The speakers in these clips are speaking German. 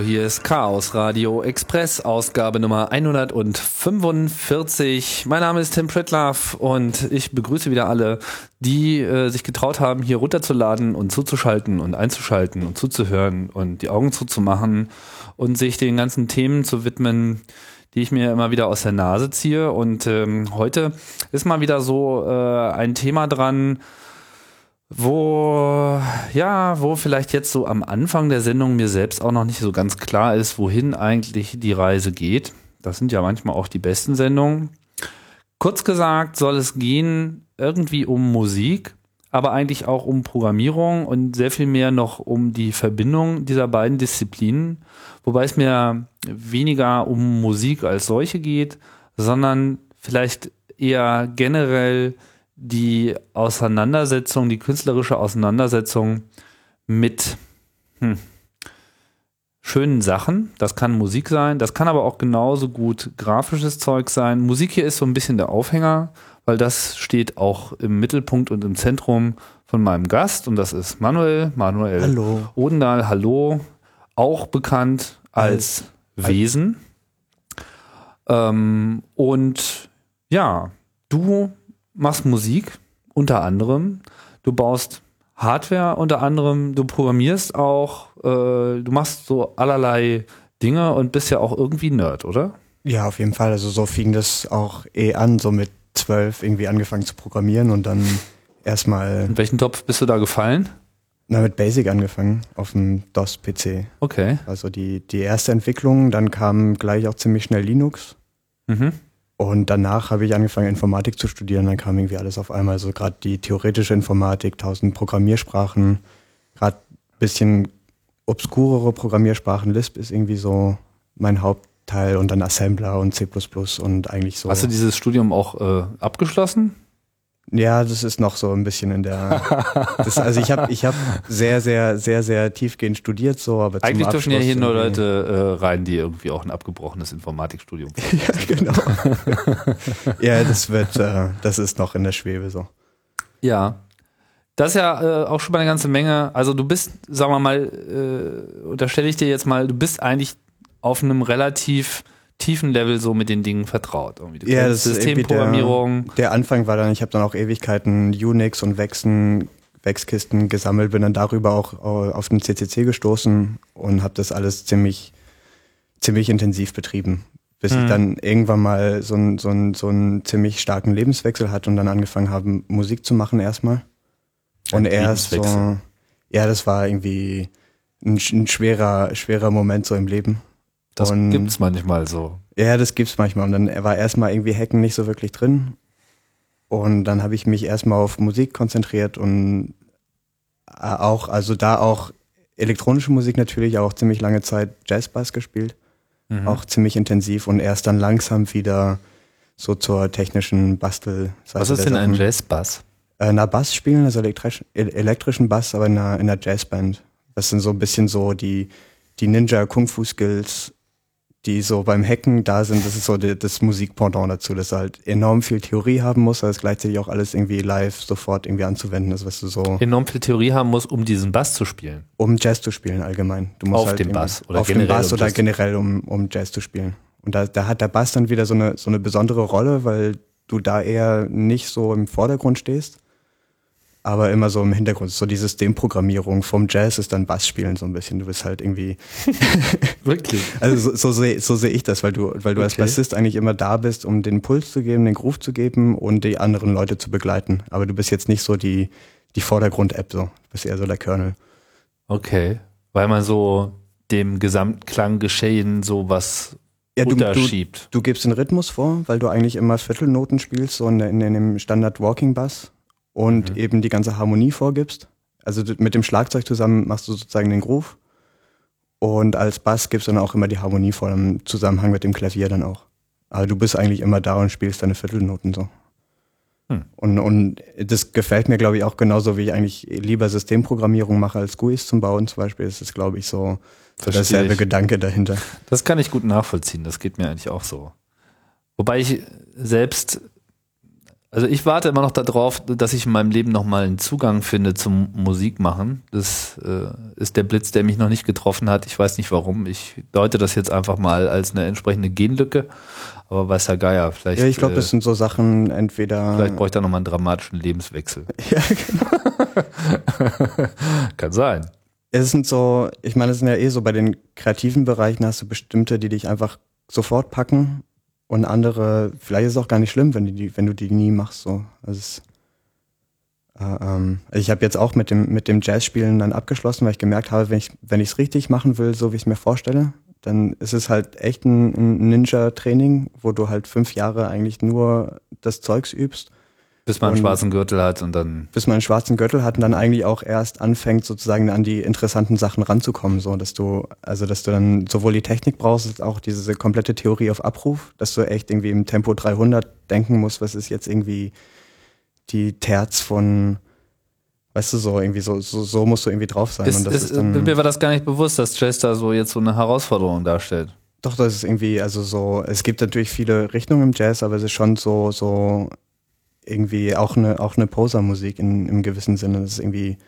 Hallo, hier ist Chaos Radio Express, Ausgabe Nummer 145. Mein Name ist Tim Pritlove und ich begrüße wieder alle, die äh, sich getraut haben, hier runterzuladen und zuzuschalten und einzuschalten und zuzuhören und die Augen zuzumachen und sich den ganzen Themen zu widmen, die ich mir immer wieder aus der Nase ziehe. Und ähm, heute ist mal wieder so äh, ein Thema dran, wo, ja, wo vielleicht jetzt so am Anfang der Sendung mir selbst auch noch nicht so ganz klar ist, wohin eigentlich die Reise geht. Das sind ja manchmal auch die besten Sendungen. Kurz gesagt soll es gehen irgendwie um Musik, aber eigentlich auch um Programmierung und sehr viel mehr noch um die Verbindung dieser beiden Disziplinen, wobei es mir weniger um Musik als solche geht, sondern vielleicht eher generell die Auseinandersetzung, die künstlerische Auseinandersetzung mit hm, schönen Sachen. Das kann Musik sein, das kann aber auch genauso gut grafisches Zeug sein. Musik hier ist so ein bisschen der Aufhänger, weil das steht auch im Mittelpunkt und im Zentrum von meinem Gast und das ist Manuel, Manuel hallo. Odendahl, hallo, auch bekannt als, als Wesen. Ähm, und ja, du machst Musik unter anderem, du baust Hardware unter anderem, du programmierst auch, äh, du machst so allerlei Dinge und bist ja auch irgendwie Nerd, oder? Ja, auf jeden Fall. Also so fing das auch eh an, so mit zwölf irgendwie angefangen zu programmieren und dann erstmal. In welchen Topf bist du da gefallen? Na, mit Basic angefangen, auf dem DOS-PC. Okay. Also die, die erste Entwicklung, dann kam gleich auch ziemlich schnell Linux. Mhm. Und danach habe ich angefangen, Informatik zu studieren. Dann kam irgendwie alles auf einmal. So gerade die theoretische Informatik, tausend Programmiersprachen, gerade bisschen obskurere Programmiersprachen. Lisp ist irgendwie so mein Hauptteil und dann Assembler und C++ und eigentlich so. Hast du dieses Studium auch äh, abgeschlossen? Ja, das ist noch so ein bisschen in der. Das, also ich habe ich hab sehr, sehr, sehr, sehr tiefgehend studiert, so, aber Eigentlich dürfen ja hier nur Leute äh, rein, die irgendwie auch ein abgebrochenes Informatikstudium haben. ja, genau. ja, das wird, äh, das ist noch in der Schwebe so. Ja. Das ist ja äh, auch schon mal eine ganze Menge. Also du bist, sagen wir mal, äh, unterstelle ich dir jetzt mal, du bist eigentlich auf einem relativ tiefen Level so mit den Dingen vertraut. Irgendwie. ja, das Systemprogrammierung. Der, der, Anfang war dann, ich habe dann auch Ewigkeiten Unix und Wechsen, Wechskisten gesammelt, bin dann darüber auch auf den CCC gestoßen und habe das alles ziemlich, ziemlich intensiv betrieben. Bis hm. ich dann irgendwann mal so einen so so einen ziemlich starken Lebenswechsel hatte und dann angefangen habe, Musik zu machen erstmal. Und erst so, ja, das war irgendwie ein, ein schwerer, schwerer Moment so im Leben. Das und, gibt's manchmal so. Ja, das gibt's manchmal. Und dann war erstmal irgendwie Hacken nicht so wirklich drin. Und dann habe ich mich erstmal auf Musik konzentriert und äh, auch, also da auch elektronische Musik natürlich, auch ziemlich lange Zeit Jazzbass gespielt. Mhm. Auch ziemlich intensiv und erst dann langsam wieder so zur technischen Bastel. Was ist denn ein Jazzbass? Äh, na, Bass spielen, also elektrisch, elektrischen Bass, aber in einer, in einer Jazzband. Das sind so ein bisschen so die, die Ninja-Kung-Fu-Skills die so beim Hacken da sind, das ist so die, das Musikpendant dazu, dass du halt enorm viel Theorie haben musst, aber es gleichzeitig auch alles irgendwie live sofort irgendwie anzuwenden ist, was du so. Enorm viel Theorie haben musst, um diesen Bass zu spielen. Um Jazz zu spielen allgemein. Du musst auf halt dem Bass oder auf generell. Auf dem Bass um oder generell um, um Jazz zu spielen. Und da, da hat der Bass dann wieder so eine, so eine besondere Rolle, weil du da eher nicht so im Vordergrund stehst aber immer so im Hintergrund. So die Systemprogrammierung vom Jazz ist dann Bassspielen so ein bisschen. Du bist halt irgendwie. Wirklich? Also so, so sehe so seh ich das, weil du, weil du okay. als Bassist eigentlich immer da bist, um den Puls zu geben, den Groove zu geben und die anderen Leute zu begleiten. Aber du bist jetzt nicht so die, die Vordergrund-App, so. Du bist eher so der Kernel. Okay. Weil man so dem Gesamtklang geschehen so was ja, du, du, du, gibst den Rhythmus vor, weil du eigentlich immer Viertelnoten spielst, so in, in, in dem Standard Walking Bass und mhm. eben die ganze Harmonie vorgibst. Also mit dem Schlagzeug zusammen machst du sozusagen den Groove. Und als Bass gibst du dann auch immer die Harmonie vor im Zusammenhang mit dem Klavier dann auch. Aber du bist eigentlich immer da und spielst deine Viertelnoten so. Hm. Und, und das gefällt mir, glaube ich, auch genauso, wie ich eigentlich lieber Systemprogrammierung mache als GUIs zum Bauen zum Beispiel. Das ist, glaube ich, so, so derselbe Gedanke dahinter. Das kann ich gut nachvollziehen. Das geht mir eigentlich auch so. Wobei ich selbst Also ich warte immer noch darauf, dass ich in meinem Leben nochmal einen Zugang finde zum Musikmachen. Das äh, ist der Blitz, der mich noch nicht getroffen hat. Ich weiß nicht warum. Ich deute das jetzt einfach mal als eine entsprechende Genlücke. Aber weiß der Geier, vielleicht. Ja, ich glaube, das äh, sind so Sachen, entweder. Vielleicht bräuchte er nochmal einen dramatischen Lebenswechsel. Ja, genau. Kann sein. Es sind so, ich meine, es sind ja eh so bei den kreativen Bereichen hast du bestimmte, die dich einfach sofort packen und andere, vielleicht ist es auch gar nicht schlimm, wenn, die, wenn du die nie machst. So. Also es, äh, ähm, ich habe jetzt auch mit dem, mit dem Jazzspielen dann abgeschlossen, weil ich gemerkt habe, wenn ich wenn ich es richtig machen will, so wie ich es mir vorstelle, dann ist es halt echt ein, ein Ninja-Training, wo du halt fünf Jahre eigentlich nur das Zeugs übst bis man einen schwarzen Gürtel hat und dann. Bis man einen schwarzen Gürtel hat und dann eigentlich auch erst anfängt, sozusagen an die interessanten Sachen ranzukommen, so dass du, also dass du dann sowohl die Technik brauchst, als auch diese komplette Theorie auf Abruf, dass du echt irgendwie im Tempo 300 denken musst, was ist jetzt irgendwie die Terz von, weißt du, so irgendwie so, so, so musst du irgendwie drauf sein. Ist, ist, ist mir war das gar nicht bewusst, dass Jazz da so jetzt so eine Herausforderung darstellt. Doch, das ist irgendwie, also so, es gibt natürlich viele Richtungen im Jazz, aber es ist schon so, so irgendwie auch eine, auch eine Poser-Musik in, im gewissen Sinne. Das ist irgendwie,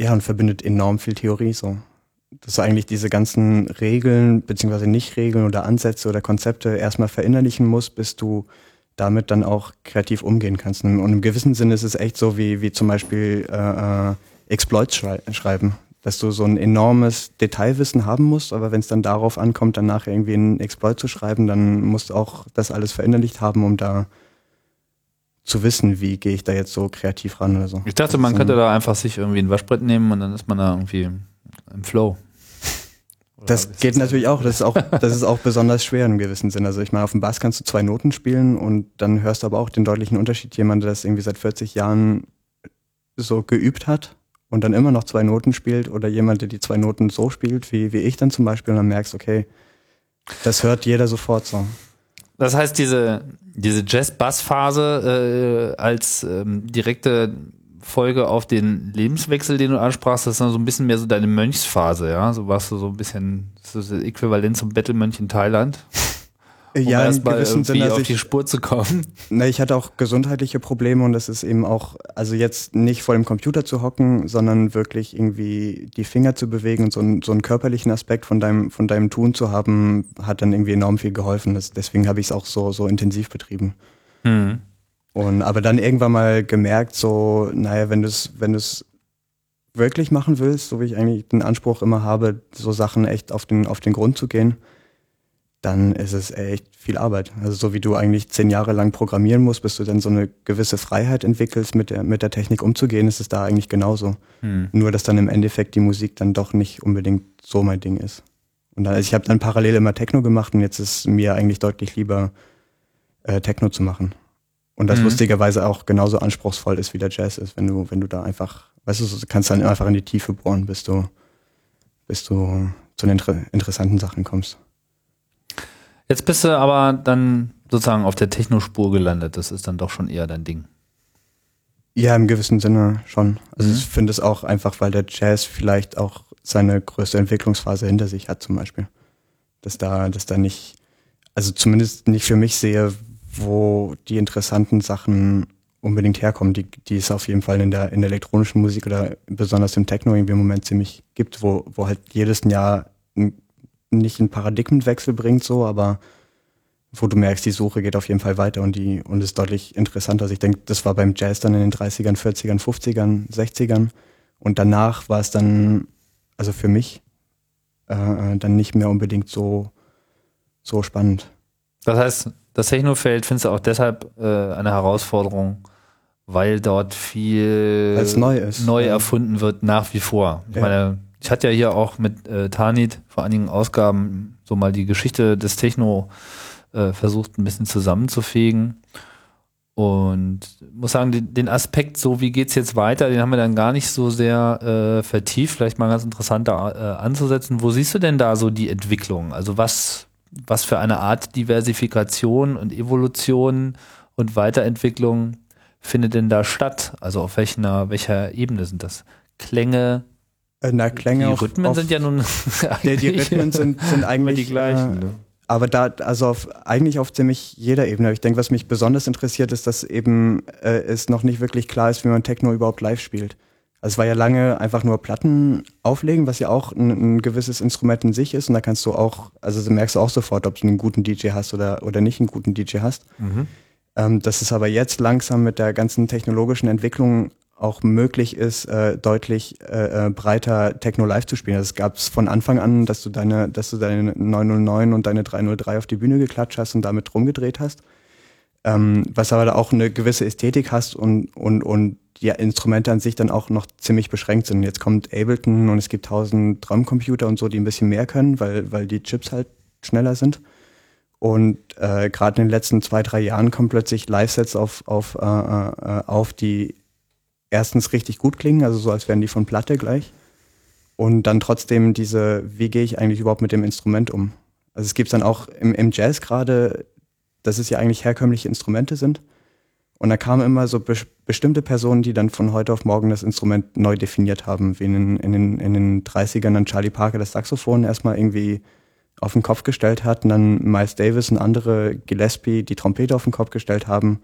ja, und verbindet enorm viel Theorie so. Dass du eigentlich diese ganzen Regeln, beziehungsweise Nicht-Regeln oder Ansätze oder Konzepte erstmal verinnerlichen musst, bis du damit dann auch kreativ umgehen kannst. Und im gewissen Sinne ist es echt so wie, wie zum Beispiel äh, äh Exploits schrei schreiben dass du so ein enormes Detailwissen haben musst, aber wenn es dann darauf ankommt, dann nachher irgendwie einen Exploit zu schreiben, dann musst du auch das alles verinnerlicht haben, um da zu wissen, wie gehe ich da jetzt so kreativ ran oder so. Ich dachte, man könnte da einfach sich irgendwie ein Waschbrett nehmen und dann ist man da irgendwie im Flow. das geht natürlich auch. Das ist auch, das ist auch besonders schwer im gewissen Sinn. Also ich meine, auf dem Bass kannst du zwei Noten spielen und dann hörst du aber auch den deutlichen Unterschied. Jemand, der das irgendwie seit 40 Jahren so geübt hat und dann immer noch zwei Noten spielt oder jemand, der die zwei Noten so spielt, wie, wie ich dann zum Beispiel, und dann merkst, okay, das hört jeder sofort so. Das heißt, diese, diese Jazz-Bass-Phase äh, als ähm, direkte Folge auf den Lebenswechsel, den du ansprachst, das ist dann so ein bisschen mehr so deine Mönchsphase, ja? So warst du so ein bisschen so das Äquivalent zum Bettelmönch in Thailand um ja, in gewissem Sinne auf ich, die Spur zu kommen. Ne, ich hatte auch gesundheitliche Probleme und das ist eben auch, also jetzt nicht vor dem Computer zu hocken, sondern wirklich irgendwie die Finger zu bewegen und so, ein, so einen körperlichen Aspekt von deinem, von deinem Tun zu haben, hat dann irgendwie enorm viel geholfen. Das, deswegen habe ich es auch so, so intensiv betrieben. Mhm. Und aber dann irgendwann mal gemerkt, so, naja, wenn du es, wenn du es wirklich machen willst, so wie ich eigentlich den Anspruch immer habe, so Sachen echt auf den, auf den Grund zu gehen, dann ist es echt viel Arbeit. Also so wie du eigentlich zehn Jahre lang programmieren musst, bis du dann so eine gewisse Freiheit entwickelst, mit der, mit der Technik umzugehen, ist es da eigentlich genauso. Hm. Nur, dass dann im Endeffekt die Musik dann doch nicht unbedingt so mein Ding ist. Und dann, also ich habe dann parallel immer Techno gemacht und jetzt ist mir eigentlich deutlich lieber, äh, Techno zu machen. Und das mhm. lustigerweise auch genauso anspruchsvoll ist, wie der Jazz ist, wenn du, wenn du da einfach, weißt du, du kannst dann einfach in die Tiefe bohren, bis du, bis du zu den inter interessanten Sachen kommst. Jetzt bist du aber dann sozusagen auf der Technospur gelandet. Das ist dann doch schon eher dein Ding. Ja, im gewissen Sinne schon. Also mhm. ich finde es auch einfach, weil der Jazz vielleicht auch seine größte Entwicklungsphase hinter sich hat zum Beispiel. Dass da, dass da nicht, also zumindest nicht für mich sehe, wo die interessanten Sachen unbedingt herkommen, die, die es auf jeden Fall in der, in der elektronischen Musik oder besonders im Techno irgendwie im Moment ziemlich gibt, wo, wo halt jedes Jahr ein nicht einen Paradigmenwechsel bringt, so, aber wo du merkst, die Suche geht auf jeden Fall weiter und die und ist deutlich interessanter. Also ich denke, das war beim Jazz dann in den 30ern, 40ern, 50ern, 60ern und danach war es dann, also für mich, äh, dann nicht mehr unbedingt so, so spannend. Das heißt, das Technofeld findest du auch deshalb äh, eine Herausforderung, weil dort viel neu, neu erfunden wird nach wie vor. Ich ja. meine, ich hatte ja hier auch mit äh, Tanit vor einigen Ausgaben so mal die Geschichte des Techno äh, versucht ein bisschen zusammenzufegen. Und muss sagen, den, den Aspekt, so wie geht's jetzt weiter, den haben wir dann gar nicht so sehr äh, vertieft. Vielleicht mal ganz interessant da äh, anzusetzen. Wo siehst du denn da so die Entwicklung? Also was, was für eine Art Diversifikation und Evolution und Weiterentwicklung findet denn da statt? Also auf welcher, welcher Ebene sind das? Klänge, äh, na, Klänge die Rhythmen auf, sind ja nun. nee, die Rhythmen sind, sind eigentlich die gleichen. Äh, ne? aber da, also auf, eigentlich auf ziemlich jeder Ebene. Ich denke, was mich besonders interessiert, ist, dass eben äh, es noch nicht wirklich klar ist, wie man Techno überhaupt live spielt. Also es war ja lange einfach nur Platten auflegen, was ja auch ein, ein, gewisses Instrument in sich ist. Und da kannst du auch, also merkst du auch sofort, ob du einen guten DJ hast oder, oder nicht einen guten DJ hast. Mhm. Ähm, dass es aber jetzt langsam mit der ganzen technologischen Entwicklung auch möglich ist, äh, deutlich äh, äh breiter Techno live zu spielen. Es gab es von Anfang an, dass du deine, dass du deine 909 und deine 303 auf die Bühne geklatscht hast und damit rumgedreht hast. Ähm, was aber da auch eine gewisse Ästhetik hast und, und, und die Instrumente an sich dann auch noch ziemlich beschränkt sind. Jetzt kommt Ableton und es gibt tausend Drumcomputer und so, die ein bisschen mehr können, weil, weil die Chips halt schneller sind. Und äh, gerade in den letzten zwei, drei Jahren kommen plötzlich Live-Sets auf, auf, äh, äh, auf, die erstens richtig gut klingen, also so als wären die von Platte gleich. Und dann trotzdem diese, wie gehe ich eigentlich überhaupt mit dem Instrument um? Also es gibt dann auch im, im Jazz gerade, dass es ja eigentlich herkömmliche Instrumente sind. Und da kamen immer so be bestimmte Personen, die dann von heute auf morgen das Instrument neu definiert haben, wie in, den, in, den, in den 30ern dann Charlie Parker das Saxophon erstmal irgendwie auf den Kopf gestellt hat und dann Miles Davis und andere Gillespie die Trompete auf den Kopf gestellt haben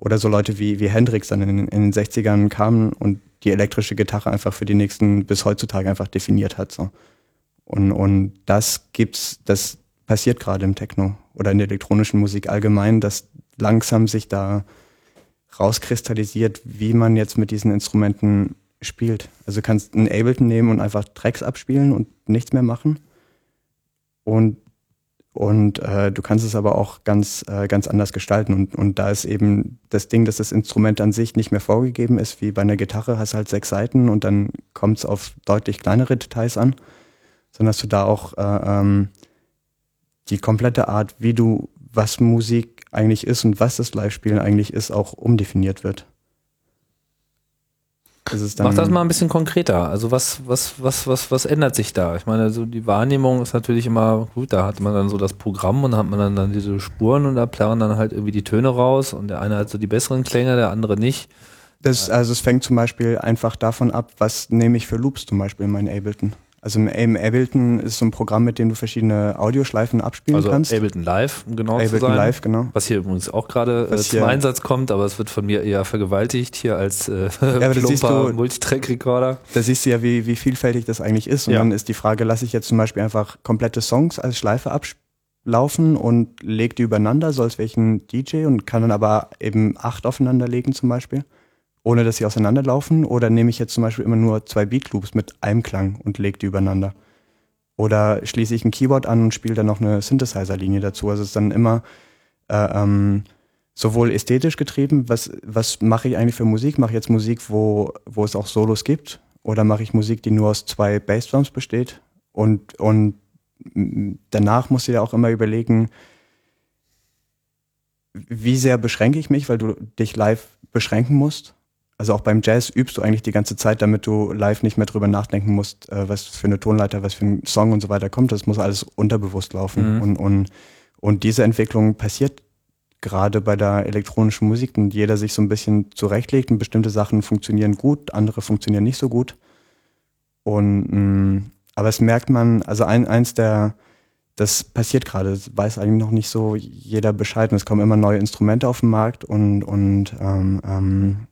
oder so Leute wie, wie Hendrix dann in, in den 60ern kamen und die elektrische Gitarre einfach für die nächsten bis heutzutage einfach definiert hat. So. Und, und das gibt's, das passiert gerade im Techno oder in der elektronischen Musik allgemein, dass langsam sich da rauskristallisiert, wie man jetzt mit diesen Instrumenten spielt. Also kannst ein Ableton nehmen und einfach Tracks abspielen und nichts mehr machen. Und und äh, du kannst es aber auch ganz, äh, ganz anders gestalten. Und, und da ist eben das Ding, dass das Instrument an sich nicht mehr vorgegeben ist, wie bei einer Gitarre, hast halt sechs Seiten und dann kommt es auf deutlich kleinere Details an, sondern dass du da auch äh, ähm, die komplette Art, wie du, was Musik eigentlich ist und was das Live-Spielen eigentlich ist, auch umdefiniert wird. Mach das mal ein bisschen konkreter. Also was, was, was, was, was ändert sich da? Ich meine, so die Wahrnehmung ist natürlich immer gut, da hat man dann so das Programm und da hat man dann, dann diese Spuren und da plärren dann halt irgendwie die Töne raus und der eine hat so die besseren Klänge, der andere nicht. Das, also es fängt zum Beispiel einfach davon ab, was nehme ich für Loops zum Beispiel in meinen Ableton. Also im Ableton ist so ein Programm, mit dem du verschiedene Audioschleifen abspielen also kannst. Ableton Live, um genau Ableton zu sein. Live, genau. Was hier übrigens auch gerade äh, zum Einsatz kommt, aber es wird von mir eher vergewaltigt hier als äh, ja, plumper Multitrack-Recorder. Da siehst du ja, wie, wie vielfältig das eigentlich ist. Und ja. dann ist die Frage, lasse ich jetzt zum Beispiel einfach komplette Songs als Schleife ablaufen und leg die übereinander, so als welchen DJ und kann dann aber eben acht aufeinander legen zum Beispiel ohne dass sie auseinanderlaufen? Oder nehme ich jetzt zum Beispiel immer nur zwei Beat Loops mit einem Klang und lege die übereinander? Oder schließe ich ein Keyboard an und spiele dann noch eine Synthesizer-Linie dazu? Also es ist dann immer äh, ähm, sowohl ästhetisch getrieben, was, was mache ich eigentlich für Musik? Mache ich jetzt Musik, wo, wo es auch Solos gibt? Oder mache ich Musik, die nur aus zwei Bassdrums besteht? Und, und danach muss ich ja auch immer überlegen, wie sehr beschränke ich mich, weil du dich live beschränken musst also auch beim Jazz übst du eigentlich die ganze Zeit, damit du live nicht mehr drüber nachdenken musst, äh, was für eine Tonleiter, was für ein Song und so weiter kommt. Das muss alles unterbewusst laufen. Mhm. Und, und, und diese Entwicklung passiert gerade bei der elektronischen Musik und jeder sich so ein bisschen zurechtlegt und bestimmte Sachen funktionieren gut, andere funktionieren nicht so gut. Und mh, mm, aber es merkt man, also ein, eins der, das passiert gerade, das weiß eigentlich noch nicht so jeder Bescheid und es kommen immer neue Instrumente auf den Markt und, und ähm, ähm,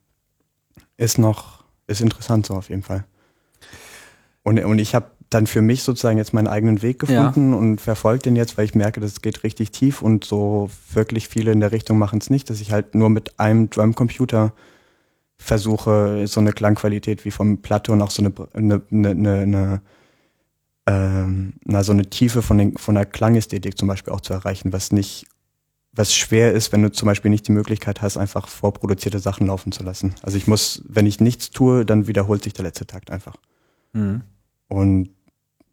ist noch, ist interessant so auf jeden Fall. Und, und ich habe dann für mich sozusagen jetzt meinen eigenen Weg gefunden ja. und verfolge den jetzt, weil ich merke, das geht richtig tief und so wirklich viele in der Richtung machen es nicht, dass ich halt nur mit einem Drumcomputer versuche, so eine Klangqualität wie vom Platte und auch so eine, eine, eine, eine ähm, na, so eine Tiefe von, den, von der Klangästhetik zum Beispiel auch zu erreichen, was nicht was schwer ist, wenn du zum Beispiel nicht die Möglichkeit hast, einfach vorproduzierte Sachen laufen zu lassen. Also ich muss, wenn ich nichts tue, dann wiederholt sich der letzte Takt einfach. Mhm. Und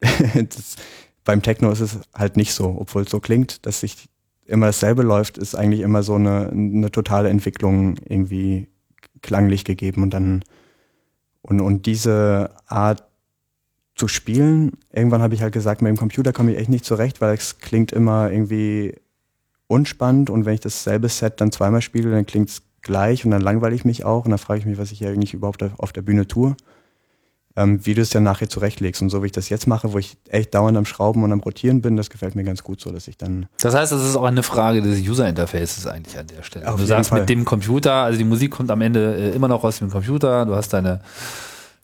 das, beim Techno ist es halt nicht so, obwohl es so klingt, dass sich immer dasselbe läuft, ist eigentlich immer so eine, eine totale Entwicklung irgendwie klanglich gegeben und dann und, und diese Art zu spielen, irgendwann habe ich halt gesagt, mit dem Computer komme ich echt nicht zurecht, weil es klingt immer irgendwie unspannend und wenn ich dasselbe Set dann zweimal spiele, dann klingt es gleich und dann langweile ich mich auch und dann frage ich mich, was ich hier eigentlich überhaupt auf der Bühne tue. ähm, wie du es dann nachher zurechtlegst. Und so wie ich das jetzt mache, wo ich echt dauernd am Schrauben und am Rotieren bin, das gefällt mir ganz gut so, dass ich dann. Das heißt, es ist auch eine Frage des User-Interfaces eigentlich an der Stelle. Auf du sagst Fall. mit dem Computer, also die Musik kommt am Ende äh, immer noch aus dem Computer, du hast deine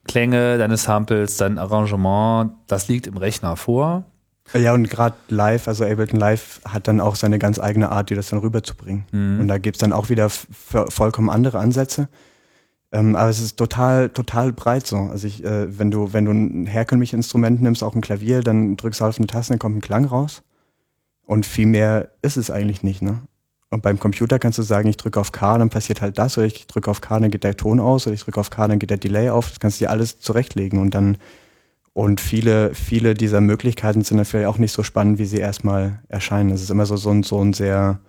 Klänge, deine Samples, dein Arrangement, das liegt im Rechner vor. Ja, und gerade live, also Ableton Live hat dann auch seine ganz eigene Art, dir das dann rüberzubringen. Mhm. Und da gibt's dann auch wieder vollkommen andere Ansätze. Ähm, aber es ist total, total breit so. Also ich, äh, wenn du, wenn du ein herkömmliches Instrument nimmst, auch ein Klavier, dann drückst du auf eine Taste, dann kommt ein Klang raus. Und viel mehr ist es eigentlich nicht, ne? Und beim Computer kannst du sagen, ich drücke auf K, dann passiert halt das, oder ich drücke auf K, dann geht der Ton aus, oder ich drücke auf K, dann geht der Delay auf. Das kannst du dir alles zurechtlegen und dann und viele, viele dieser Möglichkeiten sind vielleicht auch nicht so spannend, wie sie erstmal erscheinen. Es ist immer so, so, ein, so ein sehr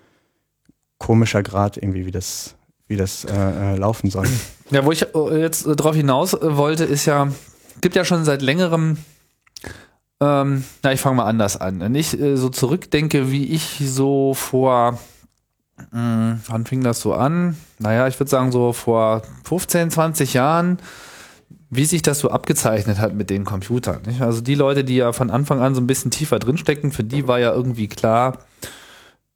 komischer Grad irgendwie, wie das, wie das äh, äh laufen soll. Ja, wo ich äh, jetzt drauf hinaus äh, wollte, ist ja, gibt ja schon seit längerem, ähm, na, ich fange mal anders an. Wenn ich äh, so zurückdenke, wie ich so vor, mh, hm, wann fing das so an? Naja, ich würde sagen so vor 15, 20 Jahren, wie sich das so abgezeichnet hat mit den Computern. Nicht? Also die Leute, die ja von Anfang an so ein bisschen tiefer drinstecken, für die war ja irgendwie klar,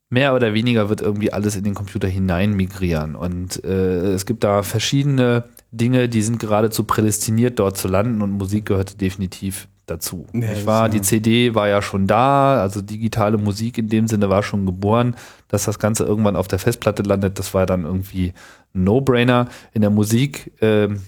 mehr oder weniger wird irgendwie alles in den Computer hinein migrieren. Und äh, es gibt da verschiedene Dinge, die sind geradezu prädestiniert, dort zu landen und Musik gehörte definitiv dazu. Ja, ich war, die CD war ja schon da, also digitale Musik in dem Sinne war schon geboren, dass das Ganze irgendwann auf der Festplatte landet, das war dann irgendwie ein No-Brainer. In der Musik, ähm,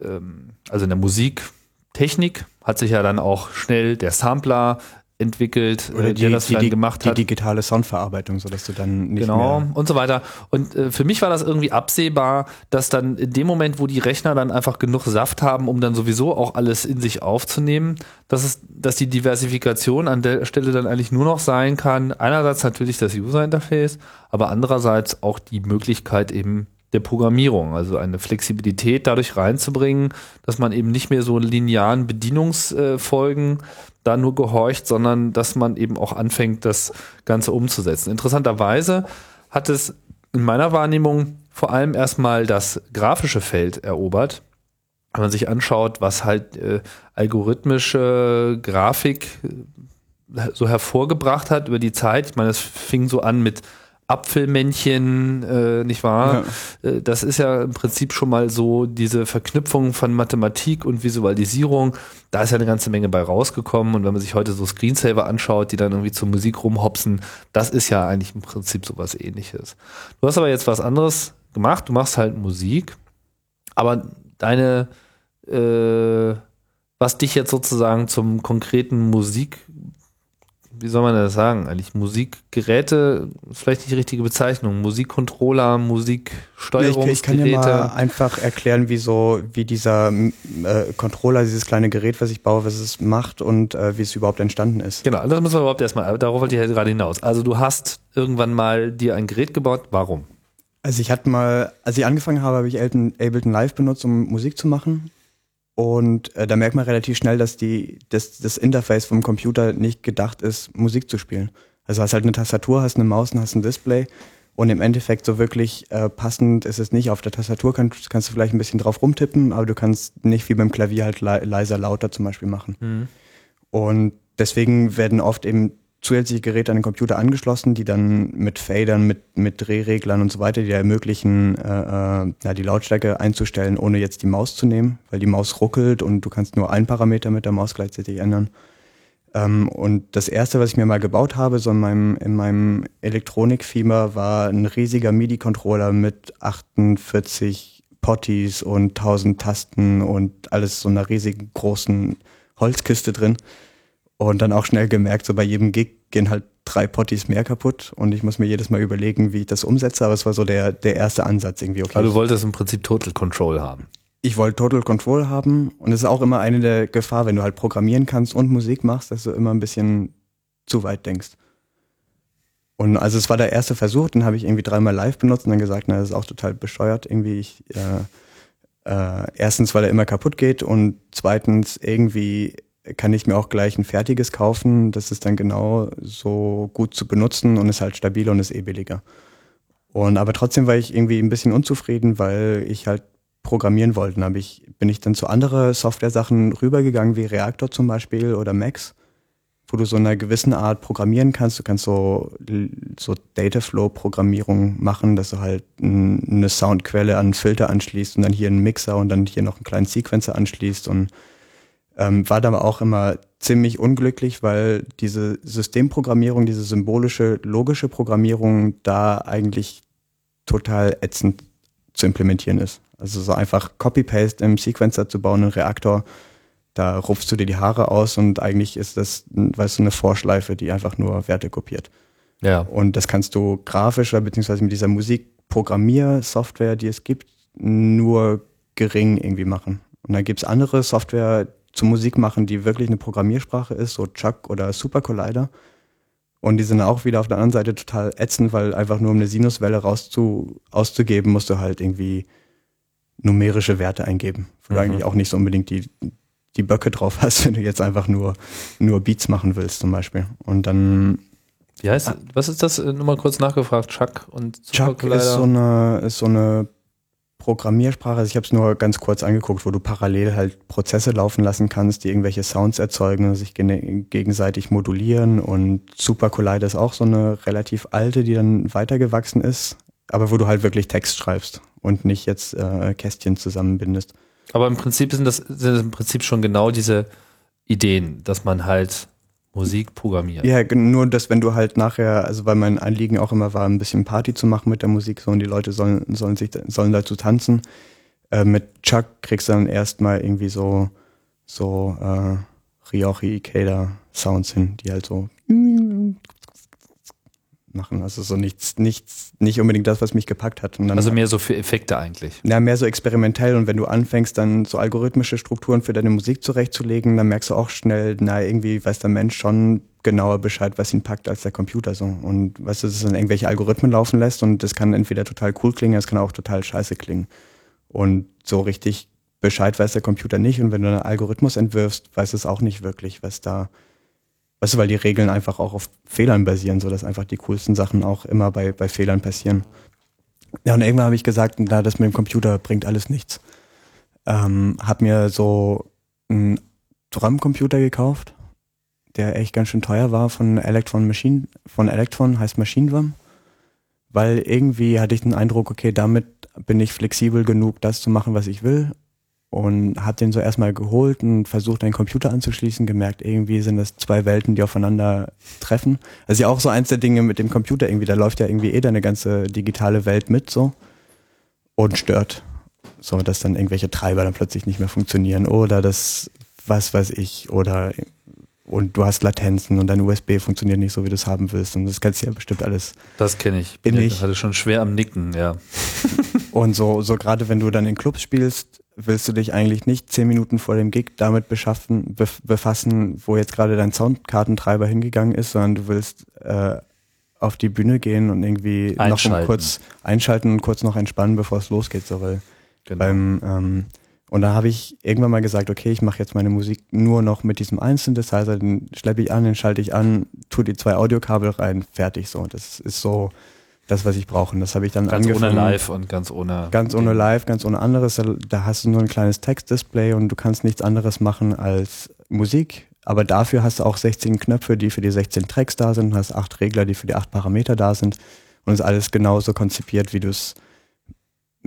also in der Musiktechnik hat sich ja dann auch schnell der Sampler entwickelt, Oder die, der das die, dann gemacht hat. Die digitale Soundverarbeitung, so dass du dann nicht genau und so weiter. Und äh, für mich war das irgendwie absehbar, dass dann in dem Moment, wo die Rechner dann einfach genug Saft haben, um dann sowieso auch alles in sich aufzunehmen, dass es, dass die Diversifikation an der Stelle dann eigentlich nur noch sein kann. Einerseits natürlich das User Interface, aber andererseits auch die Möglichkeit eben der Programmierung, also eine Flexibilität dadurch reinzubringen, dass man eben nicht mehr so linearen Bedienungsfolgen da nur gehorcht, sondern dass man eben auch anfängt, das Ganze umzusetzen. Interessanterweise hat es in meiner Wahrnehmung vor allem erstmal das grafische Feld erobert. Wenn man sich anschaut, was halt äh, algorithmische Grafik äh, so hervorgebracht hat über die Zeit. Ich meine, es fing so an mit Apfelmännchen, äh, nicht wahr? Ja. Äh, das ist ja im Prinzip schon mal so diese Verknüpfung von Mathematik und Visualisierung. Da ist ja eine ganze Menge bei rausgekommen. Und wenn man sich heute so Screensaver anschaut, die dann irgendwie zur Musik rumhopsen, das ist ja eigentlich im Prinzip sowas ähnliches. Du hast aber jetzt was anderes gemacht. Du machst halt Musik, aber deine, äh, was dich jetzt sozusagen zum konkreten Musik wie soll man das sagen, eigentlich Musikgeräte, vielleicht nicht die richtige Bezeichnung, Musikcontroller, Musiksteuerungsgeräte. Ich, ich kann ja mal einfach erklären, wie so, wie dieser äh, Controller, dieses kleine Gerät, was ich baue, was es macht und äh, wie es überhaupt entstanden ist. Genau, das müssen wir überhaupt erstmal, darauf wollte ich ja gerade hinaus. Also du hast irgendwann mal dir ein Gerät gebaut, warum? Also ich hatte mal, als ich angefangen habe, habe ich Ableton Live benutzt, um Musik zu machen und äh, da merkt man relativ schnell, dass die, dass das Interface vom Computer nicht gedacht ist, Musik zu spielen. Also hast halt eine Tastatur, hast eine Maus und hast ein Display. Und im Endeffekt so wirklich äh, passend ist es nicht. Auf der Tastatur kannst, kannst du vielleicht ein bisschen drauf rumtippen, aber du kannst nicht wie beim Klavier halt le leiser, lauter zum Beispiel machen. Mhm. Und deswegen werden oft eben zusätzliche Geräte an den Computer angeschlossen, die dann mit Fadern, mit, mit Drehreglern und so weiter, die ermöglichen, äh, äh, ja, die Lautstärke einzustellen, ohne jetzt die Maus zu nehmen, weil die Maus ruckelt und du kannst nur einen Parameter mit der Maus gleichzeitig ändern. Ähm, und das erste, was ich mir mal gebaut habe, so in meinem, in meinem Elektronik-Fieber, war ein riesiger MIDI-Controller mit 48 Potties und 1000 Tasten und alles so einer riesigen großen Holzkiste drin. Und dann auch schnell gemerkt, so bei jedem Gig gehen halt drei Potties mehr kaputt und ich muss mir jedes Mal überlegen, wie ich das umsetze, aber es war so der, der erste Ansatz irgendwie. Okay. Aber du wolltest im Prinzip Total Control haben. Ich wollte Total Control haben und es ist auch immer eine der Gefahr, wenn du halt programmieren kannst und Musik machst, dass du immer ein bisschen zu weit denkst. Und also es war der erste Versuch, den habe ich irgendwie dreimal live benutzt und dann gesagt, na, das ist auch total bescheuert. Irgendwie ich, äh, äh, erstens, weil er immer kaputt geht und zweitens irgendwie kann ich mir auch gleich ein fertiges kaufen. Das ist dann genau so gut zu benutzen und ist halt stabil und ist eh billiger. Und aber trotzdem war ich irgendwie ein bisschen unzufrieden, weil ich halt programmieren wollte. Dann ich, bin ich dann zu anderen Software-Sachen rübergegangen, wie Reactor zum Beispiel oder Max, wo du so eine gewissen Art programmieren kannst. Du kannst so, so Dataflow-Programmierung machen, dass du halt eine Soundquelle an einen Filter anschließt und dann hier einen Mixer und dann hier noch einen kleinen Sequencer anschließt und ähm, war dann auch immer ziemlich unglücklich, weil diese Systemprogrammierung, diese symbolische, logische Programmierung da eigentlich total ätzend zu implementieren ist. Also so einfach Copy-Paste im Sequencer zu bauen, einen Reaktor, da rupfst du dir die Haare aus und eigentlich ist das, weißt du, eine Vorschleife, die einfach nur Werte kopiert. Ja. Und das kannst du grafischer, beziehungsweise mit dieser Musikprogrammiersoftware, die es gibt, nur gering irgendwie machen. Und dann gibt's andere Software, zu Musik machen, die wirklich eine Programmiersprache ist, so Chuck oder Super Collider. Und die sind auch wieder auf der anderen Seite total ätzend, weil einfach nur um eine Sinuswelle rauszu, auszugeben, musst du halt irgendwie numerische Werte eingeben, wo mhm. du eigentlich auch nicht so unbedingt die, die Böcke drauf hast, wenn du jetzt einfach nur, nur Beats machen willst zum Beispiel. Und dann wie heißt, was ist das? Nur mal kurz nachgefragt. Chuck und Super Chuck Collider. ist so eine, ist so eine Programmiersprache, also ich habe es nur ganz kurz angeguckt, wo du parallel halt Prozesse laufen lassen kannst, die irgendwelche Sounds erzeugen sich gegenseitig modulieren und Super Collider ist auch so eine relativ alte, die dann weitergewachsen ist, aber wo du halt wirklich Text schreibst und nicht jetzt äh, Kästchen zusammenbindest. Aber im Prinzip sind das, sind das im Prinzip schon genau diese Ideen, dass man halt Musik programmieren. Ja, nur dass wenn du halt nachher, also weil mein Anliegen auch immer war, ein bisschen Party zu machen mit der Musik, so und die Leute sollen, sollen sich sollen dazu tanzen. Äh, mit Chuck kriegst du dann erstmal irgendwie so so äh, Ryochi Ikeda Sounds hin, die halt so machen. Also so nichts, nichts, nicht unbedingt das, was mich gepackt hat. also mehr so für Effekte eigentlich. Ja, mehr so experimentell. Und wenn du anfängst, dann so algorithmische Strukturen für deine Musik zurechtzulegen, dann merkst du auch schnell, na, irgendwie weiß der Mensch schon genauer Bescheid, was ihn packt, als der Computer so. Und weißt du, dass es dann irgendwelche Algorithmen laufen lässt und das kann entweder total cool klingen, es kann auch total scheiße klingen. Und so richtig Bescheid weiß der Computer nicht. Und wenn du einen Algorithmus entwirfst, weiß es auch nicht wirklich, was da Weißt du, weil die Regeln einfach auch auf Fehlern basieren, so dass einfach die coolsten Sachen auch immer bei, bei Fehlern passieren. Ja, und irgendwann habe ich gesagt, na, das mit dem Computer bringt alles nichts. Ähm, hab mir so einen Drumcomputer gekauft, der echt ganz schön teuer war von Electron Machine, von Electron heißt Machine Drum. Weil irgendwie hatte ich den Eindruck, okay, damit bin ich flexibel genug, das zu machen, was ich will und habe den so erstmal geholt und versucht, einen Computer anzuschließen, gemerkt, irgendwie sind das zwei Welten, die aufeinander treffen. Das ist ja auch so eins der Dinge mit dem Computer irgendwie, da läuft ja irgendwie eh deine ganze digitale Welt mit so und stört. So, dass dann irgendwelche Treiber dann plötzlich nicht mehr funktionieren oder das, was weiß ich, oder und du hast Latenzen und dein USB funktioniert nicht so, wie du es haben willst. Und das kennst du ja bestimmt alles. Das kenne ich. Bin ich hatte schon schwer am Nicken, ja. und so, so gerade wenn du dann in Clubs spielst, willst du dich eigentlich nicht zehn Minuten vor dem Gig damit beschaffen, befassen, wo jetzt gerade dein Soundkartentreiber hingegangen ist, sondern du willst äh, auf die Bühne gehen und irgendwie noch um kurz einschalten und kurz noch entspannen, bevor es losgeht. So, weil genau. beim, ähm, und da habe ich irgendwann mal gesagt, okay, ich mache jetzt meine Musik nur noch mit diesem einen Synthesizer, den schleppe ich an, den schalte ich an, tue die zwei Audiokabel rein, fertig so. Das ist so das, was ich brauche. Und das habe ich dann ganz angefangen. Ganz ohne Live und ganz ohne. Ganz ohne Live, ganz ohne anderes. Da hast du nur ein kleines Textdisplay und du kannst nichts anderes machen als Musik. Aber dafür hast du auch 16 Knöpfe, die für die 16 Tracks da sind. Du hast acht Regler, die für die acht Parameter da sind. Und es ist alles genauso konzipiert, wie du es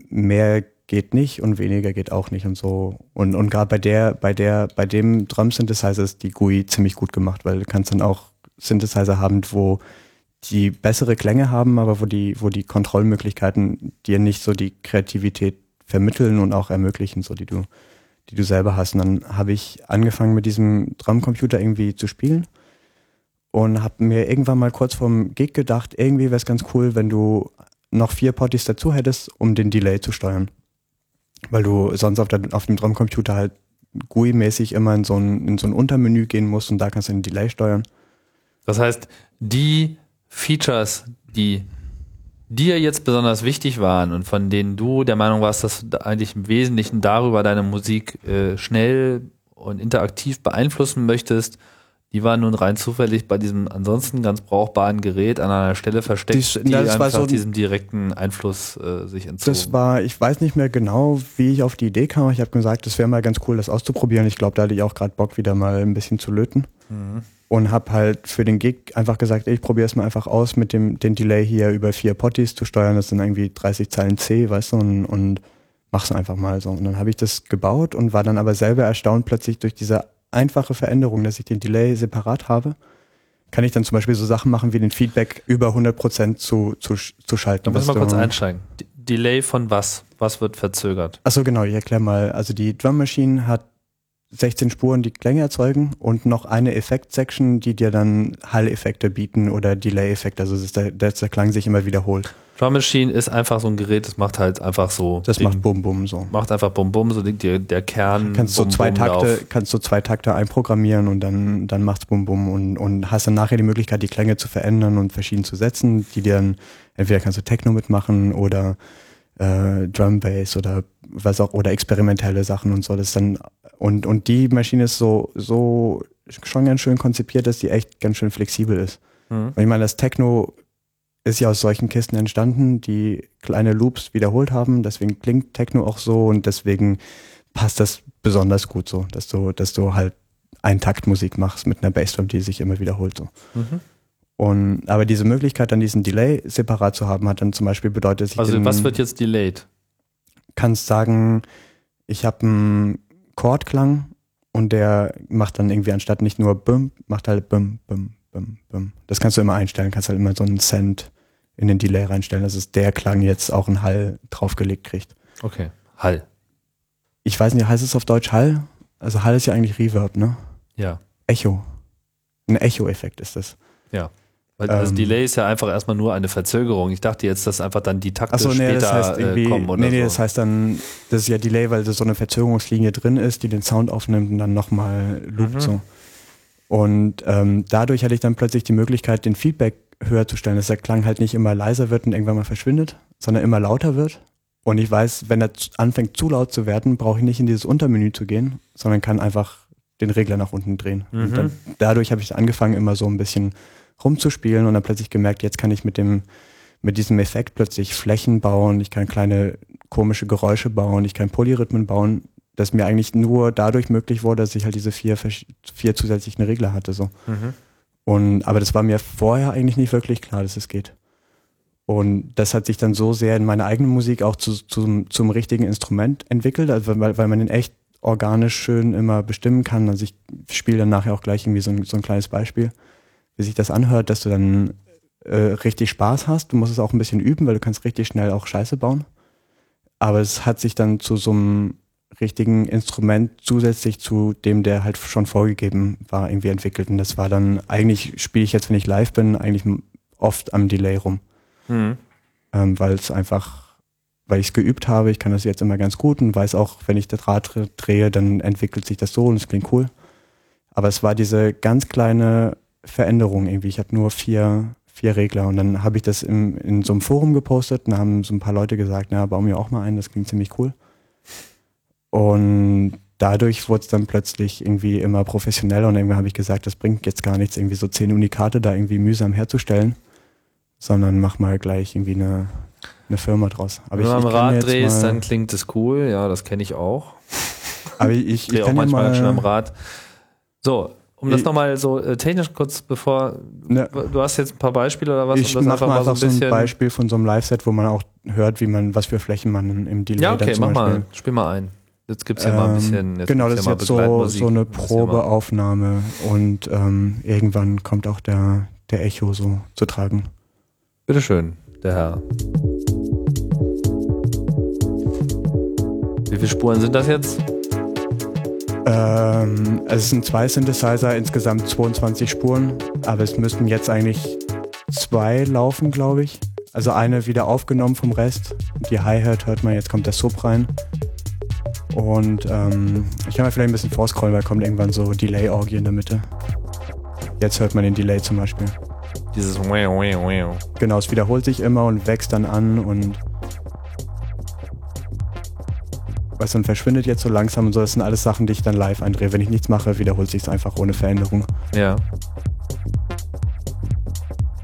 mehr geht nicht und weniger geht auch nicht und so. Und, und gerade bei der, bei der, bei dem Drum Synthesizer ist die GUI ziemlich gut gemacht, weil du kannst dann auch Synthesizer haben, wo die bessere Klänge haben, aber wo die, wo die Kontrollmöglichkeiten dir nicht so die Kreativität vermitteln und auch ermöglichen, so die du, die du selber hast. Und dann habe ich angefangen mit diesem Drumcomputer irgendwie zu spielen und habe mir irgendwann mal kurz vorm Gig gedacht, irgendwie wäre es ganz cool, wenn du noch vier Potties dazu hättest, um den Delay zu steuern. Weil du sonst auf, der, auf dem Drumcomputer halt GUI-mäßig immer in so, ein, in so ein Untermenü gehen musst und da kannst du den Delay steuern. Das heißt, die Features, die dir jetzt besonders wichtig waren und von denen du der Meinung warst, dass du eigentlich im Wesentlichen darüber deine Musik äh, schnell und interaktiv beeinflussen möchtest, Die war nun rein zufällig bei diesem ansonsten ganz brauchbaren Gerät an einer Stelle versteckt, die war einfach so- diesem direkten Einfluss äh, sich entzogen. Das war, ich weiß nicht mehr genau, wie ich auf die Idee kam. Ich habe gesagt, es wäre mal ganz cool, das auszuprobieren. Ich glaube, da hatte ich auch gerade Bock, wieder mal ein bisschen zu löten. Mhm. Und habe halt für den Gig einfach gesagt, ich probiere es mal einfach aus, mit dem den Delay hier über vier Potties zu steuern. Das sind irgendwie 30 Zeilen C, weißt du, und, und mach's einfach mal so. Und dann habe ich das gebaut und war dann aber selber erstaunt plötzlich durch diese einfache Veränderung, dass ich den Delay separat habe, kann ich dann zum Beispiel so Sachen machen, wie den Feedback über 100% zu, zu, zu schalten. Da wir dass kurz einsteigen. D Delay von was? Was wird verzögert? Achso, genau, ich erkläre mal. Also die Drum Machine hat 16 Spuren, die Klänge erzeugen und noch eine Effekt-Section, die dir dann Hall-Effekte bieten oder Delay-Effekte, also dass der, dass der Klang sich immer wiederholt. Drum Machine ist einfach so ein Gerät, das macht halt einfach so. Das Ding. macht Bum Bum so. macht einfach Bum Bum, so die, der, der Kern. Kannst du Bum, zwei Takte, kannst du zwei Takte einprogrammieren und dann, dann macht's Bum Bum und, und hast dann nachher die Möglichkeit, die Klänge zu verändern und verschieden zu setzen, die dir dann, entweder kannst du Techno mitmachen oder äh, Drum Bass oder was auch, oder experimentelle Sachen und so. Das ist dann, und, und die Maschine ist so, so schon ganz schön konzipiert, dass die echt ganz schön flexibel ist. Mhm. Und ich meine, das Techno ist ja aus solchen Kisten entstanden, die kleine Loops wiederholt haben. Deswegen klingt Techno auch so und deswegen passt das besonders gut so, dass du, dass du halt Eintaktmusik machst mit einer Bassdrum, die sich immer wiederholt so. Mhm. Und aber diese Möglichkeit, dann diesen Delay separat zu haben, hat dann zum Beispiel bedeutet, dass ich Also den, was wird jetzt delayed? kannst sagen, ich habe einen Chordklang und der macht dann irgendwie anstatt nicht nur bum, macht halt bum, bum, bum, bum. Das kannst du immer einstellen, kannst halt immer so einen Cent in den Delay reinstellen, dass es der Klang jetzt auch einen Hall draufgelegt kriegt. Okay. Hall. Ich weiß nicht, heißt es auf Deutsch Hall? Also Hall ist ja eigentlich Reverb, ne? Ja. Echo. Ein Echo-Effekt ist das. Weil das Ähm. Delay ist ja einfach erstmal nur eine Verzögerung. Ich dachte jetzt, dass einfach dann die Takte Achso, nee, später das heißt äh, kommen oder nee, nee, so. das heißt dann, das ist ja Delay, weil da so eine Verzögerungslinie drin ist, die den Sound aufnimmt und dann nochmal loopt Mhm. so. Und ähm, dadurch hatte ich dann plötzlich die Möglichkeit, den Feedback höher zu stellen, dass der Klang halt nicht immer leiser wird und irgendwann mal verschwindet, sondern immer lauter wird. Und ich weiß, wenn er anfängt zu laut zu werden, brauche ich nicht in dieses Untermenü zu gehen, sondern kann einfach den Regler nach unten drehen. Mhm. Und dann, dadurch habe ich angefangen, immer so ein bisschen rumzuspielen und dann plötzlich gemerkt, jetzt kann ich mit dem mit diesem Effekt plötzlich Flächen bauen, ich kann kleine komische Geräusche bauen, ich kann Polyrhythmen bauen, das mir eigentlich nur dadurch möglich wurde, dass ich halt diese vier, vier zusätzlichen Regler hatte. So. Mhm. Und, aber das war mir vorher eigentlich nicht wirklich klar, dass es geht. Und das hat sich dann so sehr in meiner eigenen Musik auch zu, zum, zum richtigen Instrument entwickelt, also weil, weil man den echt organisch schön immer bestimmen kann. Also ich spiele dann nachher auch gleich irgendwie so ein, so ein kleines Beispiel, wie sich das anhört, dass du dann äh, richtig Spaß hast. Du musst es auch ein bisschen üben, weil du kannst richtig schnell auch Scheiße bauen. Aber es hat sich dann zu so einem richtigen Instrument zusätzlich zu dem, der halt schon vorgegeben war, irgendwie entwickelt. Und das war dann, eigentlich spiele ich jetzt, wenn ich live bin, eigentlich oft am Delay rum. Mhm. Ähm, weil es einfach, weil ich es geübt habe, ich kann das jetzt immer ganz gut und weiß auch, wenn ich das Rad dre- drehe, dann entwickelt sich das so und es klingt cool. Aber es war diese ganz kleine Veränderung irgendwie. Ich habe nur vier, vier Regler und dann habe ich das im, in so einem Forum gepostet und da haben so ein paar Leute gesagt, na, bau mir auch mal ein, das klingt ziemlich cool. Und dadurch wurde es dann plötzlich irgendwie immer professioneller und irgendwann habe ich gesagt, das bringt jetzt gar nichts, irgendwie so zehn Unikate da irgendwie mühsam herzustellen, sondern mach mal gleich irgendwie eine, eine Firma draus. Aber Wenn du am Rad drehst, mal, dann klingt es cool. Ja, das kenne ich auch. aber ich, ich, Ich drehe ich auch kann ja manchmal mal, schön am Rad. So, um das nochmal so äh, technisch kurz bevor, Ne. du hast jetzt ein paar Beispiele oder was, ich um das mach mal einfach so ein bisschen. Beispiel von so einem Live-Set, wo man auch hört, wie man, was für Flächen man im Delay ja, okay, mach mal, spiel mal ein. Jetzt gibt's ja mal ein bisschen. Ähm, Jetzt genau, das ist mal jetzt so, so eine mal- Probeaufnahme und ähm, irgendwann kommt auch der, der Echo so zu tragen. Bitteschön, der Herr. Wie viele Spuren sind das jetzt? Ähm, es sind zwei Synthesizer, insgesamt 22 Spuren, aber es müssten jetzt eigentlich zwei laufen, glaube ich. Also eine wieder aufgenommen vom Rest. Die Hi-Hat hört man, jetzt kommt der Sub rein. Und ähm, ich kann mal vielleicht ein bisschen vorscrollen, weil kommt irgendwann so Delay-Orgie in der Mitte. Jetzt hört man den Delay zum Beispiel. Dieses. Genau, es wiederholt sich immer und wächst dann an und weißt du, und verschwindet jetzt so langsam und so. Das sind alles Sachen, die ich dann live eindrehe. Wenn ich nichts mache, wiederholt sich es einfach ohne Veränderung. Ja.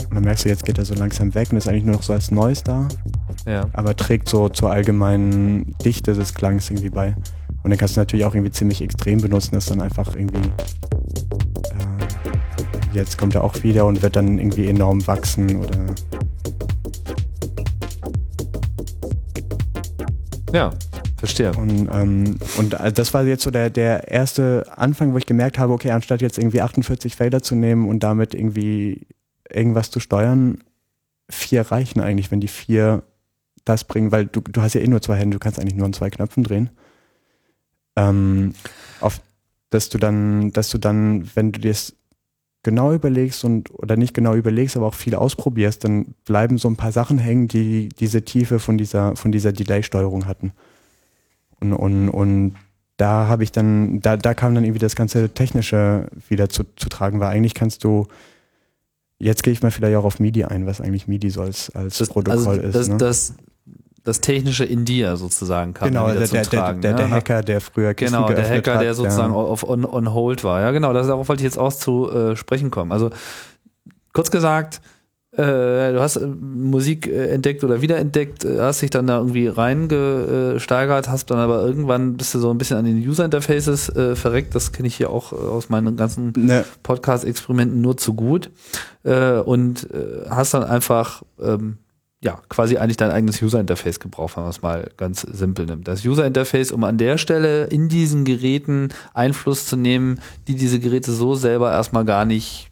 Und dann merkst du, jetzt geht er so langsam weg und ist eigentlich nur noch so als Neues da. Ja. Aber trägt so zur allgemeinen Dichte des Klangs irgendwie bei. Und dann kannst du natürlich auch irgendwie ziemlich extrem benutzen, das dann einfach irgendwie. Äh, jetzt kommt er auch wieder und wird dann irgendwie enorm wachsen oder. Ja, verstehe. Und, ähm, und äh, das war jetzt so der, der erste Anfang, wo ich gemerkt habe, okay, anstatt jetzt irgendwie 48 Felder zu nehmen und damit irgendwie irgendwas zu steuern, vier reichen eigentlich, wenn die vier das bringen, weil du, du hast ja eh nur zwei Hände, du kannst eigentlich nur an zwei Knöpfen drehen. Ähm, auf, dass du dann, dass du dann, wenn du dir das genau überlegst und oder nicht genau überlegst, aber auch viel ausprobierst, dann bleiben so ein paar Sachen hängen, die diese Tiefe von dieser, von dieser Delay-Steuerung hatten. Und, und, und da habe ich dann, da, da kam dann irgendwie das ganze Technische wieder zu, zu tragen, weil eigentlich kannst du, jetzt gehe ich mal vielleicht auch auf MIDI ein, was eigentlich MIDI so als, als Das, Protokoll also ist. das, ne? das, das Technische in dir sozusagen kam genau, der, der, zum der, Tragen. der, ne? der Hacker, der früher Kisten Genau, der Hacker, hat, der sozusagen auf on, on hold war. Ja, genau, das, darauf wollte ich jetzt auch zu äh, sprechen kommen. Also kurz gesagt, du hast äh, Musik äh, entdeckt oder wiederentdeckt, äh, hast dich dann da irgendwie reingesteigert, hast dann aber irgendwann bist du so ein bisschen an den User-Interfaces äh, verreckt. Das kenne ich hier auch äh, aus meinen ganzen Ne, Podcast-Experimenten nur zu gut äh, und äh, hast dann einfach ähm, ja quasi eigentlich dein eigenes User-Interface gebraucht, wenn man es mal ganz simpel nimmt. Das User-Interface, um an der Stelle in diesen Geräten Einfluss zu nehmen, die diese Geräte so selber erstmal gar nicht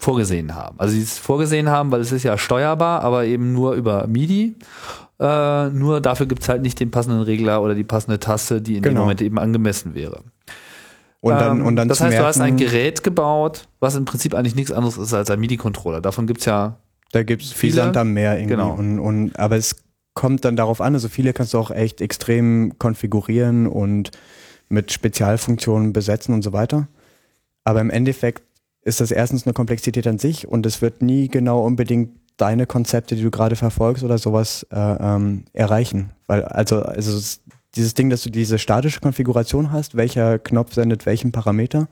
vorgesehen haben. Also sie es vorgesehen haben, weil es ist ja steuerbar, aber eben nur über MIDI. Äh, nur dafür gibt's halt nicht den passenden Regler oder die passende Taste, die in dem Genau. Moment eben angemessen wäre. und dann, Ähm, und dann das heißt, du hast ein merken, Gerät gebaut, was im Prinzip eigentlich nichts anderes ist als ein MIDI-Controller. Davon gibt's ja, Da gibt es Viele- viel Sand am Meer irgendwie. Genau. Und, und, aber es kommt dann darauf an, also viele kannst du auch echt extrem konfigurieren und mit Spezialfunktionen besetzen und so weiter. Aber im Endeffekt ist das erstens eine Komplexität an sich und es wird nie genau unbedingt deine Konzepte, die du gerade verfolgst oder sowas äh, ähm, erreichen. Weil also, also es- dieses Ding, dass du diese statische Konfiguration hast, welcher Knopf sendet welchen Parameter.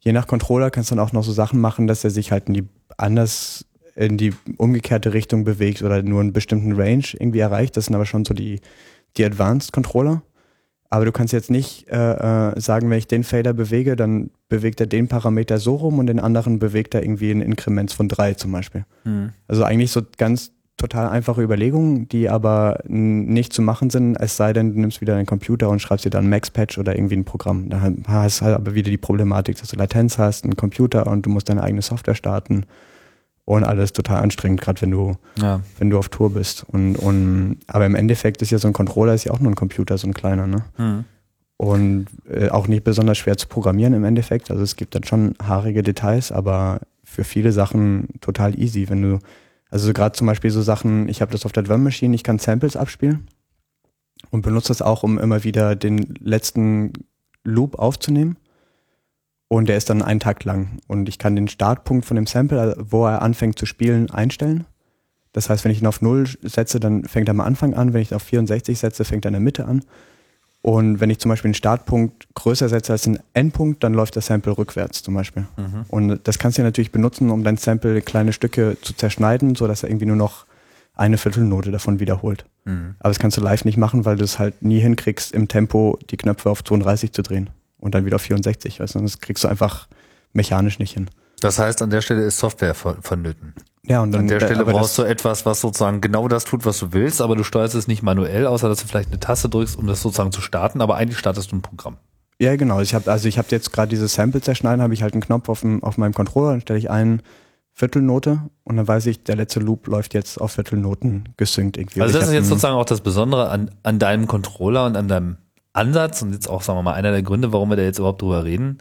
Je nach Controller kannst du dann auch noch so Sachen machen, dass er sich halt in die anders in die umgekehrte Richtung bewegt oder nur einen bestimmten Range irgendwie erreicht. Das sind aber schon so die, die Advanced Controller. Aber du kannst jetzt nicht äh, äh, sagen, wenn ich den Fader bewege, dann bewegt er den Parameter so rum und den anderen bewegt er irgendwie in Inkrements von drei zum Beispiel. Also eigentlich so ganz total einfache Überlegungen, die aber nicht zu machen sind, es sei denn, du nimmst wieder deinen Computer und schreibst dir dann Max-Patch oder irgendwie ein Programm. Da hast du halt aber wieder die Problematik, dass du Latenz hast, einen Computer und du musst deine eigene Software starten und alles total anstrengend, gerade wenn du, ja, wenn du auf Tour bist. Und, und aber im Endeffekt ist ja so ein Controller ist ja auch nur ein Computer, so ein kleiner, ne? hm. Und äh, auch nicht besonders schwer zu programmieren im Endeffekt. Also es gibt dann schon haarige Details, aber für viele Sachen total easy, wenn du, also so gerade zum Beispiel so Sachen, ich habe das auf der Drum Machine, ich kann Samples abspielen und benutze das auch, um immer wieder den letzten Loop aufzunehmen. Und der ist dann einen Takt lang. Und ich kann den Startpunkt von dem Sample, also wo er anfängt zu spielen, einstellen. Das heißt, wenn ich ihn auf 0 setze, dann fängt er am Anfang an. Wenn ich ihn auf 64 setze, fängt er in der Mitte an. Und wenn ich zum Beispiel den Startpunkt größer setze als den Endpunkt, dann läuft das Sample rückwärts zum Beispiel. Mhm. Und das kannst du natürlich benutzen, um dein Sample in kleine Stücke zu zerschneiden, sodass er irgendwie nur noch eine Viertelnote davon wiederholt. Mhm. Aber das kannst du live nicht machen, weil du es halt nie hinkriegst, im Tempo die Knöpfe auf 32 zu drehen und dann wieder auf 64. Weißt du? Das kriegst du einfach mechanisch nicht hin. Das heißt, an der Stelle ist Software von- vonnöten. Ja, und dann An der Stelle aber brauchst du etwas, was sozusagen genau das tut, was du willst, aber du steuerst es nicht manuell, außer dass du vielleicht eine Taste drückst, um das sozusagen zu starten, aber eigentlich startest du ein Programm. Ja, genau. Ich habe also ich habe jetzt gerade dieses Sample zerschneiden, habe ich halt einen Knopf auf, dem, auf meinem Controller, dann stelle ich ein Viertelnote und dann weiß ich, der letzte Loop läuft jetzt auf Viertelnoten gesynkt irgendwie. Also das ist jetzt einen- sozusagen auch das Besondere an, an deinem Controller und an deinem Ansatz und jetzt auch, sagen wir mal, einer der Gründe, warum wir da jetzt überhaupt drüber reden.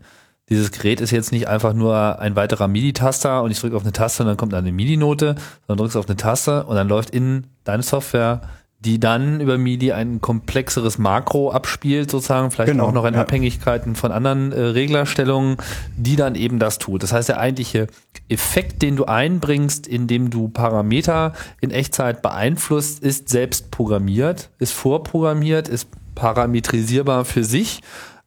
Dieses Gerät ist jetzt nicht einfach nur ein weiterer MIDI-Taster und ich drücke auf eine Taste und dann kommt eine MIDI-Note, sondern drückst auf eine Taste und dann läuft in deine Software, die dann über MIDI ein komplexeres Makro abspielt, sozusagen, vielleicht Genau, auch noch in ja. Abhängigkeiten von anderen äh, Reglerstellungen, die dann eben das tut. Das heißt, der eigentliche Effekt, den du einbringst, indem du Parameter in Echtzeit beeinflusst, ist selbst programmiert, ist vorprogrammiert, ist parametrisierbar für sich.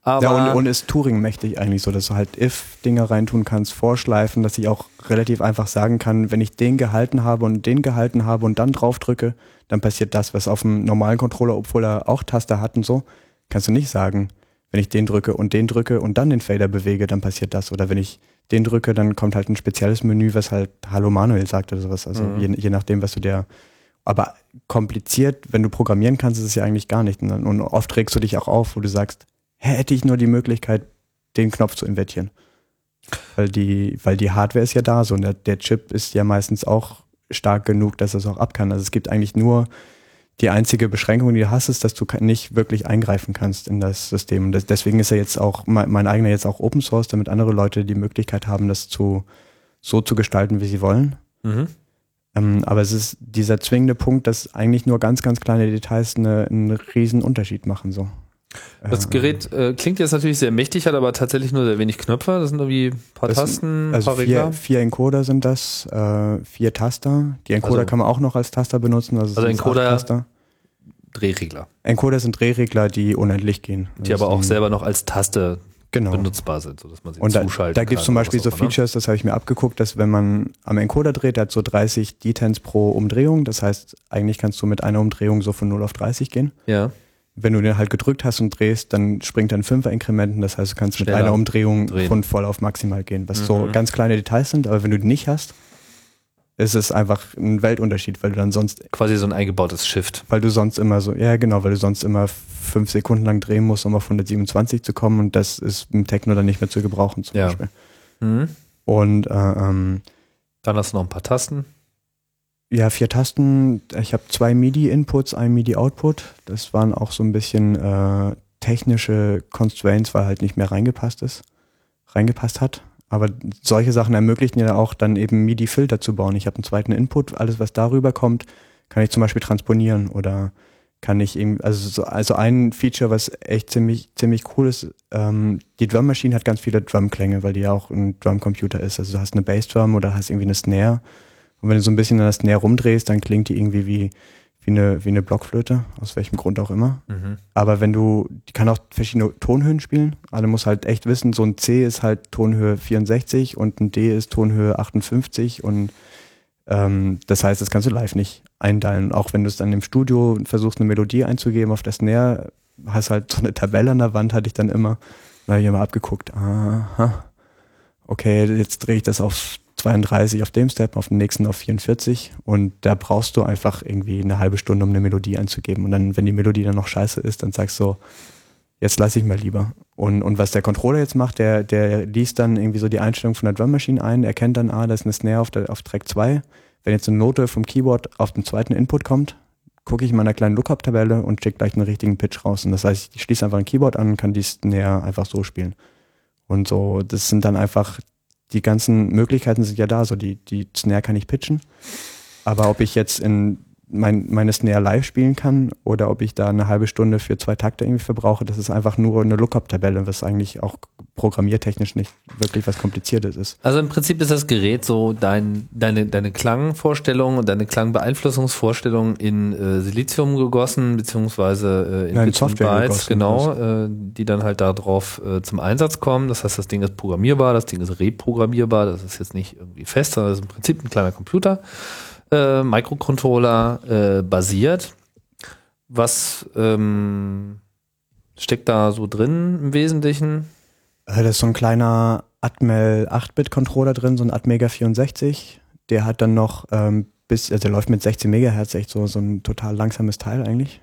Aber ja, und, und ist Turing mächtig eigentlich so, dass du halt if-Dinge reintun kannst, vorschleifen, dass ich auch relativ einfach sagen kann, wenn ich den gehalten habe und den gehalten habe und dann drauf drücke, dann passiert das, was auf dem normalen Controller, obwohl er auch Taster hat und so, kannst du nicht sagen, wenn ich den drücke und den drücke und dann den Fader bewege, dann passiert das. Oder wenn ich den drücke, dann kommt halt ein spezielles Menü, was halt Hallo Manuel sagt oder sowas. Also mhm. je, je nachdem, was du dir aber kompliziert, wenn du programmieren kannst, ist es ja eigentlich gar nicht. Und oft regst du dich auch auf, wo du sagst, hätte ich nur die Möglichkeit, den Knopf zu invertieren. Weil die, weil die Hardware ist ja da so und der, der Chip ist ja meistens auch stark genug, dass er es auch ab kann. Also es gibt eigentlich nur die einzige Beschränkung, die du hast, ist, dass du nicht wirklich eingreifen kannst in das System. Und deswegen ist er jetzt auch, mein, mein, eigener jetzt auch Open Source, damit andere Leute die Möglichkeit haben, das zu, so zu gestalten, wie sie wollen. Mhm. Ähm, aber es ist dieser zwingende Punkt, dass eigentlich nur ganz, ganz kleine Details eine, einen riesen Unterschied machen. So. Das Gerät äh, klingt jetzt natürlich sehr mächtig, hat aber tatsächlich nur sehr wenig Knöpfe. Das sind irgendwie ein paar das Tasten, also paar vier, vier, Encoder sind das, äh, vier Taster. Die Encoder also, kann man auch noch als Taster benutzen. Also, also Encoder, Drehregler. Encoder sind Drehregler, die unendlich gehen. Die also aber auch selber noch als Taste genau. benutzbar sind, sodass man sie Und da, da gibt es zum Beispiel so? Features, das habe ich mir abgeguckt, dass wenn man am Encoder dreht, der hat so 30 Detents pro Umdrehung. Das heißt, eigentlich kannst du mit einer Umdrehung so von 0 auf 30 gehen. Ja wenn du den halt gedrückt hast und drehst, dann springt er in Fünfer-Inkrementen. Das heißt, du kannst Schneller mit einer Umdrehung drehen. von voll auf maximal gehen, was mhm. so ganz kleine Details sind. Aber wenn du die nicht hast, ist es einfach ein Weltunterschied, weil du dann sonst. Quasi so ein eingebautes Shift. Weil du sonst immer so, ja genau, weil du sonst immer fünf Sekunden lang drehen musst, um auf 127 zu kommen und das ist im Techno dann nicht mehr zu gebrauchen zum ja. Beispiel. Mhm. Und äh, ähm, dann hast du noch ein paar Tasten. Ja, vier Tasten. Ich habe zwei MIDI-Inputs, ein MIDI-Output. Das waren auch so ein bisschen äh, technische Constraints, weil halt nicht mehr reingepasst ist, reingepasst hat. Aber solche Sachen ermöglichen ja auch dann eben MIDI-Filter zu bauen. Ich habe einen zweiten Input, alles was darüber kommt, kann ich zum Beispiel transponieren oder kann ich eben, also, so, also ein Feature, was echt ziemlich, ziemlich cool ist, ähm, die Drum Machine hat ganz viele Drumklänge, weil die ja auch ein Drumcomputer ist. Also du hast eine Bassdrum oder hast irgendwie eine Snare und wenn du so ein bisschen an das Näher rumdrehst, dann klingt die irgendwie wie, wie, eine, wie eine Blockflöte, aus welchem Grund auch immer. Mhm. Aber wenn du, die kann auch verschiedene Tonhöhen spielen. Also muss halt echt wissen, so ein C ist halt Tonhöhe 64 und ein D ist Tonhöhe 58 und ähm, das heißt, das kannst du live nicht einteilen. Auch wenn du es dann im Studio versuchst, eine Melodie einzugeben auf das Snare, hast halt so eine Tabelle an der Wand, hatte ich dann immer. Da habe ich immer abgeguckt, aha, okay, jetzt drehe ich das auf 32 auf dem Step, auf dem nächsten auf 44 und da brauchst du einfach irgendwie eine halbe Stunde, um eine Melodie einzugeben und dann, wenn die Melodie dann noch scheiße ist, dann sagst du, jetzt lasse ich mal lieber. Und, und was der Controller jetzt macht, der, der liest dann irgendwie so die Einstellung von der Drum Machine ein, erkennt dann, ah, da ist eine Snare auf, der, auf Track 2. Wenn jetzt eine Note vom Keyboard auf den zweiten Input kommt, gucke ich in meiner kleinen Lookup-Tabelle und check gleich einen richtigen Pitch raus. Und das heißt, ich schließe einfach ein Keyboard an und kann die Snare einfach so spielen. Und so, das sind dann einfach die ganzen Möglichkeiten sind ja da. So die, die Snare kann ich pitchen. Aber ob ich jetzt in mein, meine Snare live spielen kann oder ob ich da eine halbe Stunde für zwei Takte irgendwie verbrauche, das ist einfach nur eine Lookup-Tabelle, was eigentlich auch programmiertechnisch nicht wirklich was Kompliziertes ist. Also im Prinzip ist das Gerät so dein, deine, deine Klangvorstellung und deine Klangbeeinflussungsvorstellung in äh, Silizium gegossen, beziehungsweise äh, in, ja, in Software Bytes, genau, äh, die dann halt darauf äh, zum Einsatz kommen. Das heißt, das Ding ist programmierbar, das Ding ist reprogrammierbar, das ist jetzt nicht irgendwie fest, sondern das ist im Prinzip ein kleiner Computer äh, Microcontroller äh, basiert. Was ähm, steckt da so drin im Wesentlichen? Äh, da ist so ein kleiner Atmel 8-Bit-Controller drin, so ein Atmega 64. Der hat dann noch ähm, bis, also der läuft mit 16 Megahertz, echt so, so ein total langsames Teil eigentlich.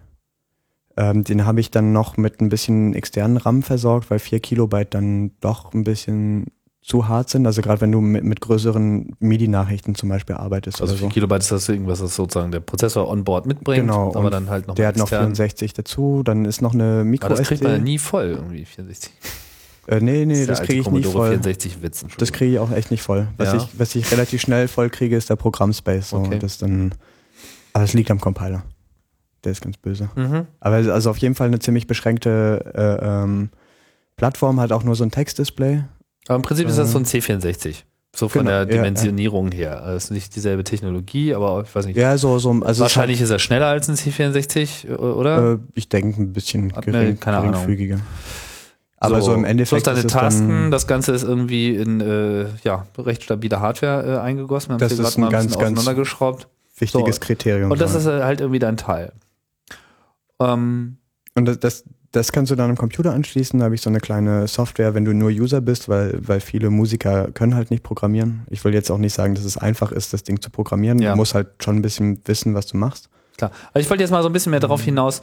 Ähm, den habe ich dann noch mit ein bisschen externen RAM versorgt, weil 4 Kilobyte dann doch ein bisschen zu hart sind. Also gerade wenn du mit, mit größeren MIDI-Nachrichten zum Beispiel arbeitest. Also 4 so. Kilobyte ist das irgendwas, was sozusagen der Prozessor on board mitbringt. Genau. Aber dann halt noch Der hat noch 64 dazu, dann ist noch eine Micro Aber das kriegt man ja nie voll, irgendwie 64. Äh, nee, nee, das, das kriege ich nicht voll. 64 Witzen, das kriege ich auch echt nicht voll. Was, ja. ich, was ich relativ schnell voll kriege, ist der Programmspace. So. Okay. Das dann, aber es liegt am Compiler. Der ist ganz böse. Mhm. Aber also auf jeden Fall eine ziemlich beschränkte äh, ähm, Plattform, hat auch nur so ein Textdisplay. Aber im Prinzip ist das so ein C64. So von Genau, der ja, Dimensionierung her. Also es ist nicht dieselbe Technologie, aber ich weiß nicht. Ja, so, so also Wahrscheinlich ist er schneller als ein C64, es oder? äh, ich denke ein bisschen Hat gering, keine Ahnung. Aber so, im Endeffekt Plus deine Tasten, das Ganze ist irgendwie in äh, ja, recht stabile Hardware äh, eingegossen. Wir haben Das ist ein ein ganz, ganz auseinandergeschraubt. wichtiges so. Kriterium. Und das so. ist äh, halt irgendwie dein Teil. Ähm, Und das, das, das kannst du dann am Computer anschließen. Da habe ich so eine kleine Software, wenn du nur User bist, weil, weil viele Musiker können halt nicht programmieren. Ich will jetzt auch nicht sagen, dass es einfach ist, das Ding zu programmieren. Ja. Du musst halt schon ein bisschen wissen, was du machst. Klar. Also ich wollte jetzt mal so ein bisschen mehr Mhm. darauf hinaus,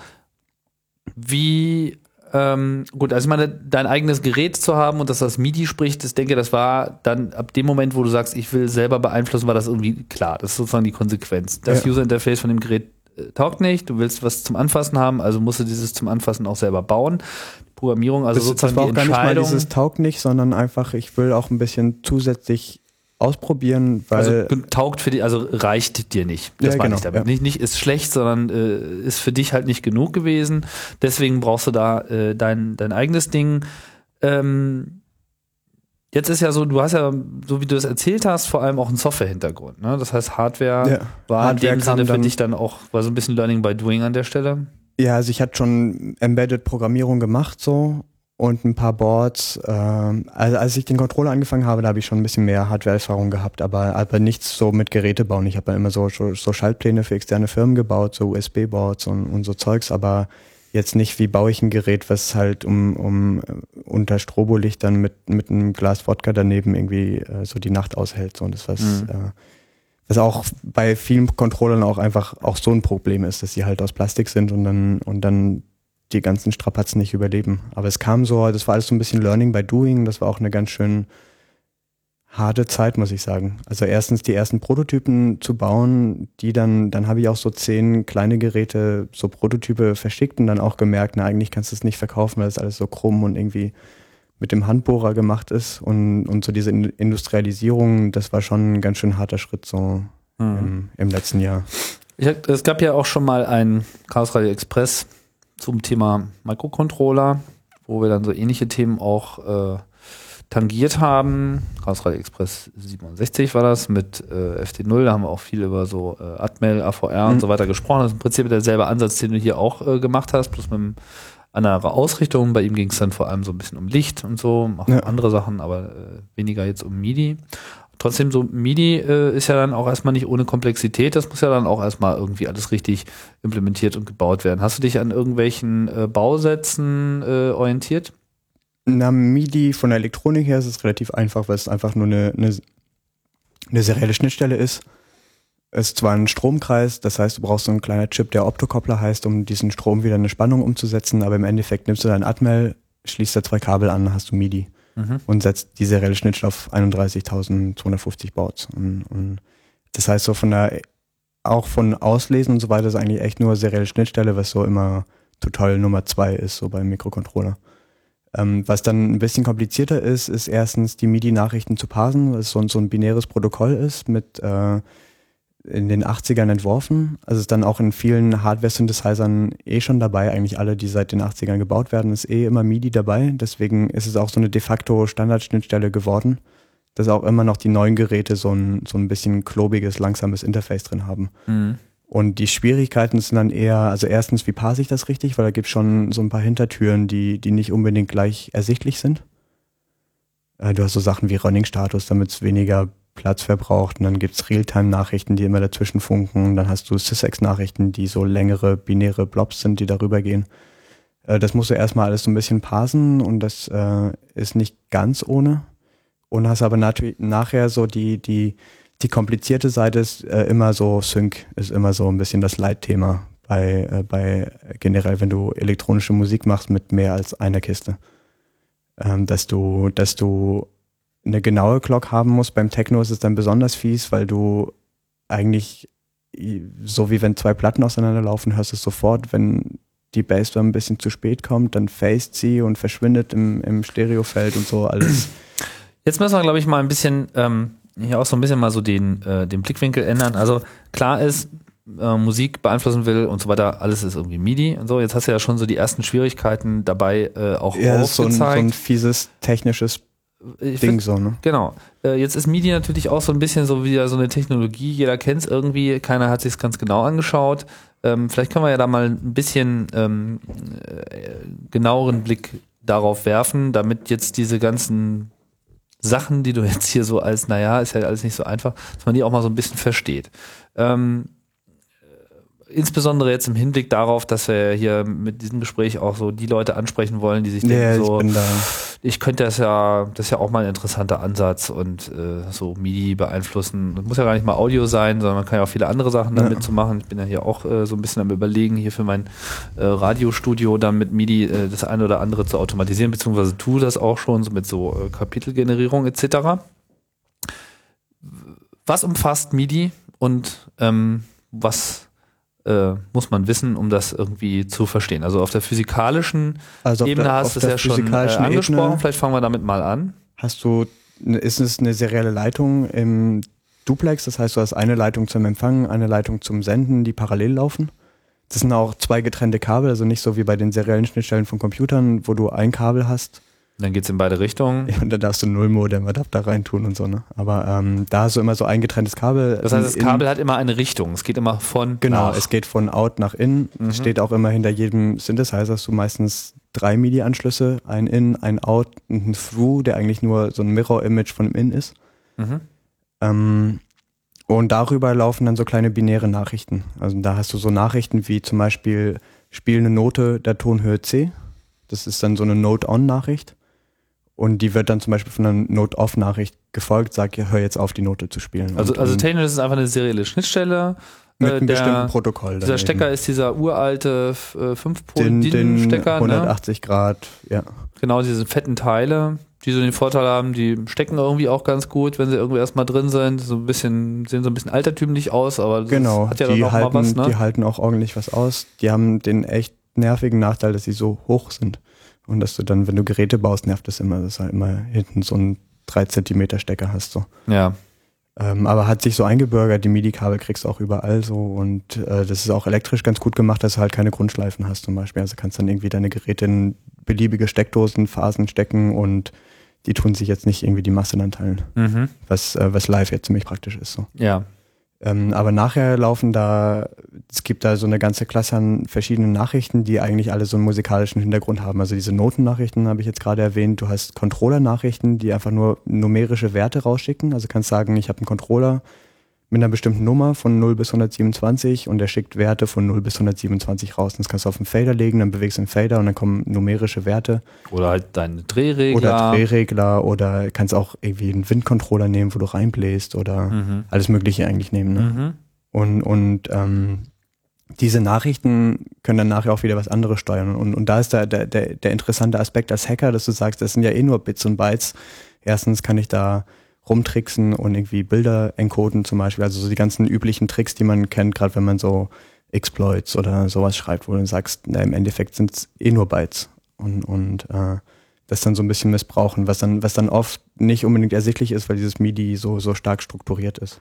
wie ähm, gut, also ich meine, dein eigenes Gerät zu haben und dass das MIDI spricht, ich denke, das war dann ab dem Moment, wo du sagst, ich will selber beeinflussen, war das irgendwie klar. Das ist sozusagen die Konsequenz. Das Ja. User Interface von dem Gerät äh, taugt nicht, du willst was zum Anfassen haben, also musst du dieses zum Anfassen auch selber bauen. Programmierung, also das, sozusagen das war die auch gar nicht mal Entscheidung. dieses taugt nicht, sondern einfach, ich will auch ein bisschen zusätzlich ausprobieren, weil also taugt für die, also reicht dir nicht. Das Ja, meine genau, ich damit. ja. Nicht, nicht ist schlecht, sondern äh, ist für dich halt nicht genug gewesen. Deswegen brauchst du da äh, dein, dein eigenes Ding. Ähm, jetzt ist ja so, du hast ja, so wie du es erzählt hast, vor allem auch einen Software-Hintergrund. Ne? Das heißt, Hardware Ja. war Hardware in dem Sinne für dich dann auch, war so ein bisschen Learning by Doing an der Stelle. Ja, also ich hatte schon Embedded Programmierung gemacht so und ein paar Boards. Ähm, also als ich den Controller angefangen habe, da habe ich schon ein bisschen mehr Hardware-Erfahrung gehabt, aber, aber nichts so mit Geräte bauen. Ich habe dann immer so, so, so Schaltpläne für externe Firmen gebaut, so USB-Boards und, und so Zeugs, aber jetzt nicht, wie baue ich ein Gerät, was halt um, um äh, unter Strobolichtern mit, mit einem Glas Wodka daneben irgendwie äh, so die Nacht aushält. So, und das was, Mhm. äh, was auch bei vielen Controllern auch einfach auch so ein Problem ist, dass sie halt aus Plastik sind und dann und dann die ganzen Strapazen nicht überleben. Aber es kam so, das war alles so ein bisschen Learning by Doing. Das war auch eine ganz schön harte Zeit, muss ich sagen. Also erstens die ersten Prototypen zu bauen, die dann, dann habe ich auch so zehn kleine Geräte, so Prototype verschickt und dann auch gemerkt, na eigentlich kannst du es nicht verkaufen, weil das alles so krumm und irgendwie mit dem Handbohrer gemacht ist und, und so diese In- Industrialisierung, das war schon ein ganz schön harter Schritt so im, im letzten Jahr. Ich, es gab ja auch schon mal ein Chaos Radio Express zum Thema Microcontroller, wo wir dann so ähnliche Themen auch äh, tangiert haben. Radio Express 67 war das mit äh, FT0, da haben wir auch viel über so äh, Atmel, AVR und Mhm. so weiter gesprochen. Das ist im Prinzip derselbe Ansatz, den du hier auch äh, gemacht hast, bloß mit anderer Ausrichtung. Bei ihm ging es dann vor allem so ein bisschen um Licht und so, auch Ja. andere Sachen, aber äh, weniger jetzt um MIDI. Trotzdem, so MIDI äh, ist ja dann auch erstmal nicht ohne Komplexität. Das muss ja dann auch erstmal irgendwie alles richtig implementiert und gebaut werden. Hast du dich an irgendwelchen äh, Bausätzen äh, orientiert? Na, MIDI von der Elektronik her ist es relativ einfach, weil es einfach nur eine, eine, eine serielle Schnittstelle ist. Es ist zwar ein Stromkreis, das heißt, du brauchst so einen kleinen Chip, der Optokoppler heißt, um diesen Strom wieder in eine Spannung umzusetzen, aber im Endeffekt nimmst du dein Atmel, schließt da zwei Kabel an, hast du MIDI Mhm. und setzt die serielle Schnittstelle auf 31.250 Baud. Und, und das heißt so von der, auch von Auslesen und so weiter ist eigentlich echt nur serielle Schnittstelle, was so immer Tutorial Nummer zwei ist, so beim Mikrocontroller. Ähm, was dann ein bisschen komplizierter ist, ist erstens die MIDI-Nachrichten zu parsen, was so, so ein binäres Protokoll ist, mit äh, in den 80ern entworfen. Also ist dann auch in vielen Hardware-Synthesizern eh schon dabei. Eigentlich alle, die seit den 80ern gebaut werden, ist eh immer MIDI dabei. Deswegen ist es auch so eine de facto Standardschnittstelle geworden, dass auch immer noch die neuen Geräte so ein, so ein bisschen klobiges, langsames Interface drin haben. Mhm. Und die Schwierigkeiten sind dann eher, also erstens, wie parse ich das richtig, weil da gibt es schon so ein paar Hintertüren, die, die nicht unbedingt gleich ersichtlich sind. Äh, du hast so Sachen wie Running-Status, damit es weniger Platz verbraucht. Und dann gibt es Realtime-Nachrichten, die immer dazwischen funken. Dann hast du Sysex-Nachrichten, die so längere binäre Blobs sind, die darüber gehen. Äh, das musst du erstmal alles so ein bisschen parsen und das äh, ist nicht ganz ohne. Und hast aber natürlich nachher so die, die, die komplizierte Seite ist äh, immer so Sync, ist immer so ein bisschen das Leitthema bei, äh, bei generell, wenn du elektronische Musik machst mit mehr als einer Kiste. Ähm, dass du, dass du eine genaue Clock haben musst. Beim Techno ist es dann besonders fies, weil du eigentlich so wie wenn zwei Platten auseinanderlaufen, hörst du es sofort, wenn die Bassdrum ein bisschen zu spät kommt, dann phased sie und verschwindet im, im Stereofeld und so alles. Jetzt müssen wir, glaube ich, mal ein bisschen ähm, hier auch so ein bisschen mal so den, äh, den Blickwinkel ändern. Also klar ist, äh, Musik beeinflussen will und so weiter, alles ist irgendwie MIDI und so. Jetzt hast du ja schon so die ersten Schwierigkeiten dabei äh, auch Ja, ist so ein, so aufgezeigt. ein fieses technisches ich Ding find, so, ne? Genau. Äh, jetzt ist MIDI natürlich auch so ein bisschen so wieder so eine Technologie. Jeder kennt es irgendwie, keiner hat sich es ganz genau angeschaut. Ähm, vielleicht können wir ja da mal ein bisschen ähm, äh, genaueren Blick darauf werfen, damit jetzt diese ganzen Sachen, die du jetzt hier so als, naja, ist ja alles nicht so einfach, dass man die auch mal so ein bisschen versteht. Ähm, insbesondere jetzt im Hinblick darauf, dass wir hier mit diesem Gespräch auch so die Leute ansprechen wollen, die sich denken, Ja, ich so, ich könnte das ja, das ist ja auch mal ein interessanter Ansatz und äh, so MIDI beeinflussen. Das muss ja gar nicht mal Audio sein, sondern man kann ja auch viele andere Sachen damit Ja. zu machen. Ich bin ja hier auch äh, so ein bisschen am überlegen, hier für mein äh, Radiostudio dann mit MIDI äh, das eine oder andere zu automatisieren, beziehungsweise tue das auch schon so mit so äh, Kapitelgenerierung etc. Was umfasst MIDI und ähm, was äh, muss man wissen, um das irgendwie zu verstehen? Also auf der physikalischen Also auf Ebene der- hast du es ja schon äh, angesprochen. Ebene Vielleicht fangen wir damit mal an. Hast du, ist es eine serielle Leitung im Duplex? Das heißt, du hast eine Leitung zum Empfangen, eine Leitung zum Senden, die parallel laufen. Das sind auch zwei getrennte Kabel, also nicht so wie bei den seriellen Schnittstellen von Computern, wo du ein Kabel hast Dann geht's in beide Richtungen. und dann darfst du einen Nullmodem-Adapter reintun und so, ne? Aber ähm, da hast du immer so ein getrenntes Kabel. Das heißt, das In- Kabel hat immer eine Richtung. Es geht immer von Genau, nach. es geht von out nach in. Mhm. Es steht auch immer hinter jedem Synthesizer hast du meistens drei MIDI-Anschlüsse, ein in, ein out und ein through, der eigentlich nur so ein Mirror-Image von dem in ist. Mhm. Ähm, und darüber laufen dann so kleine binäre Nachrichten. Also da hast du so Nachrichten wie zum Beispiel spiel eine Note der Tonhöhe C. Das ist dann so eine Note-on-Nachricht. Und die wird dann zum Beispiel von einer Note-off-Nachricht gefolgt, sag, ja, hör jetzt auf, die Note zu spielen. Also, und, also technisch ist es einfach eine serielle Schnittstelle. mit äh, einem der- bestimmten Protokoll. Dieser eben. Stecker ist dieser uralte äh, 5 den, pol den stecker ne? 180 Grad, ja. Genau, diese fetten Teile, die so den Vorteil haben, die stecken irgendwie auch ganz gut, wenn sie irgendwie erstmal drin sind. So ein bisschen, sehen so ein bisschen altertümlich aus, aber das Genau, hat ja dann auch halten, mal was, ne? die halten auch ordentlich was aus. Die haben den echt nervigen Nachteil, dass sie so hoch sind. Und dass du dann, wenn du Geräte baust, nervt das immer, dass du halt immer hinten so einen 3 Zentimeter Stecker hast. So. Ja. Ähm, aber hat sich so eingebürgert, die MIDI-Kabel kriegst du auch überall so und äh, das ist auch elektrisch ganz gut gemacht, dass du halt keine Grundschleifen hast zum Beispiel. Also kannst dann irgendwie deine Geräte in beliebige Steckdosen, Phasen stecken und die tun sich jetzt nicht irgendwie die Masse dann teilen, Mhm. was, äh, was live jetzt ziemlich praktisch ist. So. Ja. Ähm, aber nachher laufen da, es gibt da so eine ganze Klasse an verschiedenen Nachrichten, die eigentlich alle so einen musikalischen Hintergrund haben. Also diese Notennachrichten habe ich jetzt gerade erwähnt. Du hast Controller-Nachrichten, die einfach nur numerische Werte rausschicken. Also kannst sagen, ich habe einen Controller mit einer bestimmten Nummer von 0 bis 127 und der schickt Werte von 0 bis 127 raus. Und das kannst du auf den Fader legen, dann bewegst du den Fader und dann kommen numerische Werte. Oder halt deine Drehregler. Oder Drehregler oder kannst auch irgendwie einen Windcontroller nehmen, wo du reinbläst oder Mhm. alles Mögliche eigentlich nehmen. Ne? Mhm. Und, und ähm, diese Nachrichten können dann nachher auch wieder was anderes steuern. Und, und da ist der, der, der interessante Aspekt als Hacker, dass du sagst, das sind ja eh nur Bits und Bytes. Erstens kann ich da rumtricksen und irgendwie Bilder encoden zum Beispiel. Also so die ganzen üblichen Tricks, die man kennt, gerade wenn man so Exploits oder sowas schreibt, wo du sagst, na, im Endeffekt sind es eh nur Bytes. Und, und äh, das dann so ein bisschen missbrauchen, was dann, was dann oft nicht unbedingt ersichtlich ist, weil dieses MIDI so, so stark strukturiert ist.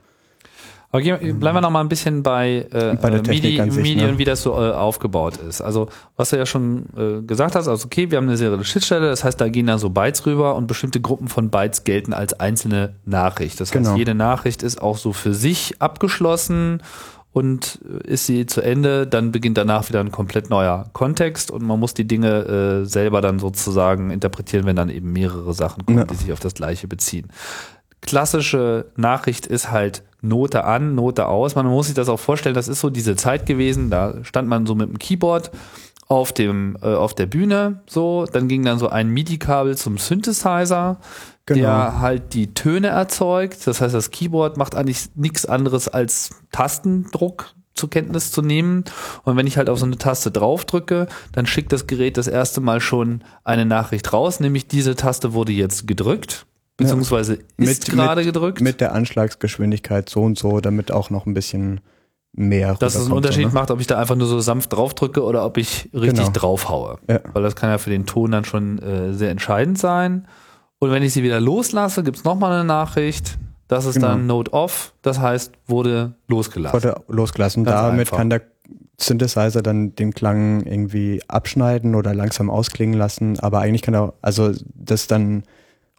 Aber bleiben wir noch mal ein bisschen bei, äh, Bei Technik MIDI, sich, MIDI ne? und wie das so äh, aufgebaut ist. Also was du ja schon äh, gesagt hast, also okay, wir haben eine serielle Schnittstelle, das heißt, da gehen dann so Bytes rüber und bestimmte Gruppen von Bytes gelten als einzelne Nachricht. Das Genau. heißt, jede Nachricht ist auch so für sich abgeschlossen und äh, ist sie zu Ende, dann beginnt danach wieder ein komplett neuer Kontext und man muss die Dinge äh, selber dann sozusagen interpretieren, wenn dann eben mehrere Sachen kommen, Ja. die sich auf das gleiche beziehen klassische Nachricht ist halt Note an, Note aus. Man muss sich das auch vorstellen, das ist so diese Zeit gewesen, da stand man so mit dem Keyboard auf dem äh, auf der Bühne so, dann ging dann so ein MIDI-Kabel zum Synthesizer, Genau. der halt die Töne erzeugt. Das heißt, das Keyboard macht eigentlich nichts anderes als Tastendruck zur Kenntnis zu nehmen. Und wenn ich halt auf so eine Taste draufdrücke, dann schickt das Gerät das erste Mal schon eine Nachricht raus, nämlich diese Taste wurde jetzt gedrückt, beziehungsweise ist gerade gedrückt. Mit der Anschlagsgeschwindigkeit so und so, damit auch noch ein bisschen mehr. dass es einen Unterschied so, ne? macht, ob ich da einfach nur so sanft draufdrücke oder ob ich richtig Genau. draufhaue. Ja. Weil das kann ja für den Ton dann schon äh, sehr entscheidend sein. Und wenn ich sie wieder loslasse, gibt's noch nochmal eine Nachricht. Das ist Genau. dann Note Off, das heißt, wurde losgelassen. Wurde losgelassen. Ganz Damit einfach. kann der Synthesizer dann den Klang irgendwie abschneiden oder langsam ausklingen lassen. Aber eigentlich kann er, also das dann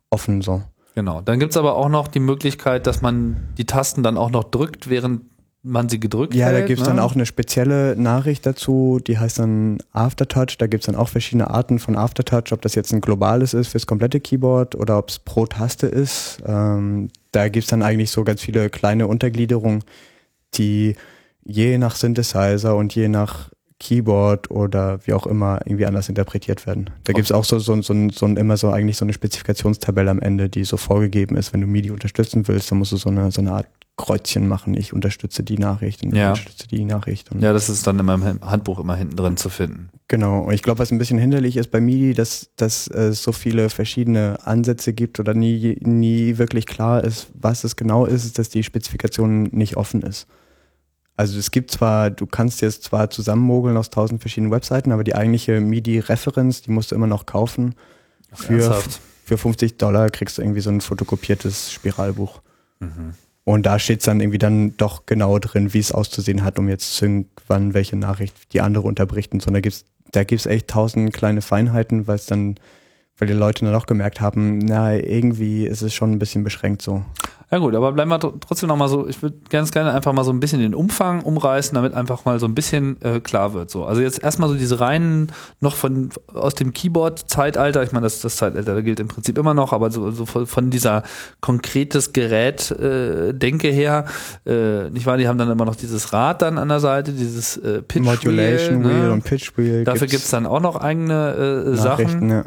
offen so. Genau. Dann gibt's aber auch noch die Möglichkeit, dass man die Tasten dann auch noch drückt, während man sie gedrückt Ja, hält. da gibt's ne? dann auch eine spezielle Nachricht dazu, die heißt dann Aftertouch. Da gibt's dann auch verschiedene Arten von Aftertouch, ob das jetzt ein globales ist fürs komplette Keyboard oder ob es pro Taste ist. Ähm, da gibt's dann eigentlich so ganz viele kleine Untergliederungen, die je nach Synthesizer und je nach Keyboard oder wie auch immer irgendwie anders interpretiert werden. Da gibt's auch so, so, so, so immer so eigentlich so eine Spezifikationstabelle am Ende, die so vorgegeben ist. Wenn du MIDI unterstützen willst, dann musst du so eine, so eine Art Kreuzchen machen. Ich unterstütze die Nachricht und ich Ja. unterstütze die Nachricht. Ja, das ist dann in meinem Handbuch immer hinten drin zu finden. Genau. Und ich glaube, was ein bisschen hinderlich ist bei MIDI, dass, dass es so viele verschiedene Ansätze gibt oder nie, nie wirklich klar ist, was es genau ist, ist, dass die Spezifikation nicht offen ist. Also es gibt zwar, du kannst jetzt zwar zusammenmogeln aus tausend verschiedenen Webseiten, aber die eigentliche MIDI-Referenz, die musst du immer noch kaufen. Für, Ernsthaft? für 50 Dollar kriegst du irgendwie so ein fotokopiertes Spiralbuch. Mhm. Und da steht dann irgendwie dann doch genau drin, wie es auszusehen hat, um jetzt Sync, wann welche Nachricht die andere unterbricht und so. Und da gibt's, da gibt's echt tausend kleine Feinheiten, weil es dann, weil die Leute dann auch gemerkt haben, na, irgendwie ist es schon ein bisschen beschränkt so. Ja gut, aber bleiben wir tr- trotzdem noch mal so, ich würde ganz gerne einfach mal so ein bisschen den Umfang umreißen, damit einfach mal so ein bisschen äh, klar wird. So. Also jetzt erstmal so diese reinen, noch von aus dem Keyboard-Zeitalter, ich meine, das, das Zeitalter gilt im Prinzip immer noch, aber so, so von, dieser konkretes Gerät äh, Denke her, äh, nicht wahr, die haben dann immer noch dieses Rad dann an der Seite, dieses äh, Pitch Modulation Wheel, Wheel ne? und Pitch Wheel. Dafür gibt's dann auch noch eigene äh, Sachen. Ja.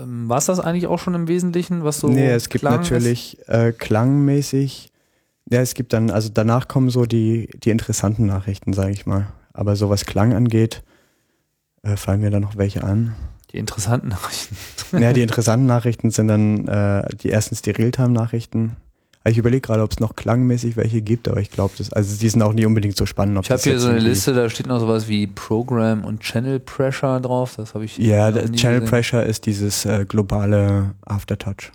Ähm, War es das eigentlich auch schon im Wesentlichen, was so nee, es gibt Klang natürlich äh, klangmäßig, ja, es gibt dann, also danach kommen so die, die interessanten Nachrichten, sage ich mal. Aber so was Klang angeht, äh, fallen mir da noch welche an. die interessanten Nachrichten. Ja, die interessanten Nachrichten sind dann äh, die erstens die Realtime-Nachrichten. Ich überlege gerade, ob es noch klangmäßig welche gibt, aber ich glaube, das, also die sind auch nie unbedingt so spannend. Ich habe hier so eine Liste, da steht noch sowas wie Program und Channel Pressure drauf. Das habe ich Ja, nie Channel gesehen. Pressure ist dieses äh, globale Aftertouch.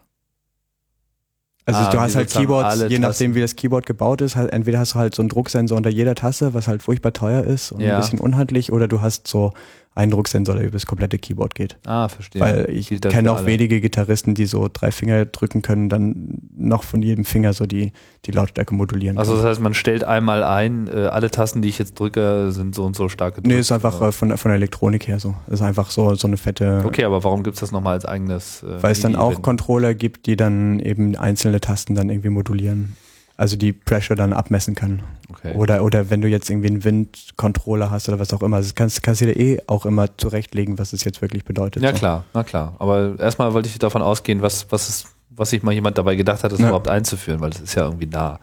Also Ah, du hast halt Keyboards, je nachdem wie das Keyboard gebaut ist, halt, entweder hast du halt so einen Drucksensor unter jeder Tasse, was halt furchtbar teuer ist und Ja. ein bisschen unhandlich, oder du hast so einen Drucksensor, der über das komplette Keyboard geht. Ah, verstehe. Weil ich kenne auch alle. wenige Gitarristen, die so drei Finger drücken können, dann noch von jedem Finger so die, die Lautstärke modulieren. Also das heißt, man stellt einmal ein, äh, alle Tasten, die ich jetzt drücke, sind so und so stark gedrückt. nee, ist einfach äh, von, der- von der Elektronik her so. Ist einfach so, so eine fette, Okay, aber warum gibt's das nochmal als eigenes? Äh, weil es dann auch? Controller gibt, die dann eben einzelne Tasten dann irgendwie modulieren. Also die Pressure dann abmessen kann. Okay. Oder, oder wenn du jetzt irgendwie einen Wind-Controller hast oder was auch immer, das kannst, kannst du dir eh auch immer zurechtlegen, was es jetzt wirklich bedeutet. Ja so. klar, na klar. Aber erstmal wollte ich davon ausgehen, was, was, ist, was sich mal jemand dabei gedacht hat, das Ja. überhaupt einzuführen, weil das ist ja irgendwie nah.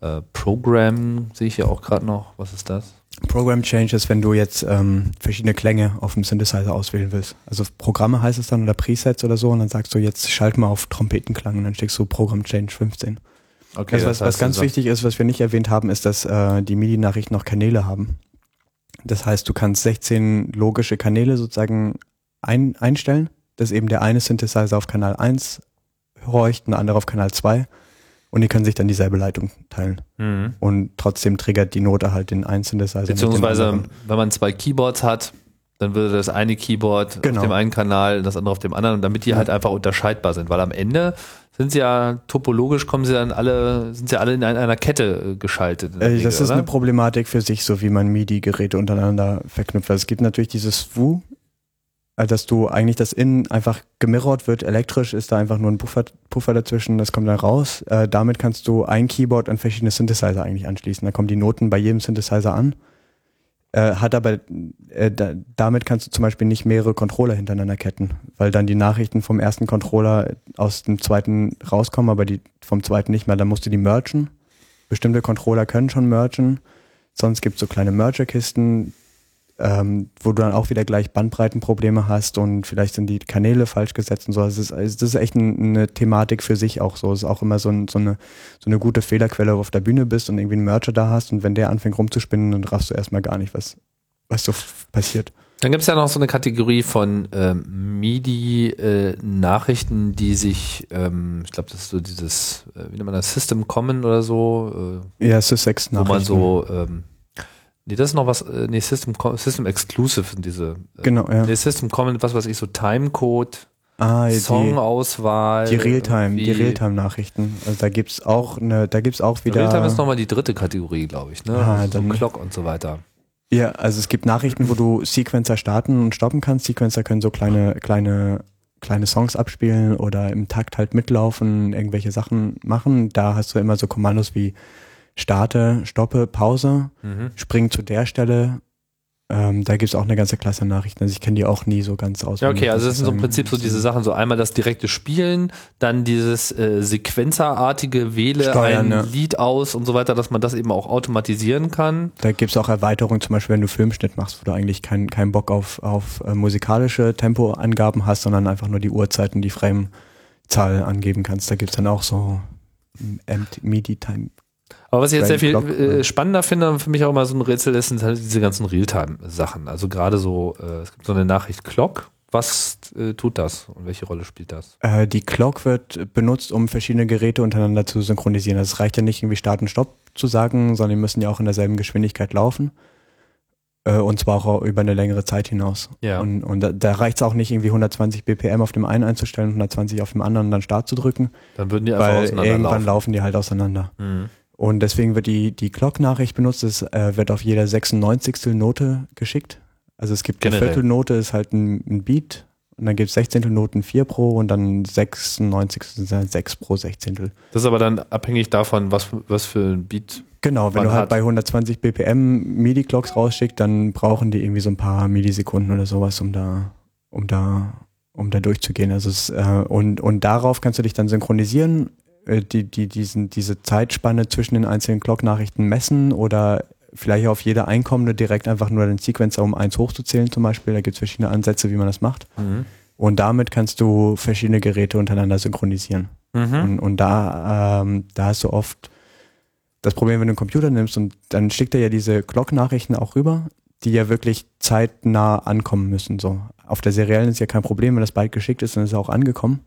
Äh, Program sehe ich ja auch gerade noch. Was ist das? Program Changes, wenn du jetzt ähm, verschiedene Klänge auf dem Synthesizer auswählen willst. Also Programme heißt es dann oder Presets oder so und dann sagst du jetzt schalt mal auf Trompetenklang und dann steckst du Program Change 15. Okay, also was, was ganz wichtig ist, was wir nicht erwähnt haben, ist, dass äh, die MIDI-Nachrichten noch Kanäle haben. Das heißt, du kannst 16 logische Kanäle sozusagen ein, einstellen, dass eben der eine Synthesizer auf Kanal 1 horcht, ein anderer auf Kanal 2 und die können sich dann dieselbe Leitung teilen. Mhm. Und trotzdem triggert die Note halt den einen Synthesizer. Beziehungsweise, wenn man zwei Keyboards hat, dann würde das eine Keyboard Genau. auf dem einen Kanal, das andere auf dem anderen, damit die halt einfach unterscheidbar sind, weil am Ende sind sie ja topologisch kommen sie dann alle, sind sie alle in ein- einer Kette äh, geschaltet. Äh, Regel, das ist oder? eine Problematik für sich, so wie man MIDI-Geräte untereinander verknüpft. Also es gibt natürlich dieses SWU, äh, dass du eigentlich das Innen einfach gemirrort wird. Elektrisch ist da einfach nur ein Puffer, Puffer dazwischen, das kommt dann raus. Äh, damit kannst du ein Keyboard an verschiedene Synthesizer eigentlich anschließen. Da kommen die Noten bei jedem Synthesizer an. Äh, hat aber, äh, da, damit kannst du zum Beispiel nicht mehrere Controller hintereinander ketten, weil dann die Nachrichten vom ersten Controller aus dem zweiten rauskommen, aber die vom zweiten nicht mehr. Dann musst du die mergen. Bestimmte Controller können schon mergen. Sonst gibt es so kleine Merger-Kisten, ähm, wo du dann auch wieder gleich Bandbreitenprobleme hast und vielleicht sind die Kanäle falsch gesetzt und so. Das ist, also das ist echt ein, eine Thematik für sich auch so. Es ist auch immer so, ein, so, eine, so eine gute Fehlerquelle, wo du auf der Bühne bist und irgendwie einen Merger da hast und wenn der anfängt rumzuspinnen, dann raffst du erstmal gar nicht, was, was so passiert. Dann gibt es ja noch so eine Kategorie von ähm, MIDI-Nachrichten, die sich, ähm, ich glaube, das ist so dieses, äh, wie nennt man das, System Common oder so, äh, Ja, Sussex wo man so, ähm, nee, das ist noch was, äh, nee, System, System Exclusive sind diese, äh, Genau, ja. nee, System Common, was weiß ich, so Timecode, Ah, Songauswahl. die Realtime, die. Realtime-Nachrichten. Also da gibt's auch eine, da gibt's auch wieder. Realtime ist nochmal die dritte Kategorie, glaube ich. Ne? Ah, so dann- Clock und so weiter. Ja, also es gibt Nachrichten, wo du Sequencer starten und stoppen kannst. Sequencer können so kleine, kleine, kleine Songs abspielen oder im Takt halt mitlaufen, irgendwelche Sachen machen. Da hast du immer so Kommandos wie starte, stoppe, Pause, Mhm. spring zu der Stelle. Ähm, da gibt's auch eine ganze Klasse Nachrichten. Also ich kenne die auch nie so ganz aus. Ja, okay, also das sind so im Prinzip so diese Sachen, so einmal das direkte Spielen, dann dieses äh, sequenzerartige Wähle Steuern, ein ja. Lied aus und so weiter, dass man das eben auch automatisieren kann. Da gibt's auch Erweiterungen, zum Beispiel wenn du Filmschnitt machst, wo du eigentlich keinen keinen Bock auf, auf äh, musikalische Tempoangaben hast, sondern einfach nur die Uhrzeiten, die Framezahl angeben kannst. Da gibt's dann auch so ähm, MIDI-Time. Aber was ich jetzt sehr viel äh, ja. spannender finde und für mich auch immer so ein Rätsel ist, sind halt diese ganzen Realtime-Sachen. Also gerade so, äh, es gibt so eine Nachricht Clock. Was äh, tut das und welche Rolle spielt das? Äh, die Clock wird benutzt, um verschiedene Geräte untereinander zu synchronisieren. Also es reicht ja nicht irgendwie Start und Stopp zu sagen, sondern die müssen ja auch in derselben Geschwindigkeit laufen. Äh, und zwar auch über eine längere Zeit hinaus. Ja. Und, und da, da reicht es auch nicht, irgendwie 120 BPM auf dem einen einzustellen, 120 auf dem anderen und dann Start zu drücken, Dann würden die einfach weil auseinander irgendwann laufen. laufen die halt auseinander. Mhm. Und deswegen wird die, die Clock-Nachricht benutzt, es äh, wird auf jeder 96. Note geschickt. Also es gibt eine Generell. Viertelnote, ist halt ein, ein Beat und dann gibt es 16. Noten 4 pro und dann 96. sind dann 6 pro 16. Das ist aber dann abhängig davon, was, was für ein Beat. Genau, wenn du halt hat- bei 120 BPM MIDI-Clocks rausschickst, dann brauchen die irgendwie so ein paar Millisekunden oder sowas, um da, um da, um da durchzugehen. Also es, äh, und, und darauf kannst du dich dann synchronisieren, die, die, diesen, diese Zeitspanne zwischen den einzelnen Clock-Nachrichten messen oder vielleicht auf jede einkommende direkt einfach nur den Sequencer um eins hochzuzählen zum Beispiel. Da gibt es verschiedene Ansätze, wie man das macht. Und damit kannst du verschiedene Geräte untereinander synchronisieren. Mhm. Und, und da, ähm, da hast du oft das Problem, wenn du einen Computer nimmst und dann schickt er ja diese Clock-Nachrichten auch rüber, die ja wirklich zeitnah ankommen müssen. So. Auf der seriellen ist ja kein Problem, wenn das Byte geschickt ist, dann ist es auch angekommen.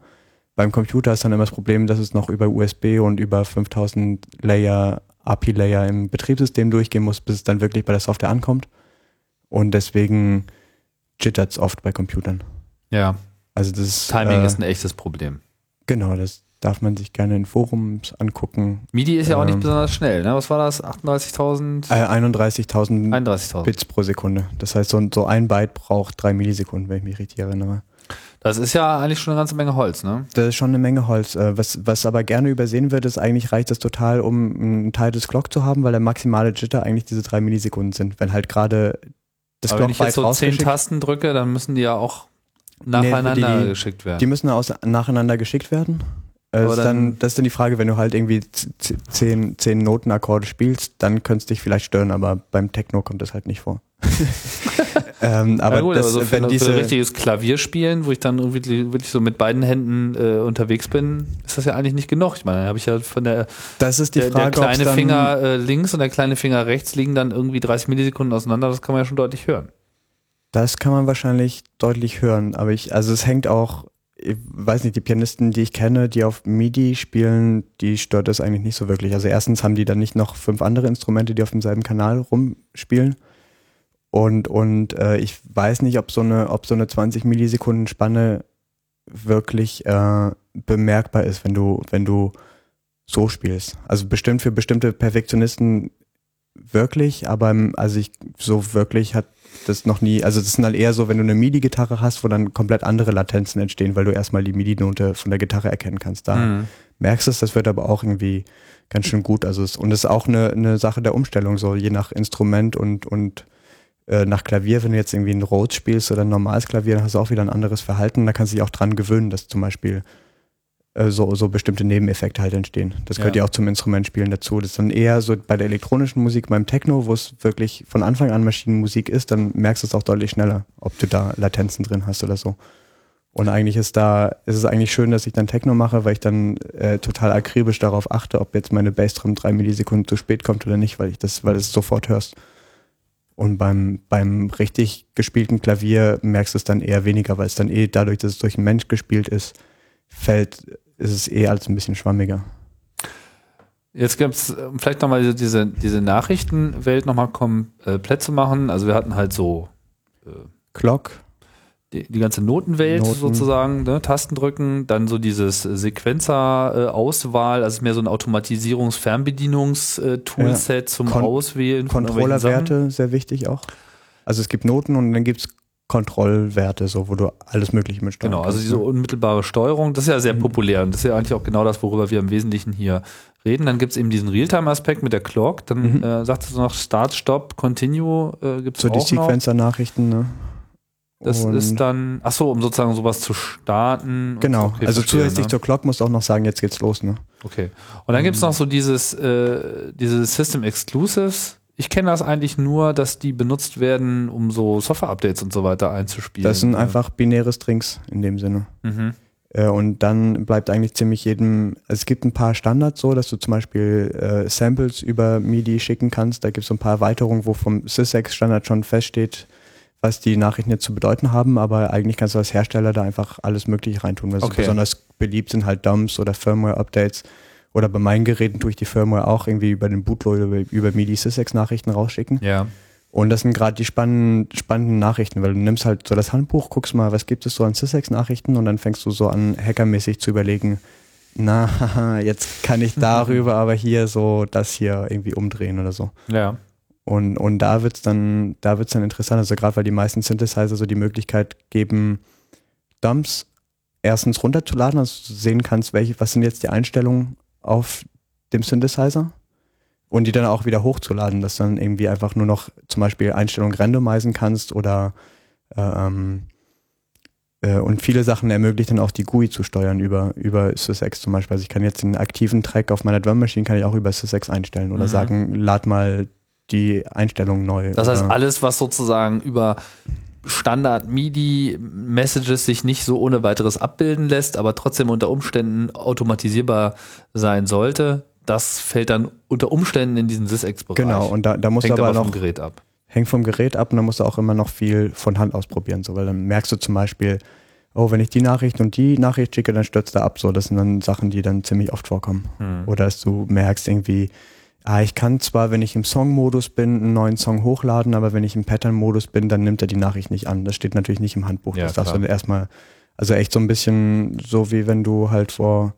Beim Computer ist dann immer das Problem, dass es noch über USB und über 5000 Layer, API-Layer im Betriebssystem durchgehen muss, bis es dann wirklich bei der Software ankommt. Und deswegen jittert es oft bei Computern. Ja, Also das ist, Timing äh, ist ein echtes Problem. Genau, das darf man sich gerne in Forums angucken. MIDI ist ja auch nicht ähm, besonders schnell, ne? Was war das? 38.000? Äh, 31.000 31.000. Bits pro Sekunde. Das heißt, so, so ein Byte braucht drei Millisekunden, wenn ich mich richtig erinnere. Das ist ja eigentlich schon eine ganze Menge Holz, ne? Das ist schon eine Menge Holz. Äh, Was, was aber gerne übersehen wird, ist eigentlich reicht das total, um einen Teil des Clock zu haben, weil der maximale Jitter eigentlich diese drei Millisekunden sind. Wenn halt gerade das Aber wenn ich Clock jetzt so zehn Tasten drücke, dann müssen die ja auch nacheinander die- die- geschickt werden. Die müssen aus, nacheinander geschickt werden. Äh, Aber ist dann- das ist dann die Frage, wenn du halt irgendwie zehn, zehn Notenakkorde spielst, dann könnte es dich vielleicht stören, aber beim Techno kommt das halt nicht vor. ähm, aber ja gut, das, aber so für, wenn für diese, richtiges Klavierspielen, wo ich dann irgendwie wirklich so mit beiden Händen äh, unterwegs bin, ist das ja eigentlich nicht genug. Ich meine, habe ich ja von der, das ist die der, Frage, der kleine Finger äh, links und der kleine Finger rechts liegen dann irgendwie 30 Millisekunden auseinander, das kann man ja schon deutlich hören. Das kann man wahrscheinlich deutlich hören, aber ich, also es hängt auch, ich weiß nicht, die Pianisten, die ich kenne, die auf MIDI spielen, die stört das eigentlich nicht so wirklich. Also erstens haben die dann nicht noch fünf andere Instrumente, die auf demselben Kanal rumspielen. Und, und äh, ich weiß nicht, ob so eine, ob so eine 20 Millisekunden Spanne wirklich äh, bemerkbar ist, wenn du, wenn du so spielst. Also bestimmt für bestimmte Perfektionisten wirklich, aber ähm, also ich so wirklich hat das noch nie, also das sind halt eher so, wenn du eine MIDI-Gitarre hast, wo dann komplett andere Latenzen entstehen, weil du erstmal die MIDI-Note von der Gitarre erkennen kannst. Da Mhm. merkst du es, das wird aber auch irgendwie ganz schön gut. Also es, und es ist auch eine, eine Sache der Umstellung, so je nach Instrument und, und äh, nach Klavier, wenn du jetzt irgendwie ein Rhodes spielst oder ein normales Klavier, dann hast du auch wieder ein anderes Verhalten. Da kannst du dich auch dran gewöhnen, dass zum Beispiel äh, so, so bestimmte Nebeneffekte halt entstehen. Das gehört Ja. ja auch zum Instrumentspielen dazu. Das ist dann eher so bei der elektronischen Musik, beim Techno, wo es wirklich von Anfang an Maschinenmusik ist, dann merkst du es auch deutlich schneller, ob du da Latenzen drin hast oder so. Und eigentlich ist da, ist es eigentlich schön, dass ich dann Techno mache, weil ich dann äh, total akribisch darauf achte, ob jetzt meine Bassdrum drei Millisekunden zu spät kommt oder nicht, weil ich das, weil du es sofort hörst. Und beim, beim richtig gespielten Klavier merkst du es dann eher weniger, weil es dann eh dadurch, dass es durch einen Mensch gespielt ist, fällt, ist es eh alles ein bisschen schwammiger. Jetzt gibt es vielleicht nochmal diese, diese, diese Nachrichtenwelt nochmal komplett zu machen. Also wir hatten halt so Clock, die, die ganze Notenwelt Noten. sozusagen, ne, Tasten drücken, dann so dieses Sequenzer-Auswahl, also mehr so ein Automatisierungs-Fernbedienungs-Toolset zum Kon- Auswählen. Controllerwerte, sehr wichtig auch. Also es gibt Noten und dann gibt's Kontrollwerte, so wo du alles Mögliche mit Genau, also diese ne? unmittelbare Steuerung, das ist ja sehr Mhm. populär und das ist ja eigentlich auch genau das, worüber wir im Wesentlichen hier reden. Dann gibt es eben diesen Realtime-Aspekt mit der Clock, dann Mhm. äh, sagtest du noch Start, Stop, Continue äh, gibt es So auch die noch. Sequencer-Nachrichten, ne? Das Und- ist dann, ach so, um sozusagen sowas zu starten. Genau, Okay, also verstehe, zusätzlich ne? zur Clock musst du auch noch sagen, jetzt geht's los, ne? Okay. Und dann gibt es noch so dieses, äh, diese System Exclusives. Ich kenne das eigentlich nur, dass die benutzt werden, um so Software-Updates und so weiter einzuspielen. Das sind Ja. einfach binäre Strings in dem Sinne. Mhm. Äh, und dann bleibt eigentlich ziemlich jedem, also es gibt ein paar Standards so, dass du zum Beispiel äh, Samples über MIDI schicken kannst. Da gibt es so ein paar Erweiterungen, wo vom Sysex-Standard schon feststeht, was die Nachrichten jetzt zu bedeuten haben, aber eigentlich kannst du als Hersteller da einfach alles Mögliche reintun. Was Okay. besonders beliebt sind halt Dumps oder Firmware-Updates. Oder bei meinen Geräten tue ich die Firmware auch irgendwie über den Bootloader über, über MIDI Sysex-Nachrichten rausschicken. Ja. Und das sind gerade die spannenden, spannenden Nachrichten, weil du nimmst halt so das Handbuch, guckst mal, was gibt es so an Sysex-Nachrichten und dann fängst du so an, hackermäßig zu überlegen, na, jetzt kann ich darüber aber hier so das hier irgendwie umdrehen oder so. Ja. Und, und da wird's dann, da wird's dann interessant, also gerade weil die meisten Synthesizer so die Möglichkeit geben, Dumps erstens runterzuladen, also du sehen kannst, welche, was sind jetzt die Einstellungen auf dem Synthesizer und die dann auch wieder hochzuladen, dass du dann irgendwie einfach nur noch zum Beispiel Einstellungen randomisieren kannst oder ähm, äh, und viele Sachen ermöglicht dann auch die GUI zu steuern über, über SysX zum Beispiel. Also ich kann jetzt den aktiven Track auf meiner Drum Machine kann ich auch über SysX einstellen oder Mhm. sagen, lad mal die Einstellung neu. Das heißt, alles, was sozusagen über Standard-MIDI-Messages sich nicht so ohne weiteres abbilden lässt, aber trotzdem unter Umständen automatisierbar sein sollte, das fällt dann unter Umständen in diesen Sysex-Bereich. genau, und da, da Hängt du aber aber noch vom Gerät ab. hängt vom Gerät ab und dann musst du auch immer noch viel von Hand ausprobieren, so, weil dann merkst du zum Beispiel, oh, wenn ich die Nachricht und die Nachricht schicke, dann stürzt er ab. So, das sind dann Sachen, die dann ziemlich oft vorkommen. Hm. Oder dass du merkst irgendwie, ah, ich kann zwar, wenn ich im Song-Modus bin, einen neuen Song hochladen, aber wenn ich im Pattern-Modus bin, dann nimmt er die Nachricht nicht an. Das steht natürlich nicht im Handbuch. Ja, das darfst du erstmal, also echt so ein bisschen so wie wenn du halt vor,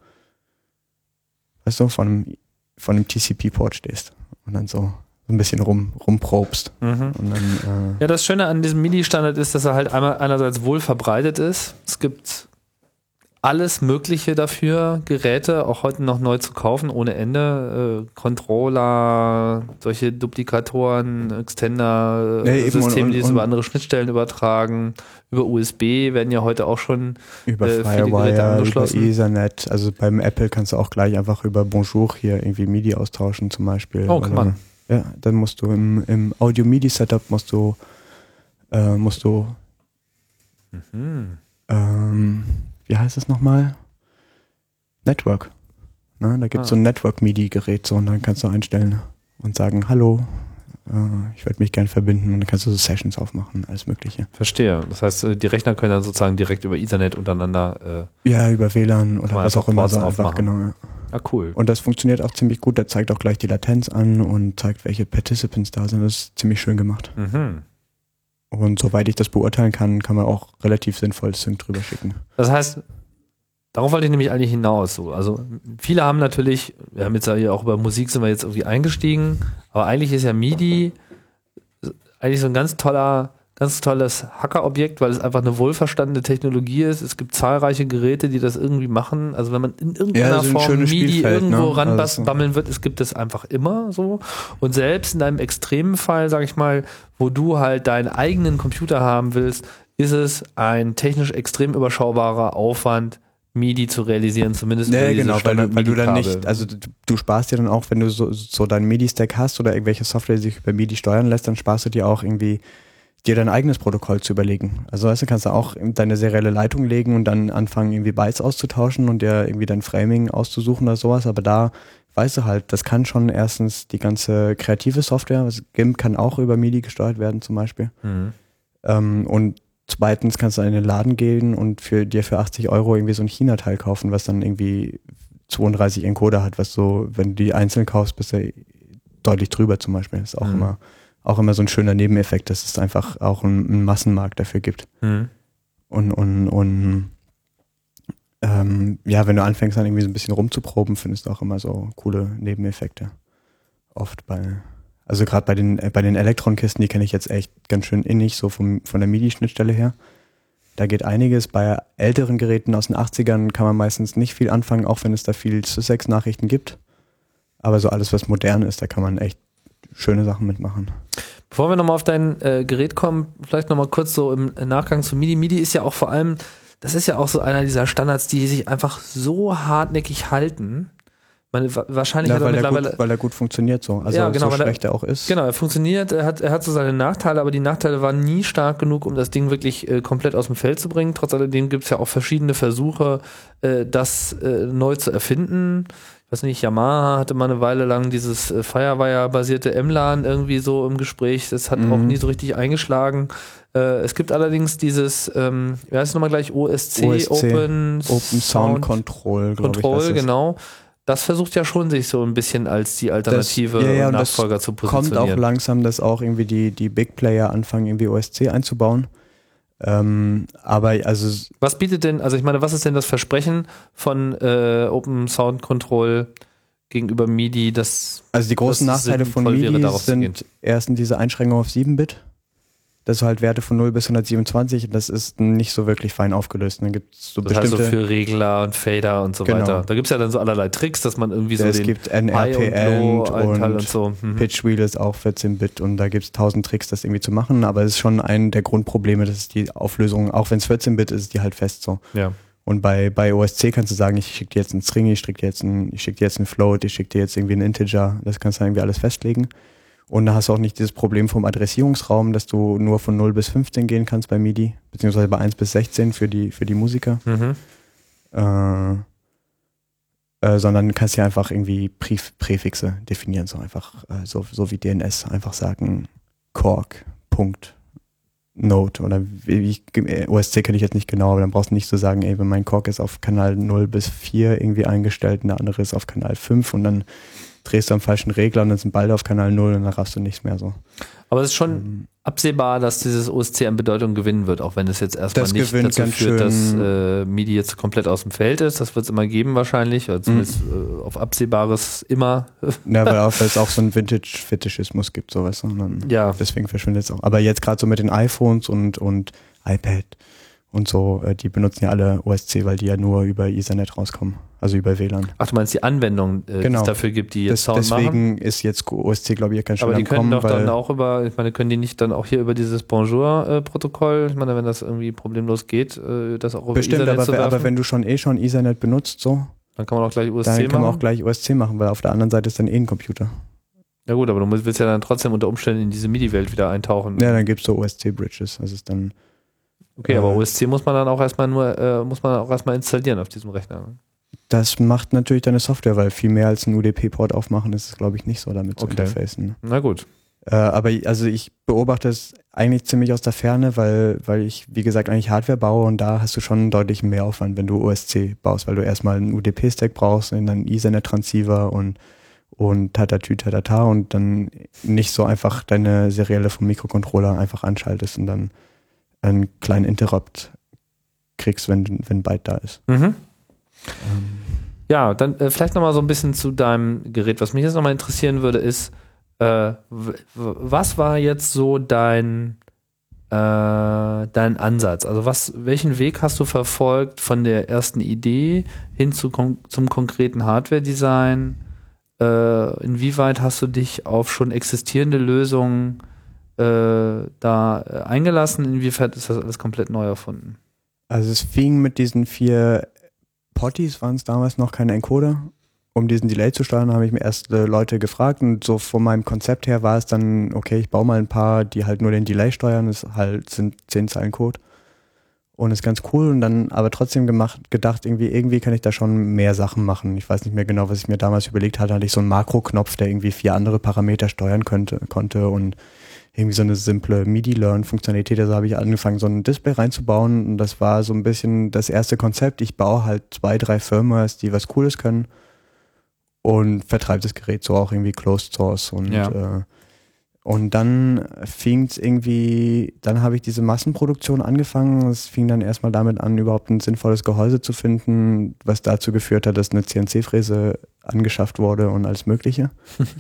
weißt du, von einem, von einem TCP-Port stehst und dann so ein bisschen rum, rumprobst. Mhm. Und dann, äh, Ja, das Schöne an diesem MIDI-Standard ist, dass er halt einmal einerseits wohl verbreitet ist. Es gibt alles Mögliche dafür, Geräte auch heute noch neu zu kaufen, ohne Ende. Äh, Controller, solche Duplikatoren, Extender, und- Systeme, und- die es über andere Schnittstellen übertragen. Über USB werden ja heute auch schon über äh, Firewire, über. Ethernet. Also beim Apple kannst du auch gleich einfach über Bonjour hier irgendwie MIDI austauschen zum Beispiel. Oh, kann man. Ja, dann musst du im, im Audio-MIDI-Setup musst du, äh, musst du, Mhm. ähm, wie heißt es nochmal? Network. Ne, da gibt es Ah. so ein Network-MIDI-Gerät so und dann kannst du einstellen und sagen, hallo, äh, ich würde mich gern verbinden und dann kannst du so Sessions aufmachen, alles mögliche. Verstehe. Das heißt, äh, die Rechner können dann sozusagen direkt über Ethernet untereinander. Ja, über WLAN oder was auch immer so einfach, aufmachen. genau. Äh, ah, cool. Und das funktioniert auch ziemlich gut. Der zeigt auch gleich die Latenz an und zeigt, welche Participants da sind. Das ist ziemlich schön gemacht. Mhm. Und soweit ich das beurteilen kann, kann man auch relativ sinnvoll Sync drüber schicken. Das heißt, darauf wollte ich nämlich eigentlich hinaus. So. Also viele haben natürlich, wir haben jetzt ja auch über Musik sind wir jetzt irgendwie eingestiegen, aber eigentlich ist ja MIDI eigentlich so ein ganz toller, ganz tolles Hackerobjekt, weil es einfach eine wohlverstandene Technologie ist. Es gibt zahlreiche Geräte, die das irgendwie machen. Also wenn man in irgendeiner Ja, Form MIDI Spielfeld, irgendwo ne? ranbammeln wird, es gibt es einfach immer so. Und selbst in einem extremen Fall, sag ich mal, wo du halt deinen eigenen Computer haben willst, ist es ein technisch extrem überschaubarer Aufwand, MIDI zu realisieren, zumindest diese genau, weil du, weil du dann nicht, also du, du sparst dir dann auch, wenn du so, so deinen MIDI-Stack hast oder irgendwelche Software, die sich über MIDI steuern lässt, dann sparst du dir auch irgendwie, dir dein eigenes Protokoll zu überlegen. Also weißt du, kannst du auch deine serielle Leitung legen und dann anfangen, irgendwie Bytes auszutauschen und dir irgendwie dein Framing auszusuchen oder sowas, aber da weißt du halt, das kann schon erstens die ganze kreative Software, also GIMP kann auch über MIDI gesteuert werden zum Beispiel. Mhm. Ähm, und zweitens kannst du in den Laden gehen und für dir für 80 Euro irgendwie so ein China-Teil kaufen, was dann irgendwie 32 Encoder hat, was so, wenn du die einzeln kaufst, bist du deutlich drüber zum Beispiel. Das ist auch Mhm. immer, auch immer so ein schöner Nebeneffekt, dass es einfach auch einen, Massenmarkt dafür gibt. Mhm. Und, und, und ähm, ja, wenn du anfängst dann irgendwie so ein bisschen rumzuproben, findest du auch immer so coole Nebeneffekte. Oft bei, also gerade bei den, äh, bei den Elektronkisten, die kenne ich jetzt echt ganz schön innig, so vom, von der MIDI-Schnittstelle her. Da geht einiges. Bei älteren Geräten aus den 80ern kann man meistens nicht viel anfangen, auch wenn es da viel Sussex-Nachrichten gibt. Aber so alles, was modern ist, da kann man echt schöne Sachen mitmachen. Bevor wir nochmal auf dein äh, Gerät kommen, vielleicht nochmal kurz so im Nachgang zu MIDI. MIDI ist ja auch vor allem, das ist ja auch so einer dieser Standards, die sich einfach so hartnäckig halten. Meine, wahrscheinlich ja, hat er weil, er mittlerweile. gut, weil er gut funktioniert so. Also Ja, genau, so weil er- schlecht er auch ist. Genau, er funktioniert, er hat, er hat so seine Nachteile, aber die Nachteile waren nie stark genug, um das Ding wirklich äh, komplett aus dem Feld zu bringen. Trotz alledem gibt es ja auch verschiedene Versuche, äh, das äh, neu zu erfinden. Ich weiß nicht, Yamaha hatte mal eine Weile lang dieses äh, Firewire-basierte MLAN irgendwie so im Gespräch. Das hat Mhm. auch nie so richtig eingeschlagen. Äh, es gibt allerdings dieses, ähm, wie heißt es nochmal gleich, OSC, OSC, Open, Open Sound Control, ich. Control, heißt es. genau. Das versucht ja schon, sich so ein bisschen als die Alternative ja, ja, das Nachfolger zu Kommt auch positionieren. langsam, dass auch irgendwie die, die Big Player anfangen, irgendwie OSC einzubauen. Ähm, aber also Was bietet denn, also ich meine, was ist denn das Versprechen von äh, Open Sound Control gegenüber MIDI, das Also die großen Nachteile von MIDI sind erstens diese Einschränkung auf 7-Bit. Das sind halt Werte von 0 bis 127 und das ist nicht so wirklich fein aufgelöst. Dann gibt es so das heißt so bestimmte. für Regler und Fader und so Genau. weiter. Da gibt es ja dann so allerlei Tricks, dass man irgendwie so es den gibt High und und, und so. Mhm. Pitch Wheel ist auch 14-Bit und da gibt es tausend Tricks, das irgendwie zu machen. Aber es ist schon ein der Grundprobleme, dass die Auflösung, auch wenn es 14-Bit ist, ist die halt fest so. Ja. Und bei, bei OSC kannst du sagen, ich schicke dir jetzt einen String, ich schicke dir jetzt einen, ich schicke dir jetzt einen Float, ich schicke dir jetzt irgendwie einen Integer. Das kannst du irgendwie alles festlegen. Und da hast du auch nicht dieses Problem vom Adressierungsraum, dass du nur von 0 bis 15 gehen kannst bei MIDI, beziehungsweise bei 1 bis 16 für die, für die Musiker. Mhm. Äh, äh, sondern kannst ja einfach irgendwie Prä Präfixe definieren, so einfach, äh, so, so wie DNS, einfach sagen Cork, Punkt, Note oder wie, wie ich, äh, OSC kenne ich jetzt nicht genau, aber dann brauchst du nicht zu sagen, ey, wenn mein Cork ist auf Kanal 0 bis 4 irgendwie eingestellt und der andere ist auf Kanal 5 und dann drehst du am falschen Regler und dann sind beide auf Kanal 0 und dann raffst du nichts mehr so. Aber es ist schon Ähm, absehbar, dass dieses OSC an Bedeutung gewinnen wird, auch wenn es jetzt erstmal Das nicht dazu führt, dass äh, MIDI jetzt komplett aus dem Feld ist. Das wird es immer geben wahrscheinlich, oder zumindest äh, auf absehbares immer. Ja, weil es auch so einen Vintage-Fetischismus gibt, sowas. Und dann Ja. deswegen verschwindet es auch. Aber jetzt gerade so mit den iPhones und, und iPad und so, äh, die benutzen ja alle OSC, weil die ja nur über Ethernet rauskommen. Also über WLAN. Ach, du meinst die Anwendung, äh, die Genau. es dafür gibt, die jetzt Das, Sound machen? deswegen ist jetzt OSC, glaube ich, hier kein Aber Schritt die können Kommen, doch dann auch über, ich meine, können die nicht dann auch hier über dieses Bonjour-Protokoll, ich meine, wenn das irgendwie problemlos geht, äh, das auch über bestimmt, Ethernet aber, zu aber wenn du schon eh schon Ethernet benutzt, so, dann kann man auch gleich USC dann kann man machen. auch gleich OSC machen, weil auf der anderen Seite ist dann eh ein Computer. ja gut, aber du willst ja dann trotzdem unter Umständen in diese MIDI-Welt wieder eintauchen. Ja, dann gibt's so OSC-Bridges. Also ist dann, okay, aber äh, OSC muss man dann auch erstmal nur, äh, muss man auch erstmal installieren auf diesem Rechner. ne? das macht natürlich deine Software, weil viel mehr als ein UDP-Port aufmachen ist es, glaube ich, nicht so damit zu Okay. interfacen. Ne? Na gut. Äh, aber also ich beobachte es eigentlich ziemlich aus der Ferne, weil, weil ich, wie gesagt, eigentlich Hardware baue und da hast du schon einen deutlichen Mehraufwand, wenn du OSC baust, weil du erstmal einen UDP-Stack brauchst und dann einen Ethernet-Transceiver und, und tatatü tatata und dann nicht so einfach deine Serielle vom Mikrocontroller einfach anschaltest und dann einen kleinen Interrupt kriegst, wenn, wenn Byte da ist. Mhm. Ja, dann äh, vielleicht nochmal so ein bisschen zu deinem Gerät. Was mich jetzt nochmal interessieren würde, ist, äh, was war jetzt so dein, äh, dein Ansatz? Also was, welchen Weg hast du verfolgt von der ersten Idee hin zu kon zum konkreten Hardware-Design? Äh, inwieweit hast du dich auf schon existierende Lösungen äh, da äh, eingelassen? Inwiefern ist das alles komplett neu erfunden? Also es fing mit diesen vier Potties, waren es damals noch keine Encoder. Um diesen Delay zu steuern, habe ich mir erst äh, Leute gefragt und so von meinem Konzept her war es dann, okay, ich baue mal ein paar, die halt nur den Delay steuern, das halt sind zehn Zeilen Code und ist ganz cool und dann aber trotzdem gemacht, gedacht, irgendwie, irgendwie kann ich da schon mehr Sachen machen. Ich weiß nicht mehr genau, was ich mir damals überlegt hatte, hatte ich so einen Makro-Knopf, der irgendwie vier andere Parameter steuern könnte, konnte und irgendwie so eine simple MIDI-Learn-Funktionalität. Also habe ich angefangen, so ein Display reinzubauen und das war so ein bisschen das erste Konzept. Ich baue halt zwei, drei Firmwares, die was Cooles können und vertreibe das Gerät so auch irgendwie Closed Source und Ja. äh, Und dann fing es irgendwie, dann habe ich diese Massenproduktion angefangen. Es fing dann erstmal damit an, überhaupt ein sinnvolles Gehäuse zu finden, was dazu geführt hat, dass eine CNC-Fräse angeschafft wurde und alles Mögliche.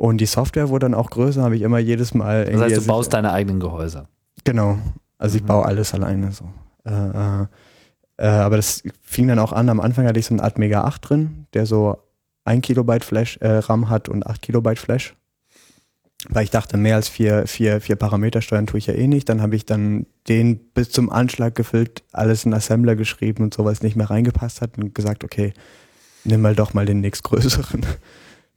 und die Software wurde dann auch größer, habe ich immer jedes Mal. Das heißt, du baust deine eigenen Gehäuse. Genau. Also ich mhm. baue alles alleine so. Äh, äh, äh, aber das fing dann auch an. Am Anfang hatte ich so einen Atmega 8 drin, der so 1 Kilobyte Flash, äh, RAM hat und 8 Kilobyte Flash weil ich dachte, mehr als vier, vier, vier Parameter steuern tue ich ja eh nicht. Dann habe ich dann den bis zum Anschlag gefüllt, alles in Assembler geschrieben und sowas nicht mehr reingepasst hat und gesagt, okay, nimm mal doch mal den nächstgrößeren.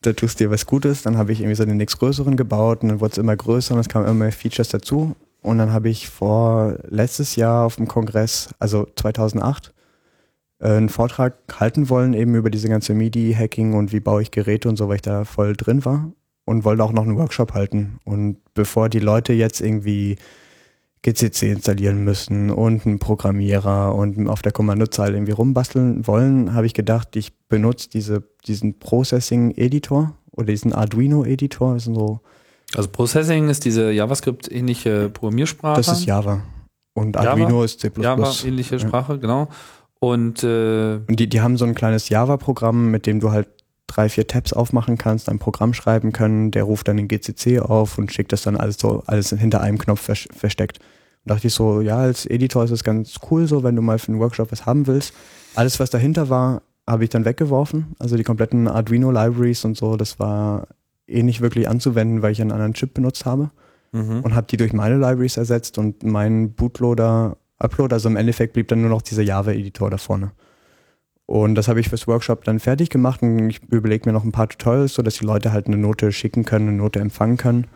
Da tust dir was Gutes. Dann habe ich irgendwie so den nächstgrößeren gebaut und dann wurde es immer größer und es kamen immer mehr Features dazu. Und dann habe ich vor letztes Jahr auf dem Kongress, also 2008, äh, einen Vortrag halten wollen, eben über diese ganze MIDI-Hacking und wie baue ich Geräte und so, weil ich da voll drin war und wollte auch noch einen Workshop halten. Und bevor die Leute jetzt irgendwie GCC installieren müssen und einen Programmierer und auf der Kommandozahl irgendwie rumbasteln wollen, habe ich gedacht, ich benutze diese, diesen Processing-Editor oder diesen Arduino-Editor. So also Processing ist diese JavaScript-ähnliche Programmiersprache. Das ist Java. Und Arduino Java, ist C++. Java-ähnliche Sprache, ja. genau. Und, äh, und die, die haben so ein kleines Java-Programm, mit dem du halt drei, vier Tabs aufmachen kannst, ein Programm schreiben können, der ruft dann den GCC auf und schickt das dann alles so, alles hinter einem Knopf versteckt. Und dachte ich so, ja, als Editor ist es ganz cool so, wenn du mal für einen Workshop was haben willst. Alles, was dahinter war, habe ich dann weggeworfen. Also die kompletten Arduino-Libraries und so, das war eh nicht wirklich anzuwenden, weil ich einen anderen Chip benutzt habe. Mhm. Und habe die durch meine Libraries ersetzt und mein Bootloader, Upload, also im Endeffekt blieb dann nur noch dieser Java-Editor da vorne. Und das habe ich fürs Workshop dann fertig gemacht und ich überlege mir noch ein paar Tutorials, sodass die Leute halt eine Note schicken können, eine Note empfangen können.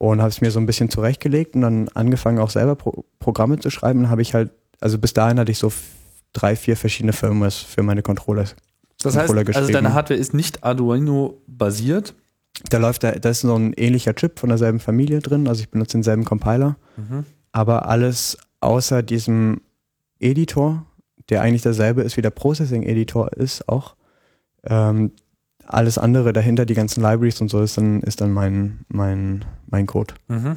Und habe es mir so ein bisschen zurechtgelegt und dann angefangen auch selber Pro Programme zu schreiben. Dann habe ich halt, also bis dahin hatte ich so drei, vier verschiedene Firmware für meine Controller. Das heißt, also deine Hardware ist nicht Arduino basiert? Da läuft da, da ist so ein ähnlicher Chip von derselben Familie drin, also ich benutze denselben Compiler. Mhm. Aber alles außer diesem Editor, der eigentlich derselbe ist wie der Processing-Editor ist auch. Ähm, alles andere dahinter, die ganzen Libraries und so, ist dann, ist dann mein, mein, mein Code. Mhm.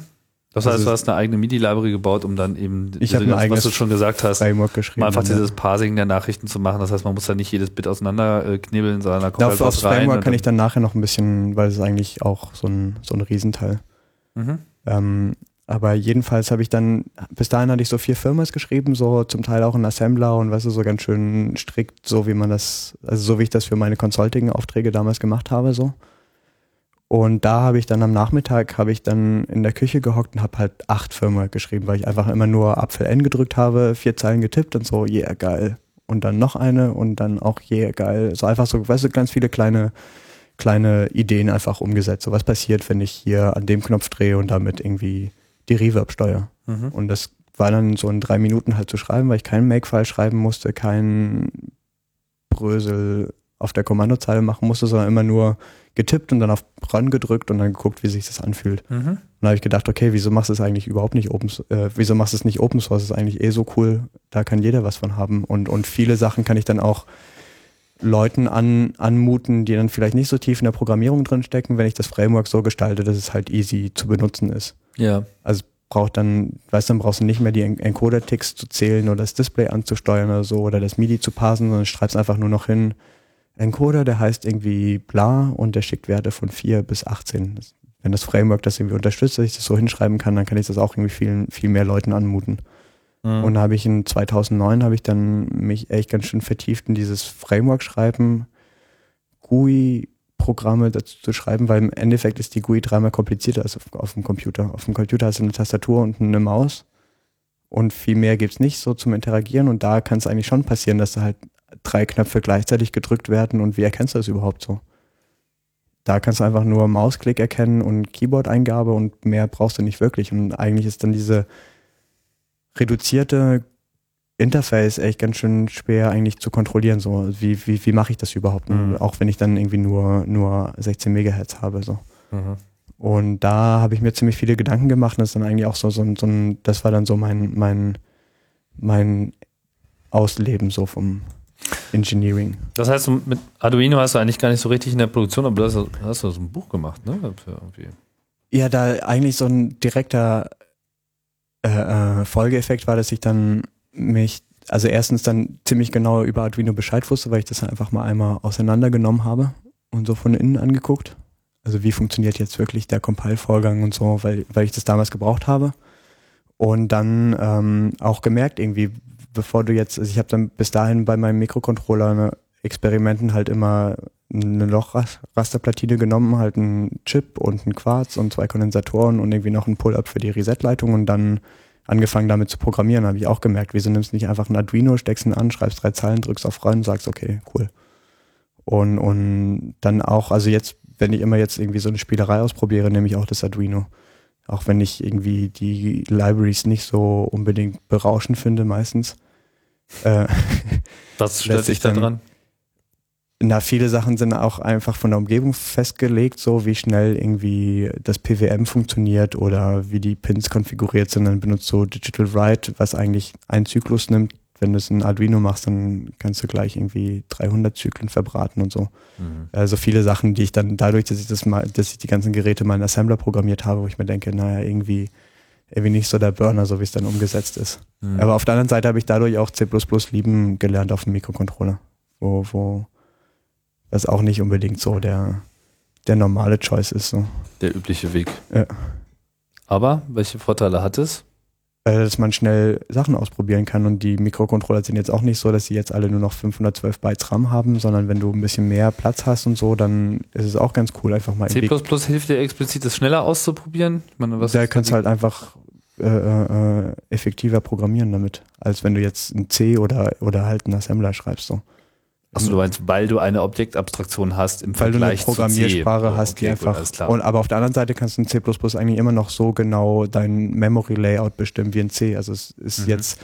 Das heißt, also, du hast eine eigene MIDI-Library gebaut, um dann eben, ich diese, ein was du schon gesagt hast, Framework geschrieben, mal einfach dieses Parsing der Nachrichten zu machen. Das heißt, man muss da nicht jedes Bit auseinanderknibbeln, sondern da kommt ja, halt was rein. Framework kann ich dann nachher noch ein bisschen, weil es ist eigentlich auch so ein, so ein Riesenteil. Mhm. Ähm, aber jedenfalls habe ich dann, bis dahin hatte ich so vier Firmas geschrieben, so zum Teil auch ein Assembler und weißt du, so ganz schön strikt, so wie man das, also so wie ich das für meine Consulting-Aufträge damals gemacht habe, so. Und da habe ich dann am Nachmittag, habe ich dann in der Küche gehockt und habe halt acht Firmen geschrieben, weil ich einfach immer nur Apfel N gedrückt habe, vier Zeilen getippt und so, yeah, geil. Und dann noch eine und dann auch, yeah, geil. So einfach so, weißt du, ganz viele kleine, kleine Ideen einfach umgesetzt. So was passiert, wenn ich hier an dem Knopf drehe und damit irgendwie die Reverb-Steuer. Mhm. Und das war dann so in drei Minuten halt zu schreiben, weil ich keinen Make-File schreiben musste, keinen Brösel auf der Kommandozeile machen musste, sondern immer nur getippt und dann auf Run gedrückt und dann geguckt, wie sich das anfühlt. Mhm. Und dann habe ich gedacht, okay, wieso machst du es eigentlich überhaupt nicht Open äh, wieso machst du es nicht Open Source? Das ist eigentlich eh so cool, da kann jeder was von haben. Und, und viele Sachen kann ich dann auch Leuten an, anmuten, die dann vielleicht nicht so tief in der Programmierung drin stecken, wenn ich das Framework so gestalte, dass es halt easy zu benutzen ist. Ja. Also braucht dann, weißt du, dann brauchst du nicht mehr die Encoder-Ticks zu zählen oder das Display anzusteuern oder so oder das MIDI zu parsen, sondern schreibst einfach nur noch hin, Encoder, der heißt irgendwie bla und der schickt Werte von 4 bis 18. Wenn das Framework das irgendwie unterstützt, dass ich das so hinschreiben kann, dann kann ich das auch irgendwie vielen, viel mehr Leuten anmuten. Mhm. Und habe ich in 2009 habe ich dann mich echt ganz schön vertieft in dieses Framework schreiben, GUI Programme dazu zu schreiben, weil im Endeffekt ist die GUI dreimal komplizierter als auf, auf dem Computer. Auf dem Computer hast du eine Tastatur und eine Maus und viel mehr gibt es nicht so zum Interagieren und da kann es eigentlich schon passieren, dass da halt drei Knöpfe gleichzeitig gedrückt werden und wie erkennst du das überhaupt so? Da kannst du einfach nur Mausklick erkennen und Keyboard-Eingabe und mehr brauchst du nicht wirklich und eigentlich ist dann diese reduzierte Interface echt ganz schön schwer eigentlich zu kontrollieren. So, wie, wie, wie mache ich das überhaupt? Mhm. Auch wenn ich dann irgendwie nur, nur 16 Megahertz habe. So. Mhm. Und da habe ich mir ziemlich viele Gedanken gemacht. Und das ist dann eigentlich auch so, so, so ein, das war dann so mein, mein, mein Ausleben so vom Engineering. Das heißt, mit Arduino hast du eigentlich gar nicht so richtig in der Produktion, aber du hast, hast du so ein Buch gemacht, ne? Für irgendwie. Ja, da eigentlich so ein direkter äh, äh, Folgeeffekt war, dass ich dann mich, also erstens dann ziemlich genau über Arduino Bescheid wusste, weil ich das einfach mal einmal auseinandergenommen habe und so von innen angeguckt. Also wie funktioniert jetzt wirklich der Compile-Vorgang und so, weil, weil ich das damals gebraucht habe. Und dann ähm, auch gemerkt irgendwie, bevor du jetzt, also ich habe dann bis dahin bei meinem Mikrocontroller ne, Experimenten halt immer eine Lochrasterplatine genommen, halt einen Chip und einen Quarz und zwei Kondensatoren und irgendwie noch ein Pull-up für die Reset-Leitung und dann angefangen damit zu programmieren, habe ich auch gemerkt, wieso nimmst du nicht einfach ein Arduino, steckst ihn an, schreibst drei Zeilen, drückst auf rein und sagst, okay, cool. Und, und dann auch, also jetzt, wenn ich immer jetzt irgendwie so eine Spielerei ausprobiere, nehme ich auch das Arduino. Auch wenn ich irgendwie die Libraries nicht so unbedingt berauschend finde meistens. Äh, Was stört sich da dran? Na, viele Sachen sind auch einfach von der Umgebung festgelegt, so wie schnell irgendwie das PWM funktioniert oder wie die Pins konfiguriert sind. Dann benutzt du Digital Write, was eigentlich einen Zyklus nimmt. Wenn du es in Arduino machst, dann kannst du gleich irgendwie 300 Zyklen verbraten und so. Mhm. Also viele Sachen, die ich dann dadurch, dass ich das mal, dass ich die ganzen Geräte mal in Assembler programmiert habe, wo ich mir denke, naja, irgendwie, irgendwie nicht so der Burner, so wie es dann umgesetzt ist. Mhm. Aber auf der anderen Seite habe ich dadurch auch C++ lieben gelernt auf dem Mikrocontroller, wo, wo was auch nicht unbedingt so der, der normale Choice ist. So. Der übliche Weg. Ja. Aber welche Vorteile hat es? Äh, dass man schnell Sachen ausprobieren kann und die Mikrocontroller sind jetzt auch nicht so, dass sie jetzt alle nur noch 512 Bytes RAM haben, sondern wenn du ein bisschen mehr Platz hast und so, dann ist es auch ganz cool, einfach mal. C++ hilft dir explizit, das schneller auszuprobieren? Ich meine, was da kannst du halt einfach äh, äh, effektiver programmieren damit, als wenn du jetzt ein C oder, oder halt einen Assembler schreibst. So. Achso, du meinst, weil du eine Objektabstraktion hast im weil Vergleich zu Weil du eine Programmiersprache oh, hast, okay, die einfach. Gut, und, aber auf der anderen Seite kannst du in C eigentlich immer noch so genau dein Memory-Layout bestimmen wie in C. Also es ist mhm. jetzt,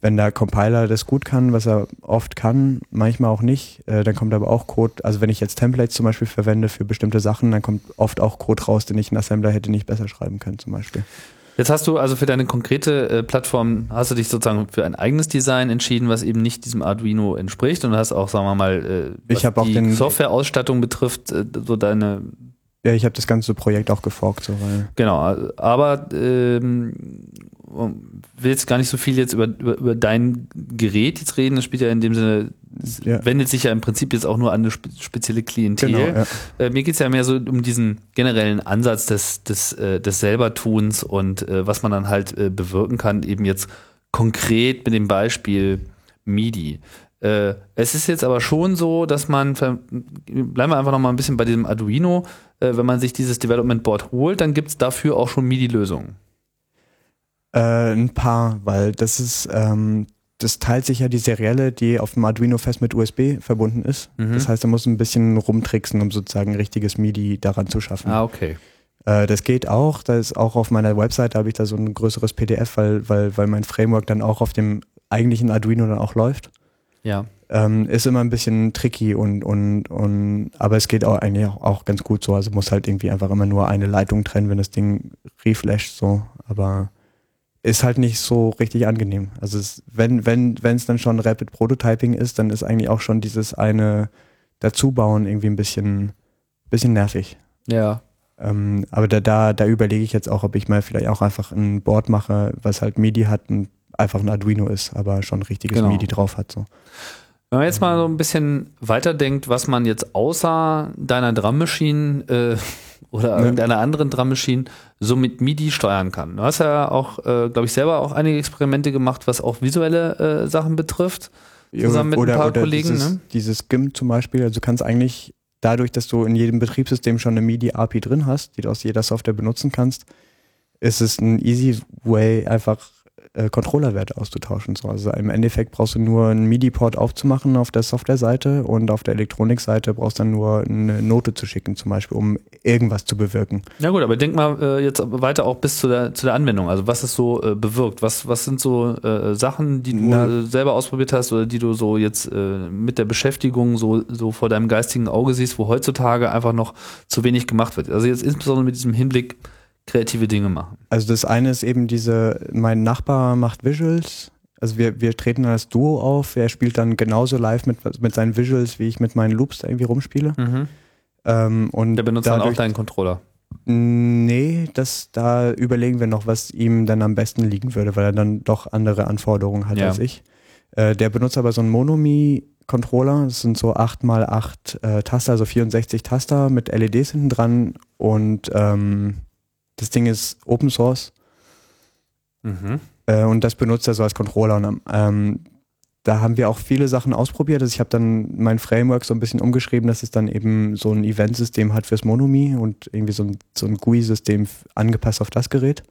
wenn der Compiler das gut kann, was er oft kann, manchmal auch nicht, äh, dann kommt aber auch Code. Also wenn ich jetzt Templates zum Beispiel verwende für bestimmte Sachen, dann kommt oft auch Code raus, den ich in Assembler hätte nicht besser schreiben können zum Beispiel. Jetzt hast du also für deine konkrete äh, Plattform, hast du dich sozusagen für ein eigenes Design entschieden, was eben nicht diesem Arduino entspricht und hast auch, sagen wir mal, äh, was die Softwareausstattung betrifft, äh, so deine ja, ich habe das ganze Projekt auch geforkt, so weil. Genau, aber ähm, will jetzt gar nicht so viel jetzt über, über, über dein Gerät jetzt reden. Das spielt ja in dem Sinne, ja. wendet sich ja im Prinzip jetzt auch nur an eine spezielle Klientel. Genau, ja. äh, mir geht's ja mehr so um diesen generellen Ansatz des, des, äh, des Selbertuns und äh, was man dann halt äh, bewirken kann, eben jetzt konkret mit dem Beispiel MIDI. Äh, es ist jetzt aber schon so, dass man, bleiben wir einfach noch mal ein bisschen bei diesem Arduino, äh, wenn man sich dieses Development Board holt, dann gibt es dafür auch schon MIDI-Lösungen. Äh, ein paar, weil das ist, ähm, das teilt sich ja die Serielle, die auf dem Arduino fest mit USB verbunden ist. Mhm. Das heißt, da muss ein bisschen rumtricksen, um sozusagen ein richtiges MIDI daran zu schaffen. Ah, okay. Äh, das geht auch. Da ist auch auf meiner Website, habe ich da so ein größeres PDF, weil, weil, weil mein Framework dann auch auf dem eigentlichen Arduino dann auch läuft. Ja. Ähm, ist immer ein bisschen tricky und, und, und aber es geht auch eigentlich auch, auch ganz gut so. Also muss halt irgendwie einfach immer nur eine Leitung trennen, wenn das Ding reflasht so. Aber ist halt nicht so richtig angenehm. Also es, wenn, wenn, wenn es dann schon Rapid Prototyping ist, dann ist eigentlich auch schon dieses eine dazubauen irgendwie ein bisschen, bisschen nervig. Ja. Ähm, aber da, da, da überlege ich jetzt auch, ob ich mal vielleicht auch einfach ein Board mache, was halt MIDI hat und einfach ein Arduino ist, aber schon ein richtiges genau. MIDI drauf hat. So. Wenn man jetzt mal so ein bisschen weiterdenkt, was man jetzt außer deiner Drum Machine äh, oder irgendeiner anderen Drum Machine so mit MIDI steuern kann. Du hast ja auch, äh, glaube ich, selber auch einige Experimente gemacht, was auch visuelle äh, Sachen betrifft. Zusammen mit oder, ein paar oder Kollegen. Dieses, ne? dieses GIMP zum Beispiel, also du kannst eigentlich dadurch, dass du in jedem Betriebssystem schon eine MIDI-API drin hast, die du aus jeder Software benutzen kannst, ist es ein easy way, einfach äh, Controllerwerte auszutauschen. So. Also im Endeffekt brauchst du nur einen MIDI-Port aufzumachen auf der Software-Seite und auf der Elektronik-Seite brauchst du dann nur eine Note zu schicken, zum Beispiel, um irgendwas zu bewirken. Ja gut, aber denk mal äh, jetzt weiter auch bis zu der, zu der Anwendung. Also was ist so äh, bewirkt? Was, was sind so äh, Sachen, die du Na, äh, selber ausprobiert hast oder die du so jetzt äh, mit der Beschäftigung so, so vor deinem geistigen Auge siehst, wo heutzutage einfach noch zu wenig gemacht wird? Also jetzt insbesondere mit diesem Hinblick, kreative Dinge machen. Also das eine ist eben diese, mein Nachbar macht Visuals. Also wir, wir treten als Duo auf. Er spielt dann genauso live mit, mit seinen Visuals, wie ich mit meinen Loops da irgendwie rumspiele. Mhm. Ähm, und Der benutzt dadurch, dann auch deinen Controller. Nee, das, da überlegen wir noch, was ihm dann am besten liegen würde, weil er dann doch andere Anforderungen hat Ja. als ich. Äh, der benutzt aber so einen Monomi-Controller. Das sind so 8x8 äh, Taster, also 64 Taster mit LEDs hinten dran. Und ähm, das Ding ist Open Source. Mhm. Äh, und das benutzt er so als Controller. Und ähm, da haben wir auch viele Sachen ausprobiert. Also ich habe dann mein Framework so ein bisschen umgeschrieben, dass es dann eben so ein Event-System hat fürs Monomi und irgendwie so ein, so ein GUI-System angepasst auf das Gerät.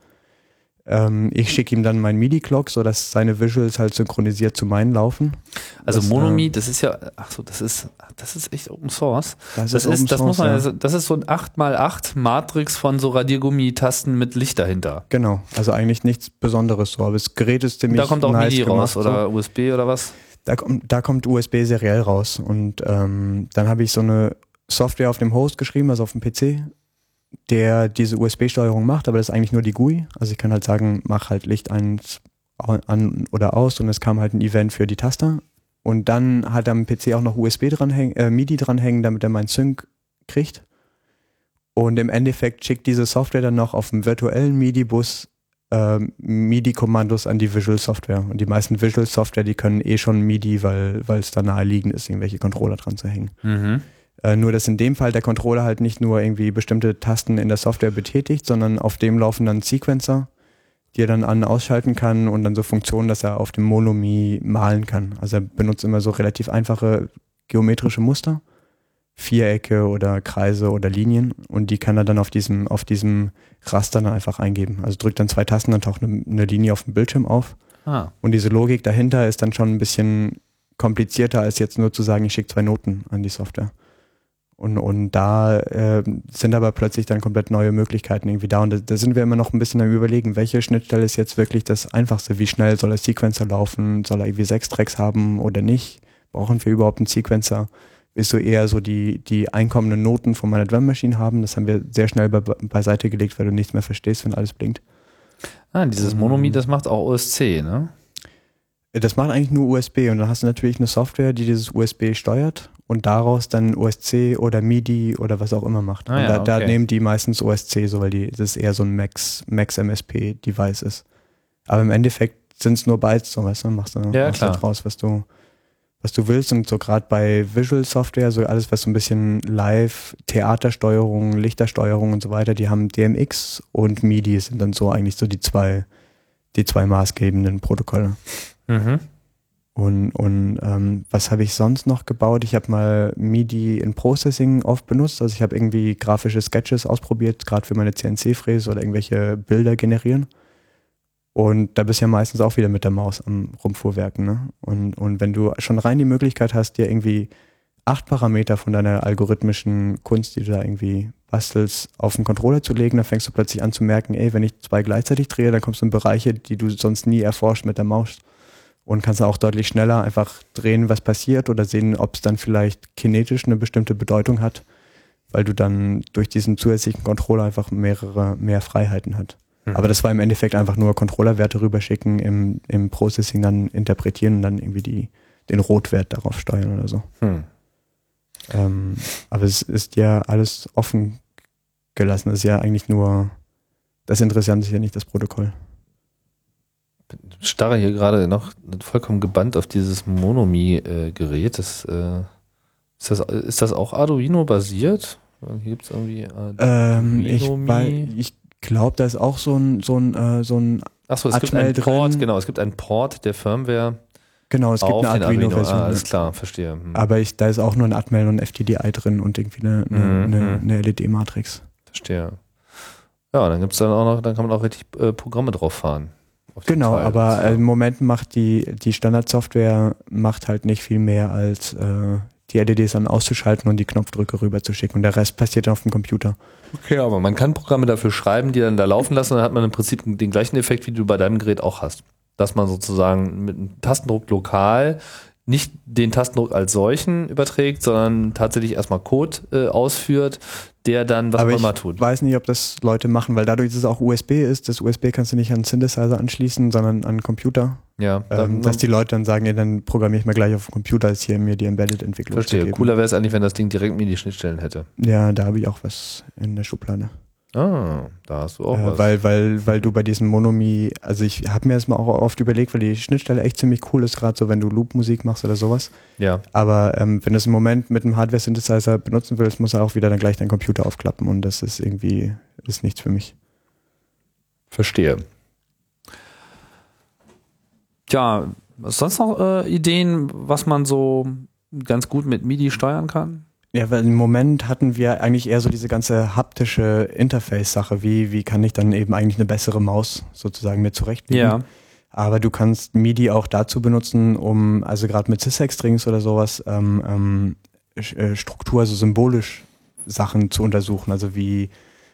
Ähm, ich schicke ihm dann mein MIDI-Clock, sodass seine Visuals halt synchronisiert zu meinen laufen. Also Das, Monomi, äh, das ist ja, ach so, das ist, das ist echt Open Source. Das, Das Open ist, das muss Source, man, ja. also, das ist so ein 8x8 Matrix von so Radiergummi-Tasten mit Licht dahinter. Genau, also eigentlich nichts Besonderes so, aber das Gerät ist ziemlich Da kommt auch nice MIDI raus gemacht, so. oder USB oder was? Da, kommt- da kommt USB seriell raus und ähm, dann habe ich so eine Software auf dem Host geschrieben, also auf dem PC, der diese USB-Steuerung macht, aber das ist eigentlich nur die GUI. Also ich kann halt sagen, mach halt Licht eins an oder aus und es kam halt ein Event für die Taster. Und dann hat er am PC auch noch USB dranhängen, äh, MIDI dranhängen, damit er mein Sync kriegt. Und im Endeffekt schickt diese Software dann noch auf dem virtuellen MIDI-Bus ähm, MIDI-Kommandos an die Visual Software. Und die meisten Visual Software, die können eh schon MIDI, weil weil es da naheliegend ist, irgendwelche Controller dran zu hängen. Mhm. Äh, nur, dass in dem Fall der Controller halt nicht nur irgendwie bestimmte Tasten in der Software betätigt, sondern auf dem laufen dann Sequencer, die er dann an- und ausschalten kann und dann so Funktionen, dass er auf dem Monomi malen kann. Also er benutzt immer so relativ einfache geometrische Muster, Vierecke oder Kreise oder Linien und die kann er dann auf diesem, auf diesem Raster dann einfach eingeben. Also drückt dann zwei Tasten, dann taucht eine, eine Linie auf dem Bildschirm auf Ah. und diese Logik dahinter ist dann schon ein bisschen komplizierter, als jetzt nur zu sagen, ich schicke zwei Noten an die Software. Und, und da äh, sind aber plötzlich dann komplett neue Möglichkeiten irgendwie da. Und da, da sind wir immer noch ein bisschen am überlegen, welche Schnittstelle ist jetzt wirklich das Einfachste? Wie schnell soll der Sequencer laufen? Soll er irgendwie sechs Tracks haben oder nicht? Brauchen wir überhaupt einen Sequencer? Willst du eher so die, die einkommenden Noten von meiner Drum Machine haben? Das haben wir sehr schnell be beiseite gelegt, weil du nichts mehr verstehst, wenn alles blinkt. ah, dieses Monomi, das macht auch OSC, ne? Das macht eigentlich nur USB und dann hast du natürlich eine Software, die dieses USB steuert und daraus dann OSC oder MIDI oder was auch immer macht. Ah und ja, da, da okay. nehmen die meistens OSC, so weil die, das ist eher so ein Max, Max MSP Device ist. Aber im Endeffekt sind es nur Bytes, so weißt du, machst du, Ja, machst klar. draus, was du, was du willst. Und so gerade bei Visual Software, so alles, was so ein bisschen Live, Theatersteuerung, Lichtersteuerung und so weiter, die haben DMX und MIDI sind dann so eigentlich so die zwei, die zwei maßgebenden Protokolle. Mhm. Und, und ähm, was habe ich sonst noch gebaut? Ich habe mal MIDI in Processing oft benutzt. Also ich habe irgendwie grafische Sketches ausprobiert, gerade für meine CNC-Fräse oder irgendwelche Bilder generieren. Und da bist du ja meistens auch wieder mit der Maus am Rumfuhrwerken. Ne? Und, und wenn du schon rein die Möglichkeit hast, dir irgendwie acht Parameter von deiner algorithmischen Kunst, die du da irgendwie bastelst, auf den Controller zu legen, dann fängst du plötzlich an zu merken, ey, wenn ich zwei gleichzeitig drehe, dann kommst du in Bereiche, die du sonst nie erforscht mit der Maus und kannst auch deutlich schneller einfach drehen, was passiert oder sehen, ob es dann vielleicht kinetisch eine bestimmte Bedeutung hat, weil du dann durch diesen zusätzlichen Controller einfach mehrere, mehr Freiheiten hat. Mhm. Aber das war im Endeffekt einfach nur Controllerwerte rüberschicken, im, im Processing dann interpretieren und dann irgendwie die, den Rotwert darauf steuern oder so. Hm. Ähm, aber es ist ja alles offen gelassen. Es ist ja eigentlich nur, das Interessante ist ja nicht das Protokoll. Starre hier gerade noch vollkommen gebannt auf dieses Monomi-Gerät. Das, äh, ist, das, ist das auch Arduino-basiert? Hier gibt es irgendwie. Äh, Ähm, ich Arduino ich glaube, da ist auch so ein, so ein, äh, so ein, Achso, es gibt Atmel einen Port, drin. genau, es gibt einen Port der Firmware genau, es gibt eine Arduino. Arduino-Version. Ah, alles klar, verstehe. Hm, aber ich, da ist auch nur ein Atmel und ein FTDI drin und irgendwie eine, eine, Mhm, eine, mhm. eine LED-Matrix. verstehe. Ja, dann gibt's dann auch noch, dann kann man auch richtig äh, Programme drauf fahren. Genau, Teil. aber äh, im Moment macht die, die Standardsoftware macht halt nicht viel mehr als äh, die LEDs dann auszuschalten und die Knopfdrücke rüber zu schicken. Und der Rest passiert dann auf dem Computer. Okay, aber man kann Programme dafür schreiben, die dann da laufen lassen, und dann hat man im Prinzip den gleichen Effekt, wie du bei deinem Gerät auch hast. Dass man sozusagen mit einem Tastendruck lokal nicht den Tastendruck als solchen überträgt, sondern tatsächlich erstmal Code äh, ausführt, der dann was Aber auch ich immer tut. weiß nicht, ob das Leute machen, weil dadurch, dass es auch USB ist, das USB kannst du nicht an Synthesizer anschließen, sondern an Computer. Ja, Ähm, dass die Leute dann sagen, ja, dann programmiere ich mal gleich auf dem Computer, als hier mir die Embedded-Entwicklung zu verstehe. Cooler wäre es eigentlich, wenn das Ding direkt MIDI-Schnittstellen hätte. Ja, da habe ich auch was in der Schublade. Ah, da hast du auch Äh, was. weil, weil, weil du bei diesem Monomi, also ich habe mir das mal auch oft überlegt, weil die Schnittstelle echt ziemlich cool ist, gerade so, wenn du Loop-Musik machst oder sowas. ja. Aber ähm, wenn du es im Moment mit einem Hardware-Synthesizer benutzen willst, muss er auch wieder dann gleich deinen Computer aufklappen und das ist irgendwie, ist nichts für mich. Verstehe. Tja, sonst noch äh, Ideen, was man so ganz gut mit MIDI steuern kann? Ja, weil im Moment hatten wir eigentlich eher so diese ganze haptische Interface-Sache. Wie, wie kann ich dann eben eigentlich eine bessere Maus sozusagen mir zurechtlegen? Aber du kannst MIDI auch dazu benutzen, um, also gerade mit Syshex-Strings oder sowas, ähm, ähm, äh, Struktur, also symbolisch Sachen zu untersuchen. Also wie,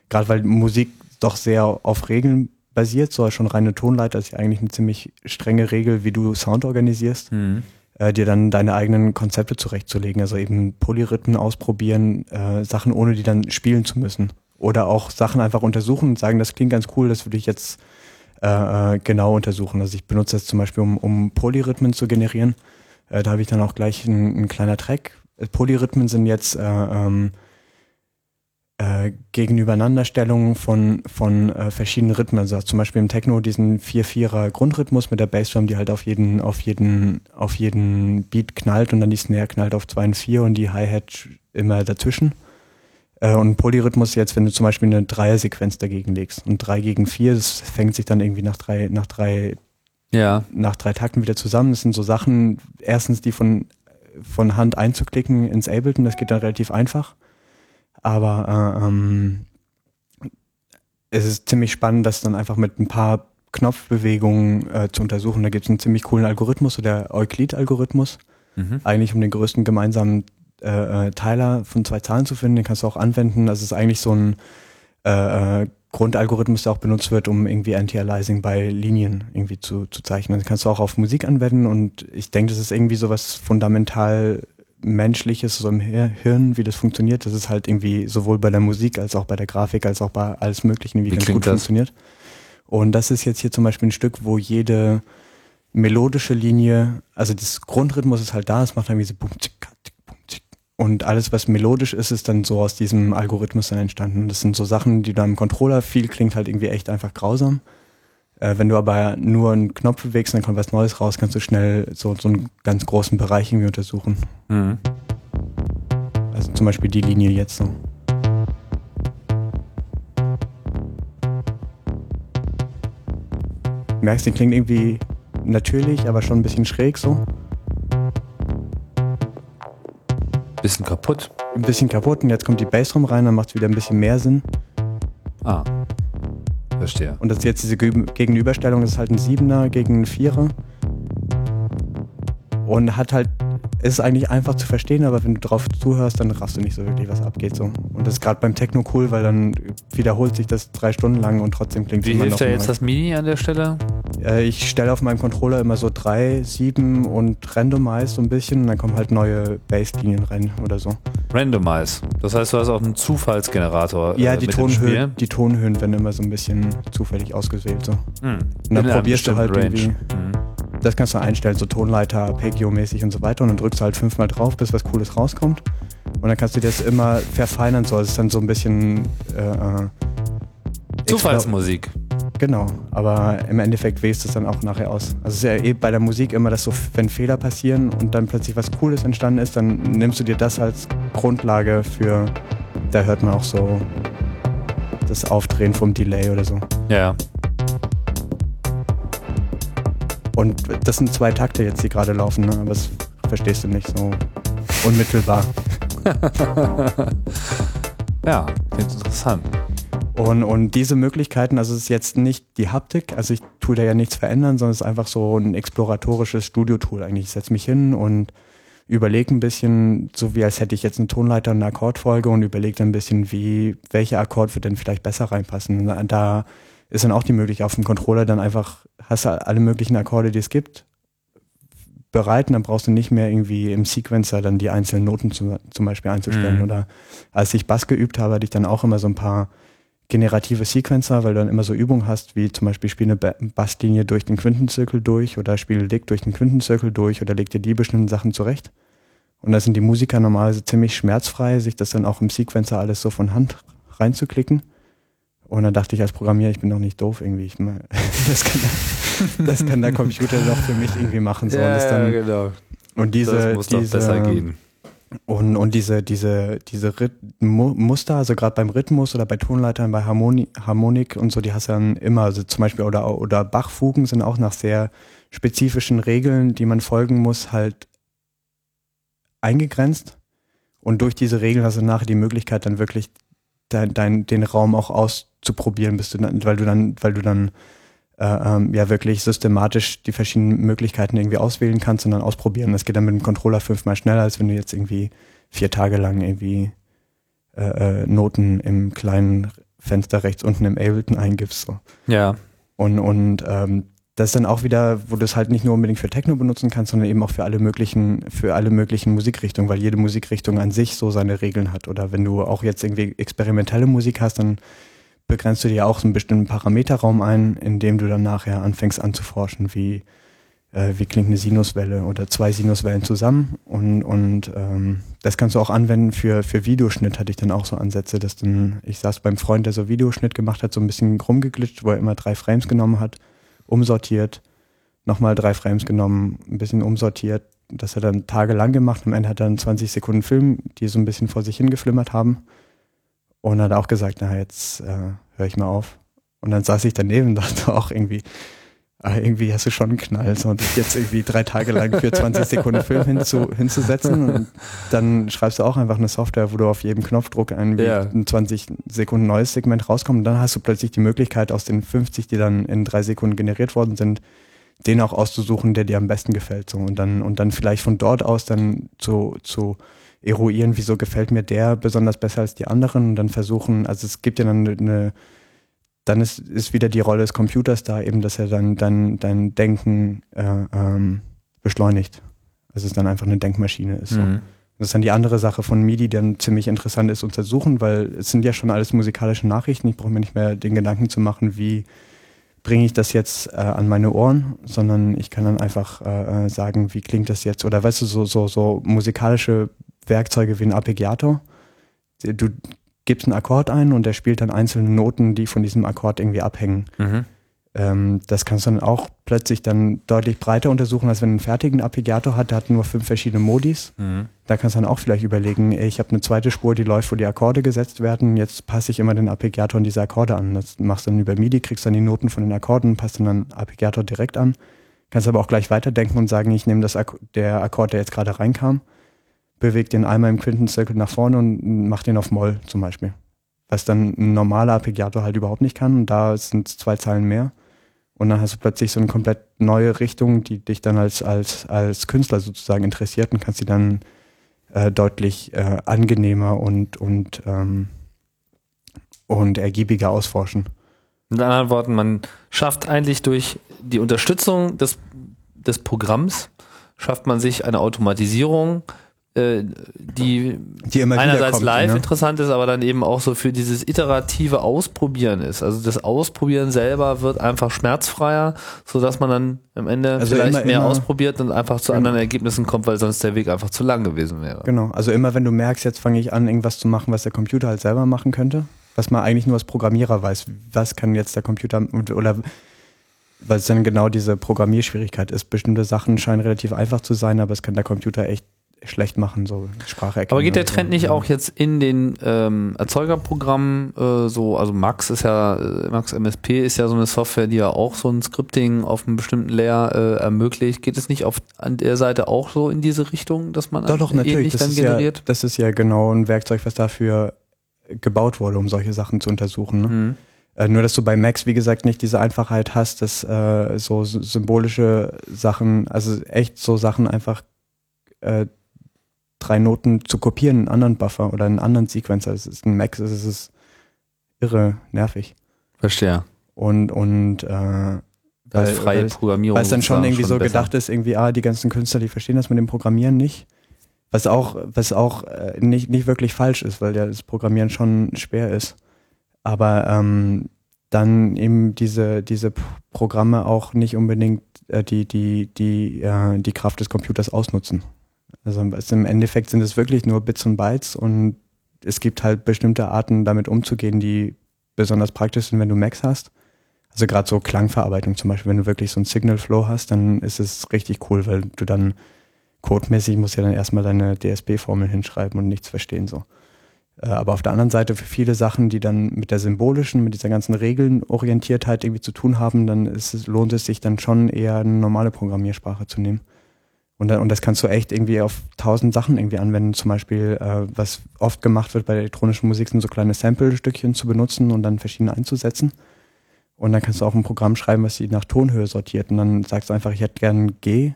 gerade weil Musik doch sehr auf Regeln basiert, so schon reine Tonleiter ist ja eigentlich eine ziemlich strenge Regel, wie du Sound organisierst, Mhm. Äh, dir dann deine eigenen Konzepte zurechtzulegen. Also eben Polyrhythmen ausprobieren, äh, Sachen ohne die dann spielen zu müssen. Oder auch Sachen einfach untersuchen und sagen, das klingt ganz cool, das würde ich jetzt äh, äh, genau untersuchen. Also ich benutze das zum Beispiel, um, um Polyrhythmen zu generieren. Äh, da habe ich dann auch gleich ein, ein kleiner Track. Äh, Polyrhythmen sind jetzt äh, ähm, äh, Gegenübernanderstellungen von, von äh, verschiedenen Rhythmen. Also zum Beispiel im Techno diesen 4-4er Grundrhythmus mit der Bassdrum, die halt auf jeden, auf jeden, auf jeden Beat knallt und dann die Snare knallt auf 2 und 4 und die Hi-Hat immer dazwischen. Äh, und Polyrhythmus jetzt, wenn du zum Beispiel eine Dreier-Sequenz dagegen legst und 3 gegen 4, das fängt sich dann irgendwie nach drei, nach drei Ja. nach drei Takten wieder zusammen. Das sind so Sachen, erstens die von, von Hand einzuklicken ins Ableton, das geht dann relativ einfach. Aber äh, ähm, es ist ziemlich spannend, das dann einfach mit ein paar Knopfbewegungen äh, zu untersuchen. Da gibt es einen ziemlich coolen Algorithmus, so der Euclid-Algorithmus, Mhm. eigentlich um den größten gemeinsamen äh, äh, Teiler von zwei Zahlen zu finden. Den kannst du auch anwenden. Das ist eigentlich so ein äh, äh, Grundalgorithmus, der auch benutzt wird, um irgendwie Anti-Aliasing bei Linien irgendwie zu, zu zeichnen. Das kannst du auch auf Musik anwenden und ich denke, das ist irgendwie sowas fundamental Menschliches, so im Hir- Hirn, wie das funktioniert. Das ist halt irgendwie sowohl bei der Musik als auch bei der Grafik als auch bei alles Möglichen, wie, Wie ganz gut das? funktioniert. Und das ist jetzt hier zum Beispiel ein Stück, wo jede melodische Linie, also das Grundrhythmus ist halt da, es macht dann wie so bum, zick, tick, bum, zick. Und alles, was melodisch ist, ist dann so aus diesem Algorithmus dann entstanden. Das sind so Sachen, die dann im Controller viel klingt halt irgendwie echt einfach grausam. Äh, wenn du aber nur einen Knopf bewegst, dann kommt was Neues raus, kannst du schnell so, so einen ganz großen Bereich irgendwie untersuchen. Mhm. Also zum Beispiel die Linie jetzt so. Merkst, die klingt irgendwie natürlich, aber schon ein bisschen schräg so. Bisschen kaputt. Ein bisschen kaputt und jetzt kommt die Bassdrum rein, dann macht es wieder ein bisschen mehr Sinn. Ah. Verstehe. Und das ist jetzt diese Ge- Gegenüberstellung, das ist halt ein Siebener gegen ein Vierer. Und hat halt, ist eigentlich einfach zu verstehen, aber wenn du drauf zuhörst, dann raffst du nicht so wirklich, was abgeht so. Und das ist gerade beim Techno cool, weil dann wiederholt sich das drei Stunden lang und trotzdem klingt Wie immer hilft noch dir jetzt neu. das MIDI an der Stelle? Äh, ich stelle auf meinem Controller immer so drei, sieben und randomize so ein bisschen und dann kommen halt neue Basslinien rein oder so. Randomize. Das heißt, du hast auch einen Zufallsgenerator. Ja, äh, die. Tonhöhen, die Tonhöhen werden immer so ein bisschen zufällig ausgewählt so. Hm. Und dann probierst du halt bestimmten irgendwie. Range. Mhm. Das kannst du einstellen, so Tonleiter, Arpeggio-mäßig und so weiter. Und dann drückst du halt fünfmal drauf, bis was Cooles rauskommt. Und dann kannst du das immer verfeinern, so. Es ist dann so ein bisschen. Äh, äh, Zufallsmusik. Genau, aber im Endeffekt wählst du es dann auch nachher aus. Also es ist ja eh bei der Musik immer, dass so, wenn Fehler passieren und dann plötzlich was Cooles entstanden ist, dann nimmst du dir das als Grundlage für. Da hört man auch so das Aufdrehen vom Delay oder so. Ja, ja. Und das sind zwei Takte jetzt, die gerade laufen, ne? aber das verstehst du nicht so unmittelbar. Ja, klingt interessant. Und, und diese Möglichkeiten, also es ist jetzt nicht die Haptik, also ich tue da ja nichts verändern, sondern es ist einfach so ein exploratorisches Studio-Tool eigentlich. Ich setze mich hin und überlege ein bisschen, so wie als hätte ich jetzt eine Tonleiter und eine Akkordfolge und überlege dann ein bisschen, wie, welcher Akkord wird denn vielleicht besser reinpassen. Und da ist dann auch die Möglichkeit auf dem Controller dann einfach, hast du alle möglichen Akkorde, die es gibt, bereit und dann brauchst du nicht mehr irgendwie im Sequencer dann die einzelnen Noten zum, zum Beispiel einzustellen. Mhm. Oder als ich Bass geübt habe, hatte ich dann auch immer so ein paar generative Sequencer, weil du dann immer so Übungen hast, wie zum Beispiel spiel eine Ba- Basslinie durch den Quintenzirkel durch oder spiel Lick durch den Quintenzirkel durch oder leg dir die bestimmten Sachen zurecht. Und da sind die Musiker normalerweise ziemlich schmerzfrei, sich das dann auch im Sequencer alles so von Hand reinzuklicken. Und dann dachte ich als Programmierer, ich bin doch nicht doof irgendwie. Ich, das, kann, das kann der Computer doch für mich irgendwie machen. So. Ja, und, dann, ja, genau. und diese, das muss doch diese, besser gehen. Und, und diese, diese, diese Muster, also gerade beim Rhythmus oder bei Tonleitern, bei Harmoni Harmonik und so, die hast du dann immer, also zum Beispiel, oder, oder Bachfugen sind auch nach sehr spezifischen Regeln, die man folgen muss, halt eingegrenzt. Und durch diese Regeln hast du nachher die Möglichkeit, dann wirklich dein, dein, den Raum auch auszuprobieren, bis du dann, weil du dann, weil du dann ähm, ja wirklich systematisch die verschiedenen Möglichkeiten irgendwie auswählen kannst und dann ausprobieren. Das geht dann mit dem Controller fünfmal schneller, als wenn du jetzt irgendwie vier Tage lang irgendwie äh, äh, Noten im kleinen Fenster rechts unten im Ableton eingibst. So. Ja. Und, und ähm, das ist dann auch wieder, wo du es halt nicht nur unbedingt für Techno benutzen kannst, sondern eben auch für alle möglichen, für alle möglichen Musikrichtungen, weil jede Musikrichtung an sich so seine Regeln hat. Oder wenn du auch jetzt irgendwie experimentelle Musik hast, dann begrenzt du dir auch so einen bestimmten Parameterraum ein, in dem du dann nachher anfängst anzuforschen, wie, äh, wie klingt eine Sinuswelle oder zwei Sinuswellen zusammen. Und, und ähm, das kannst du auch anwenden für, für Videoschnitt, hatte ich dann auch so Ansätze, dass dann, ich saß beim Freund, der so Videoschnitt gemacht hat, so ein bisschen rumgeglitscht, wo er immer drei Frames genommen hat umsortiert, nochmal drei Frames genommen, ein bisschen umsortiert. Das hat er dann tagelang gemacht. Am Ende hat er dann 20 Sekunden Film, die so ein bisschen vor sich hingeflimmert haben. Und hat auch gesagt, na, jetzt äh, höre ich mal auf. Und dann saß ich daneben und dachte auch irgendwie, ah, irgendwie hast du schon einen Knall, so und dich jetzt irgendwie drei Tage lang für 20 Sekunden Film hinzu, hinzusetzen. Und dann schreibst du auch einfach eine Software, wo du auf jedem Knopfdruck ein, ein 20 Sekunden neues Segment rauskommt. Und dann hast du plötzlich die Möglichkeit, aus den 50, die dann in drei Sekunden generiert worden sind, den auch auszusuchen, der dir am besten gefällt. So. Und dann, und dann vielleicht von dort aus dann zu, zu eruieren, wieso gefällt mir der besonders besser als die anderen und dann versuchen, also es gibt ja dann eine, dann ist, ist wieder die Rolle des Computers da, eben, dass er dann, dann dein Denken äh, ähm, beschleunigt. Dass es dann einfach eine Denkmaschine ist. So. Mhm. Das ist dann die andere Sache von MIDI, die dann ziemlich interessant ist untersuchen, weil es sind ja schon alles musikalische Nachrichten. Ich brauche mir nicht mehr den Gedanken zu machen, wie bringe ich das jetzt äh, an meine Ohren, sondern ich kann dann einfach äh, äh, sagen, wie klingt das jetzt? Oder weißt du, so, so, so musikalische Werkzeuge wie ein Arpeggiator. Du gibst einen Akkord ein und der spielt dann einzelne Noten, die von diesem Akkord irgendwie abhängen. Mhm. Ähm, das kannst du dann auch plötzlich dann deutlich breiter untersuchen, als wenn du einen fertigen Arpeggiator hat, der hat nur fünf verschiedene Modis. Mhm. Da kannst du dann auch vielleicht überlegen, ey, ich habe eine zweite Spur, die läuft, wo die Akkorde gesetzt werden. Jetzt passe ich immer den Arpeggiator an diese Akkorde an. Das machst du dann über MIDI, kriegst dann die Noten von den Akkorden, passt dann den Arpeggiator direkt an. Kannst aber auch gleich weiterdenken und sagen, ich nehme das Ak der Akkord, der jetzt gerade reinkam, bewege den einmal im Quintenzirkel nach vorne und mach den auf Moll zum Beispiel. Was dann ein normaler Arpeggiator halt überhaupt nicht kann. Und da sind zwei Zeilen mehr. Und dann hast du plötzlich so eine komplett neue Richtung, die dich dann als, als, als Künstler sozusagen interessiert und kannst sie dann äh, deutlich äh, angenehmer und, und, ähm, und ergiebiger ausforschen. Mit anderen Worten, man schafft eigentlich durch die Unterstützung des, des Programms, schafft man sich eine Automatisierung, äh, die Die einerseits wiederkommt, live ne? interessant ist, aber dann eben auch so für dieses iterative Ausprobieren ist. Also das Ausprobieren selber wird einfach schmerzfreier, so dass man dann am Ende Also vielleicht immer- mehr immer- ausprobiert und einfach zu Genau. anderen Ergebnissen kommt, weil sonst der Weg einfach zu lang gewesen wäre. Genau. Also immer wenn du merkst, jetzt fange ich an, irgendwas zu machen, was der Computer halt selber machen könnte, was man eigentlich nur als Programmierer weiß, was kann jetzt der Computer oder weil es dann genau diese Programmierschwierigkeit ist. Bestimmte Sachen scheinen relativ einfach zu sein, aber es kann der Computer echt schlecht machen, so Sprache erkennen. Aber geht der so. Trend nicht auch jetzt in den ähm, Erzeugerprogrammen äh, so, also Max ist ja, äh, Max MSP ist ja so eine Software, die ja auch so ein Scripting auf einem bestimmten Layer äh, ermöglicht. Geht es nicht auf an der Seite auch so in diese Richtung, dass man Doch, doch, natürlich. Das dann ist, ja, generiert? das ist ja genau ein Werkzeug, was dafür gebaut wurde, um solche Sachen zu untersuchen. Ne? Mhm. Äh, nur, dass du bei Max, wie gesagt, nicht diese Einfachheit hast, dass äh, so sy- symbolische Sachen, also echt so Sachen einfach äh, drei Noten zu kopieren in einen anderen Buffer oder in einen anderen Sequencer. Es ist ein Max, es ist irre nervig. Verstehe. Und, und äh, Weil- ist freie weil- Programmierung. weil es dann schon irgendwie so besser. gedacht ist, irgendwie, ah, die ganzen Künstler, die verstehen das mit dem Programmieren nicht. Was auch, was auch äh, nicht, nicht wirklich falsch ist, weil ja das Programmieren schon schwer ist. Aber ähm, dann eben diese, diese Programme auch nicht unbedingt äh, die, die, die, äh, die Kraft des Computers ausnutzen. Also im Endeffekt sind es wirklich nur Bits und Bytes und es gibt halt bestimmte Arten, damit umzugehen, die besonders praktisch sind, wenn du Macs hast. Also gerade so Klangverarbeitung zum Beispiel, wenn du wirklich so ein Signal Flow hast, dann ist es richtig cool, weil du dann codemäßig musst ja dann erstmal deine DSB-Formel hinschreiben und nichts verstehen so. Äh, aber auf der anderen Seite für viele Sachen, die dann mit der symbolischen, mit dieser ganzen Regelnorientiertheit irgendwie zu tun haben, dann es, lohnt es sich dann schon eher eine normale Programmiersprache zu nehmen. Und, und das kannst du echt irgendwie auf tausend Sachen irgendwie anwenden. Zum Beispiel, äh, was oft gemacht wird bei der elektronischen Musik, sind so kleine Sample-Stückchen zu benutzen und dann verschiedene einzusetzen. Und dann kannst du auch ein Programm schreiben, was sie nach Tonhöhe sortiert. Und dann sagst du einfach, ich hätte gern G.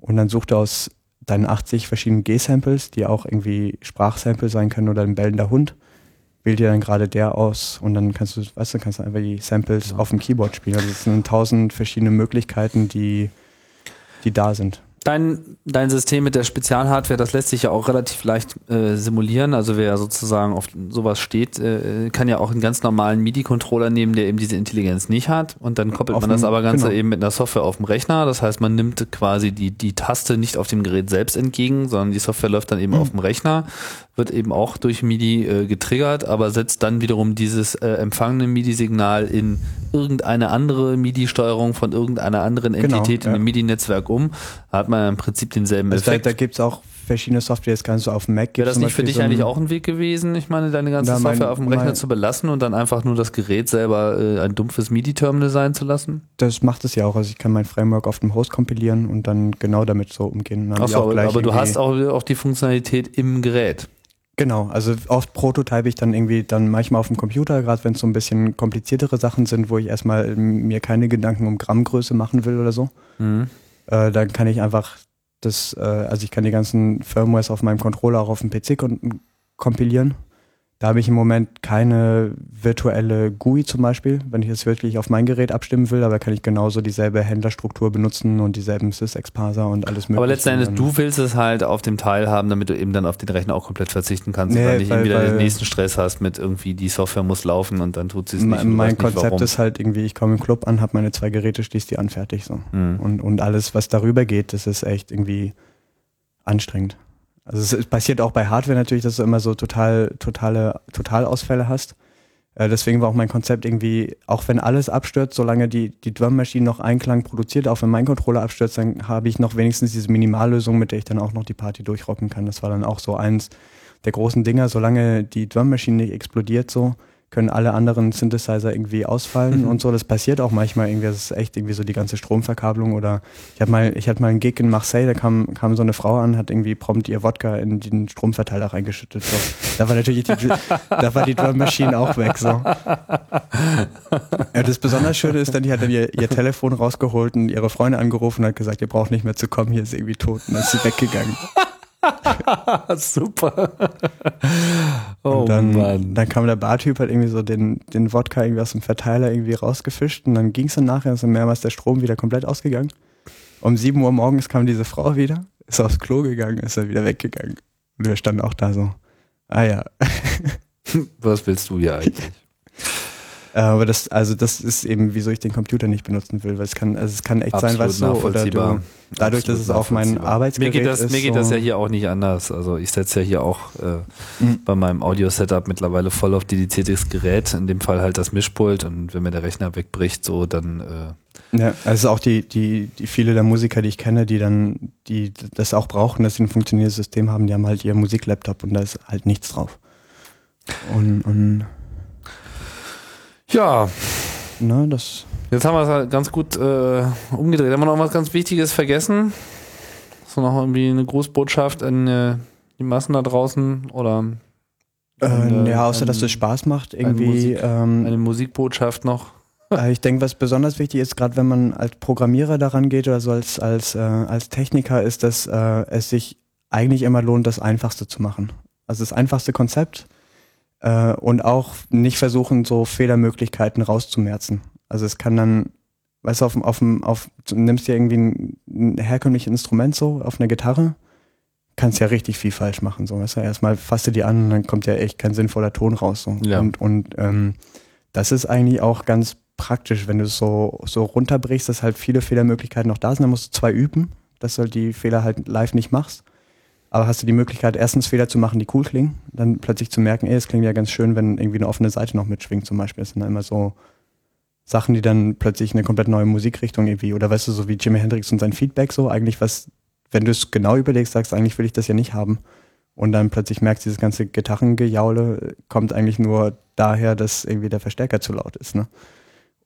Und dann sucht er aus deinen 80 verschiedenen G-Samples, die auch irgendwie Sprachsample sein können oder ein bellender Hund. Wähl dir dann gerade der aus und dann kannst du, weißt du, kannst du einfach die Samples ja. auf dem Keyboard spielen. Also es sind tausend verschiedene Möglichkeiten, die, die da sind. Dein, dein System mit der Spezialhardware, das lässt sich ja auch relativ leicht äh, simulieren. Also wer sozusagen auf sowas steht, äh, kann ja auch einen ganz normalen MIDI-Controller nehmen, der eben diese Intelligenz nicht hat. Und dann koppelt auf man das aber Ganze genau. eben mit einer Software auf dem Rechner. Das heißt, man nimmt quasi die, die Taste nicht auf dem Gerät selbst entgegen, sondern die Software läuft dann eben mhm. auf dem Rechner, wird eben auch durch MIDI äh, getriggert, aber setzt dann wiederum dieses äh, empfangene MIDI-Signal in irgendeine andere MIDI-Steuerung von irgendeiner anderen genau, Entität genau, ja. in einem MIDI-Netzwerk um. Da hat man im Prinzip denselben also Effekt. Da, da gibt es auch verschiedene Software, das kannst du auf dem Mac Wäre das nicht für dich so eigentlich auch ein Weg gewesen? Ich meine, deine ganze Na, mein, Software auf dem Rechner zu belassen und dann einfach nur das Gerät selber äh, ein dumpfes MIDI-Terminal sein zu lassen? Das macht es ja auch. Also ich kann mein Framework auf dem Host kompilieren und dann genau damit so umgehen. Achso, aber, aber du hast auch, auch die Funktionalität im Gerät. Genau, also oft prototype ich dann irgendwie dann manchmal auf dem Computer, gerade wenn es so ein bisschen kompliziertere Sachen sind, wo ich erstmal mir keine Gedanken um Grammgröße machen will oder so. Mhm. Äh, dann kann ich einfach das, äh, also ich kann die ganzen Firmwares auf meinem Controller auch auf dem PC kompilieren da habe ich im Moment keine virtuelle GUI zum Beispiel, wenn ich es wirklich auf mein Gerät abstimmen will, aber kann ich genauso dieselbe Händlerstruktur benutzen und dieselben Sys-Exparser und alles mögliche. Aber letzten Endes, du willst es halt auf dem Teil haben, damit du eben dann auf den Rechner auch komplett verzichten kannst nee, und dann nicht weil, wieder den nächsten Stress hast mit irgendwie, die Software muss laufen und dann tut sie es nicht. Mein Konzept nicht, ist halt irgendwie, ich komme im Club an, habe meine zwei Geräte, schließe die an, fertig so. Mhm. Und, und alles, was darüber geht, das ist echt irgendwie anstrengend. Also es passiert auch bei Hardware natürlich, dass du immer so total, totale, Totalausfälle hast. Äh, deswegen war auch mein Konzept irgendwie, auch wenn alles abstürzt, solange die, die Drum Machine noch Einklang produziert, auch wenn mein Controller abstürzt, dann habe ich noch wenigstens diese Minimallösung, mit der ich dann auch noch die Party durchrocken kann. Das war dann auch so eins der großen Dinger, solange die Drum Machine nicht explodiert so, können alle anderen Synthesizer irgendwie ausfallen mhm. und so. Das passiert auch manchmal irgendwie. Das ist echt irgendwie so die ganze Stromverkabelung oder ich habe mal, ich hatte mal einen Gig in Marseille, da kam, kam so eine Frau an, hat irgendwie prompt ihr Wodka in den Stromverteiler reingeschüttet. So. Da war natürlich die, da war die Drum Machine auch weg. So. Ja, das besonders Schöne ist dann, die hat dann ihr, ihr Telefon rausgeholt und ihre Freunde angerufen und hat gesagt, ihr braucht nicht mehr zu kommen, hier ist irgendwie tot. Und dann ist sie weggegangen. Super. oh und dann, Mann. dann kam der Bartyp, hat irgendwie so den, den Wodka irgendwie aus dem Verteiler irgendwie rausgefischt und dann ging es dann nachher, ist dann mehrmals der Strom wieder komplett ausgegangen. Um 7 Uhr morgens kam diese Frau wieder, ist aufs Klo gegangen, ist dann wieder weggegangen. Und wir standen auch da so, ah ja. Was willst du ja eigentlich? Äh, aber das, also das ist eben, wieso ich den Computer nicht benutzen will, weil es kann, also es kann echt Absolut sein, was so, oder du, dadurch, dass es auch mein Arbeitsgerät mir geht das, ist. Mir geht so das ja hier auch nicht anders. Also ich setze ja hier auch äh, mhm. bei meinem Audio-Setup mittlerweile voll auf dediziertes Gerät, in dem Fall halt das Mischpult und wenn mir der Rechner wegbricht, so dann äh, ja, also auch die, die, die viele der Musiker, die ich kenne, die dann, die das auch brauchen, dass sie ein funktionierendes System haben, die haben halt ihr Musiklaptop und da ist halt nichts drauf. Und, und ja. Na, das. Jetzt haben wir es halt ganz gut äh, umgedreht. Haben wir noch was ganz Wichtiges vergessen? Du noch irgendwie eine Grußbotschaft an äh, die Massen da draußen oder? Äh, ja, außer ein, dass es Spaß macht, irgendwie. Eine, Musik, ähm, eine Musikbotschaft noch. Äh, ich denke, was besonders wichtig ist, gerade wenn man als Programmierer daran geht oder so als, als, äh, als Techniker, ist, dass äh, es sich eigentlich immer lohnt, das Einfachste zu machen. Also das einfachste Konzept äh, und auch nicht versuchen, so Fehlermöglichkeiten rauszumerzen. Also es kann dann, weißt du, auf, auf, auf, du nimmst dir irgendwie ein, ein herkömmliches Instrument so auf einer Gitarre, kannst ja richtig viel falsch machen. So, weißt du, erstmal fasst du die an und dann kommt ja echt kein sinnvoller Ton raus. So. Ja. Und, und ähm, das ist eigentlich auch ganz praktisch, wenn du es so, so runterbrichst, dass halt viele Fehlermöglichkeiten noch da sind. Dann musst du zwei üben, dass du halt die Fehler halt live nicht machst. Aber hast du die Möglichkeit, erstens Fehler zu machen, die cool klingen, dann plötzlich zu merken, ey, es klingt ja ganz schön, wenn irgendwie eine offene Seite noch mitschwingt zum Beispiel. Das sind dann immer so Sachen, die dann plötzlich eine komplett neue Musikrichtung irgendwie, oder weißt du, so wie Jimi Hendrix und sein Feedback so, eigentlich was, wenn du es genau überlegst, sagst, eigentlich will ich das ja nicht haben. Und dann plötzlich merkst, dieses ganze Gitarrengejaule kommt eigentlich nur daher, dass irgendwie der Verstärker zu laut ist. Ne?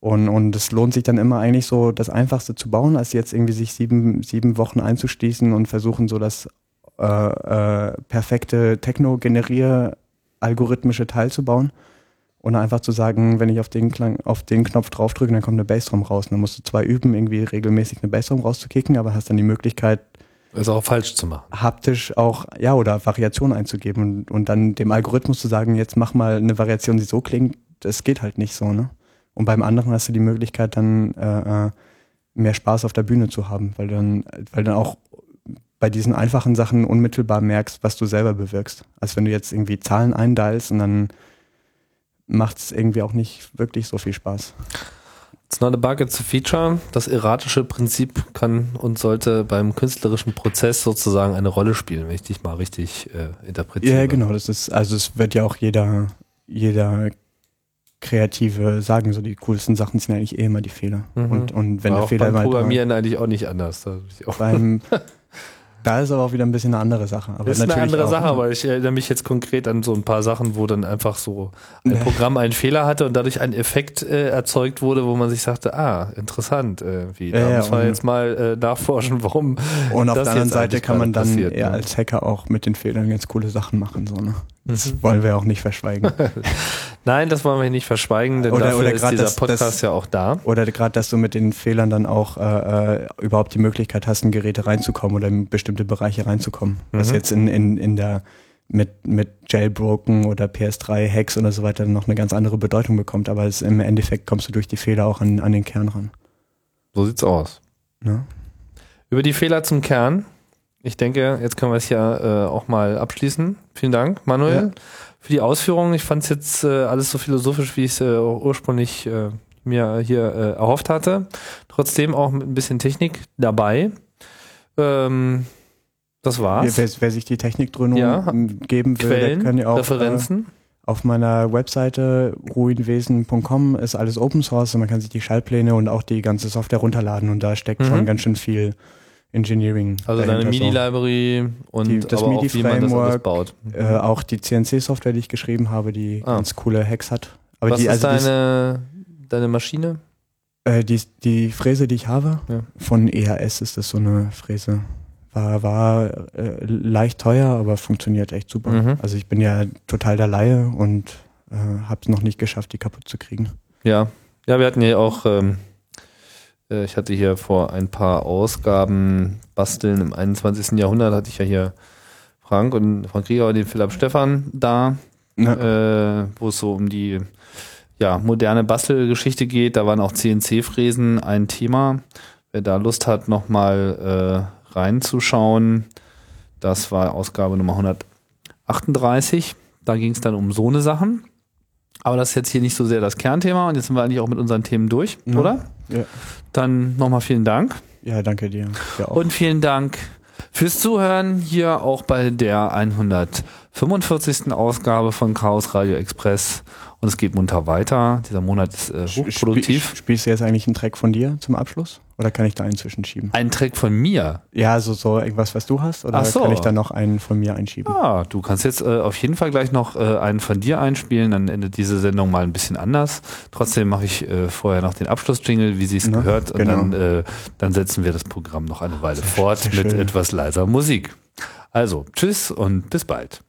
Und, und es lohnt sich dann immer eigentlich so, das Einfachste zu bauen, als jetzt irgendwie sich sieben, sieben Wochen einzuschließen und versuchen, so das äh, äh, perfekte Techno-Generier-algorithmische Teil zu bauen. Und einfach zu sagen, wenn ich auf den, Klang, auf den Knopf draufdrücke, dann kommt eine Bassdrum raus. Und dann musst du zwar üben, irgendwie regelmäßig eine Bassdrum rauszukicken, aber hast dann die Möglichkeit, es auch falsch zu machen. Haptisch auch, ja, oder Variationen einzugeben und, und dann dem Algorithmus zu sagen, jetzt mach mal eine Variation, die so klingt, das geht halt nicht so, ne? Und beim anderen hast du die Möglichkeit, dann äh, äh mehr Spaß auf der Bühne zu haben, weil dann, weil dann auch bei diesen einfachen Sachen unmittelbar merkst, was du selber bewirkst. Als wenn du jetzt irgendwie Zahlen eindialst und dann macht es irgendwie auch nicht wirklich so viel Spaß. It's not a bug, it's a feature. Das erratische Prinzip kann und sollte beim künstlerischen Prozess sozusagen eine Rolle spielen, wenn ich dich mal richtig äh, interpretiere. Ja, genau. Das ist, also es wird ja auch jeder, jeder Kreative sagen, so die coolsten Sachen sind eigentlich eh immer die Fehler. Mhm. Und, und wenn War der auch Fehler beim Programmieren eigentlich auch nicht anders. beim, Da ist aber auch wieder ein bisschen eine andere Sache. Aber das ist eine andere auch, Sache, aber ich erinnere mich jetzt konkret an so ein paar Sachen, wo dann einfach so ein Programm einen Fehler hatte und dadurch ein Effekt äh, erzeugt wurde, wo man sich sagte, ah, interessant, äh, wie, da Ja, ja, muss man jetzt mal äh, nachforschen, warum Und auf der anderen Seite kann man dann passiert, eher ne? als Hacker auch mit den Fehlern ganz coole Sachen machen. So, ne? Das wollen wir auch nicht verschweigen. Nein, das wollen wir nicht verschweigen, denn Oder- dafür oder ist dieser das- Podcast das- ja auch da. Oder gerade, dass du mit den Fehlern dann auch äh, äh, überhaupt die Möglichkeit hast, in Geräte reinzukommen oder in bestimmte Bereiche reinzukommen. Was Mhm. jetzt in, in, in der mit, mit Jailbroken oder PS3 Hacks oder so weiter noch eine ganz andere Bedeutung bekommt. Aber es, im Endeffekt kommst du durch die Fehler auch an, an den Kern ran. So sieht's aus. Ne? Über die Fehler zum Kern. Ich denke, jetzt können wir es ja äh, auch mal abschließen. Vielen Dank, Manuel, Ja. für die Ausführungen. Ich fand es jetzt äh, alles so philosophisch, wie ich es äh, ursprünglich äh, mir hier äh, erhofft hatte. Trotzdem auch mit ein bisschen Technik dabei. Ähm, das war's. Wer, wer sich die Technikdröhnung Ja. geben will, der Quellen, kann ja auch äh, Referenzen. Auf meiner Webseite ruinwesen.com ist alles Open Source und man kann sich die Schaltpläne und auch die ganze Software runterladen und da steckt Mhm. schon ganz schön viel Engineering. also deine. MIDI-Library und Die- das aber auch, wie man das alles MIDI-Framework, baut. Äh, auch die CNC-Software, die ich geschrieben habe, die Ah. ganz coole Hacks hat. Aber Was die, ist also die, deine, deine Maschine? äh, die, die Fräse, die ich habe, Ja. von EHS ist das so eine Fräse. War, war äh, leicht teuer, aber funktioniert echt super. Mhm. Also ich bin ja total der Laie und äh, habe es noch nicht geschafft, die kaputt zu kriegen. Ja, ja, wir hatten hier auch, ähm, äh, ich hatte hier vor ein paar Ausgaben Basteln im 21. Jahrhundert, hatte ich ja hier Frank und Frank Krieger und den Philipp Stephan da, Ne? äh, wo es so um die ja, moderne Bastelgeschichte geht. Da waren auch CNC-Fräsen ein Thema. Wer da Lust hat, nochmal äh, reinzuschauen, das war Ausgabe Nummer 138. Da ging es dann um so eine Sachen. Aber das ist jetzt hier nicht so sehr das Kernthema und jetzt sind wir eigentlich auch mit unseren Themen durch, Ja. oder? Ja. Dann nochmal vielen Dank. Ja, danke dir. Ja. Und vielen Dank fürs Zuhören hier auch bei der 145. Ausgabe von Chaos Radio Express. Und es geht munter weiter. Dieser Monat ist äh, hochproduktiv. Spiel, spielst du jetzt eigentlich einen Track von dir zum Abschluss? Oder kann ich da einen zwischenschieben? Ein Track von mir. Ja, so, so irgendwas, was du hast? Oder so. kann ich da noch einen von mir einschieben? Ah, du kannst jetzt äh, auf jeden Fall gleich noch äh, einen von dir einspielen, dann endet diese Sendung mal ein bisschen anders. Trotzdem mache ich äh, vorher noch den Abschlussjingle, wie sie es gehört, und genau. dann, äh, dann setzen wir das Programm noch eine Weile fort sehr mit etwas leiser Musik. Also, tschüss und bis bald.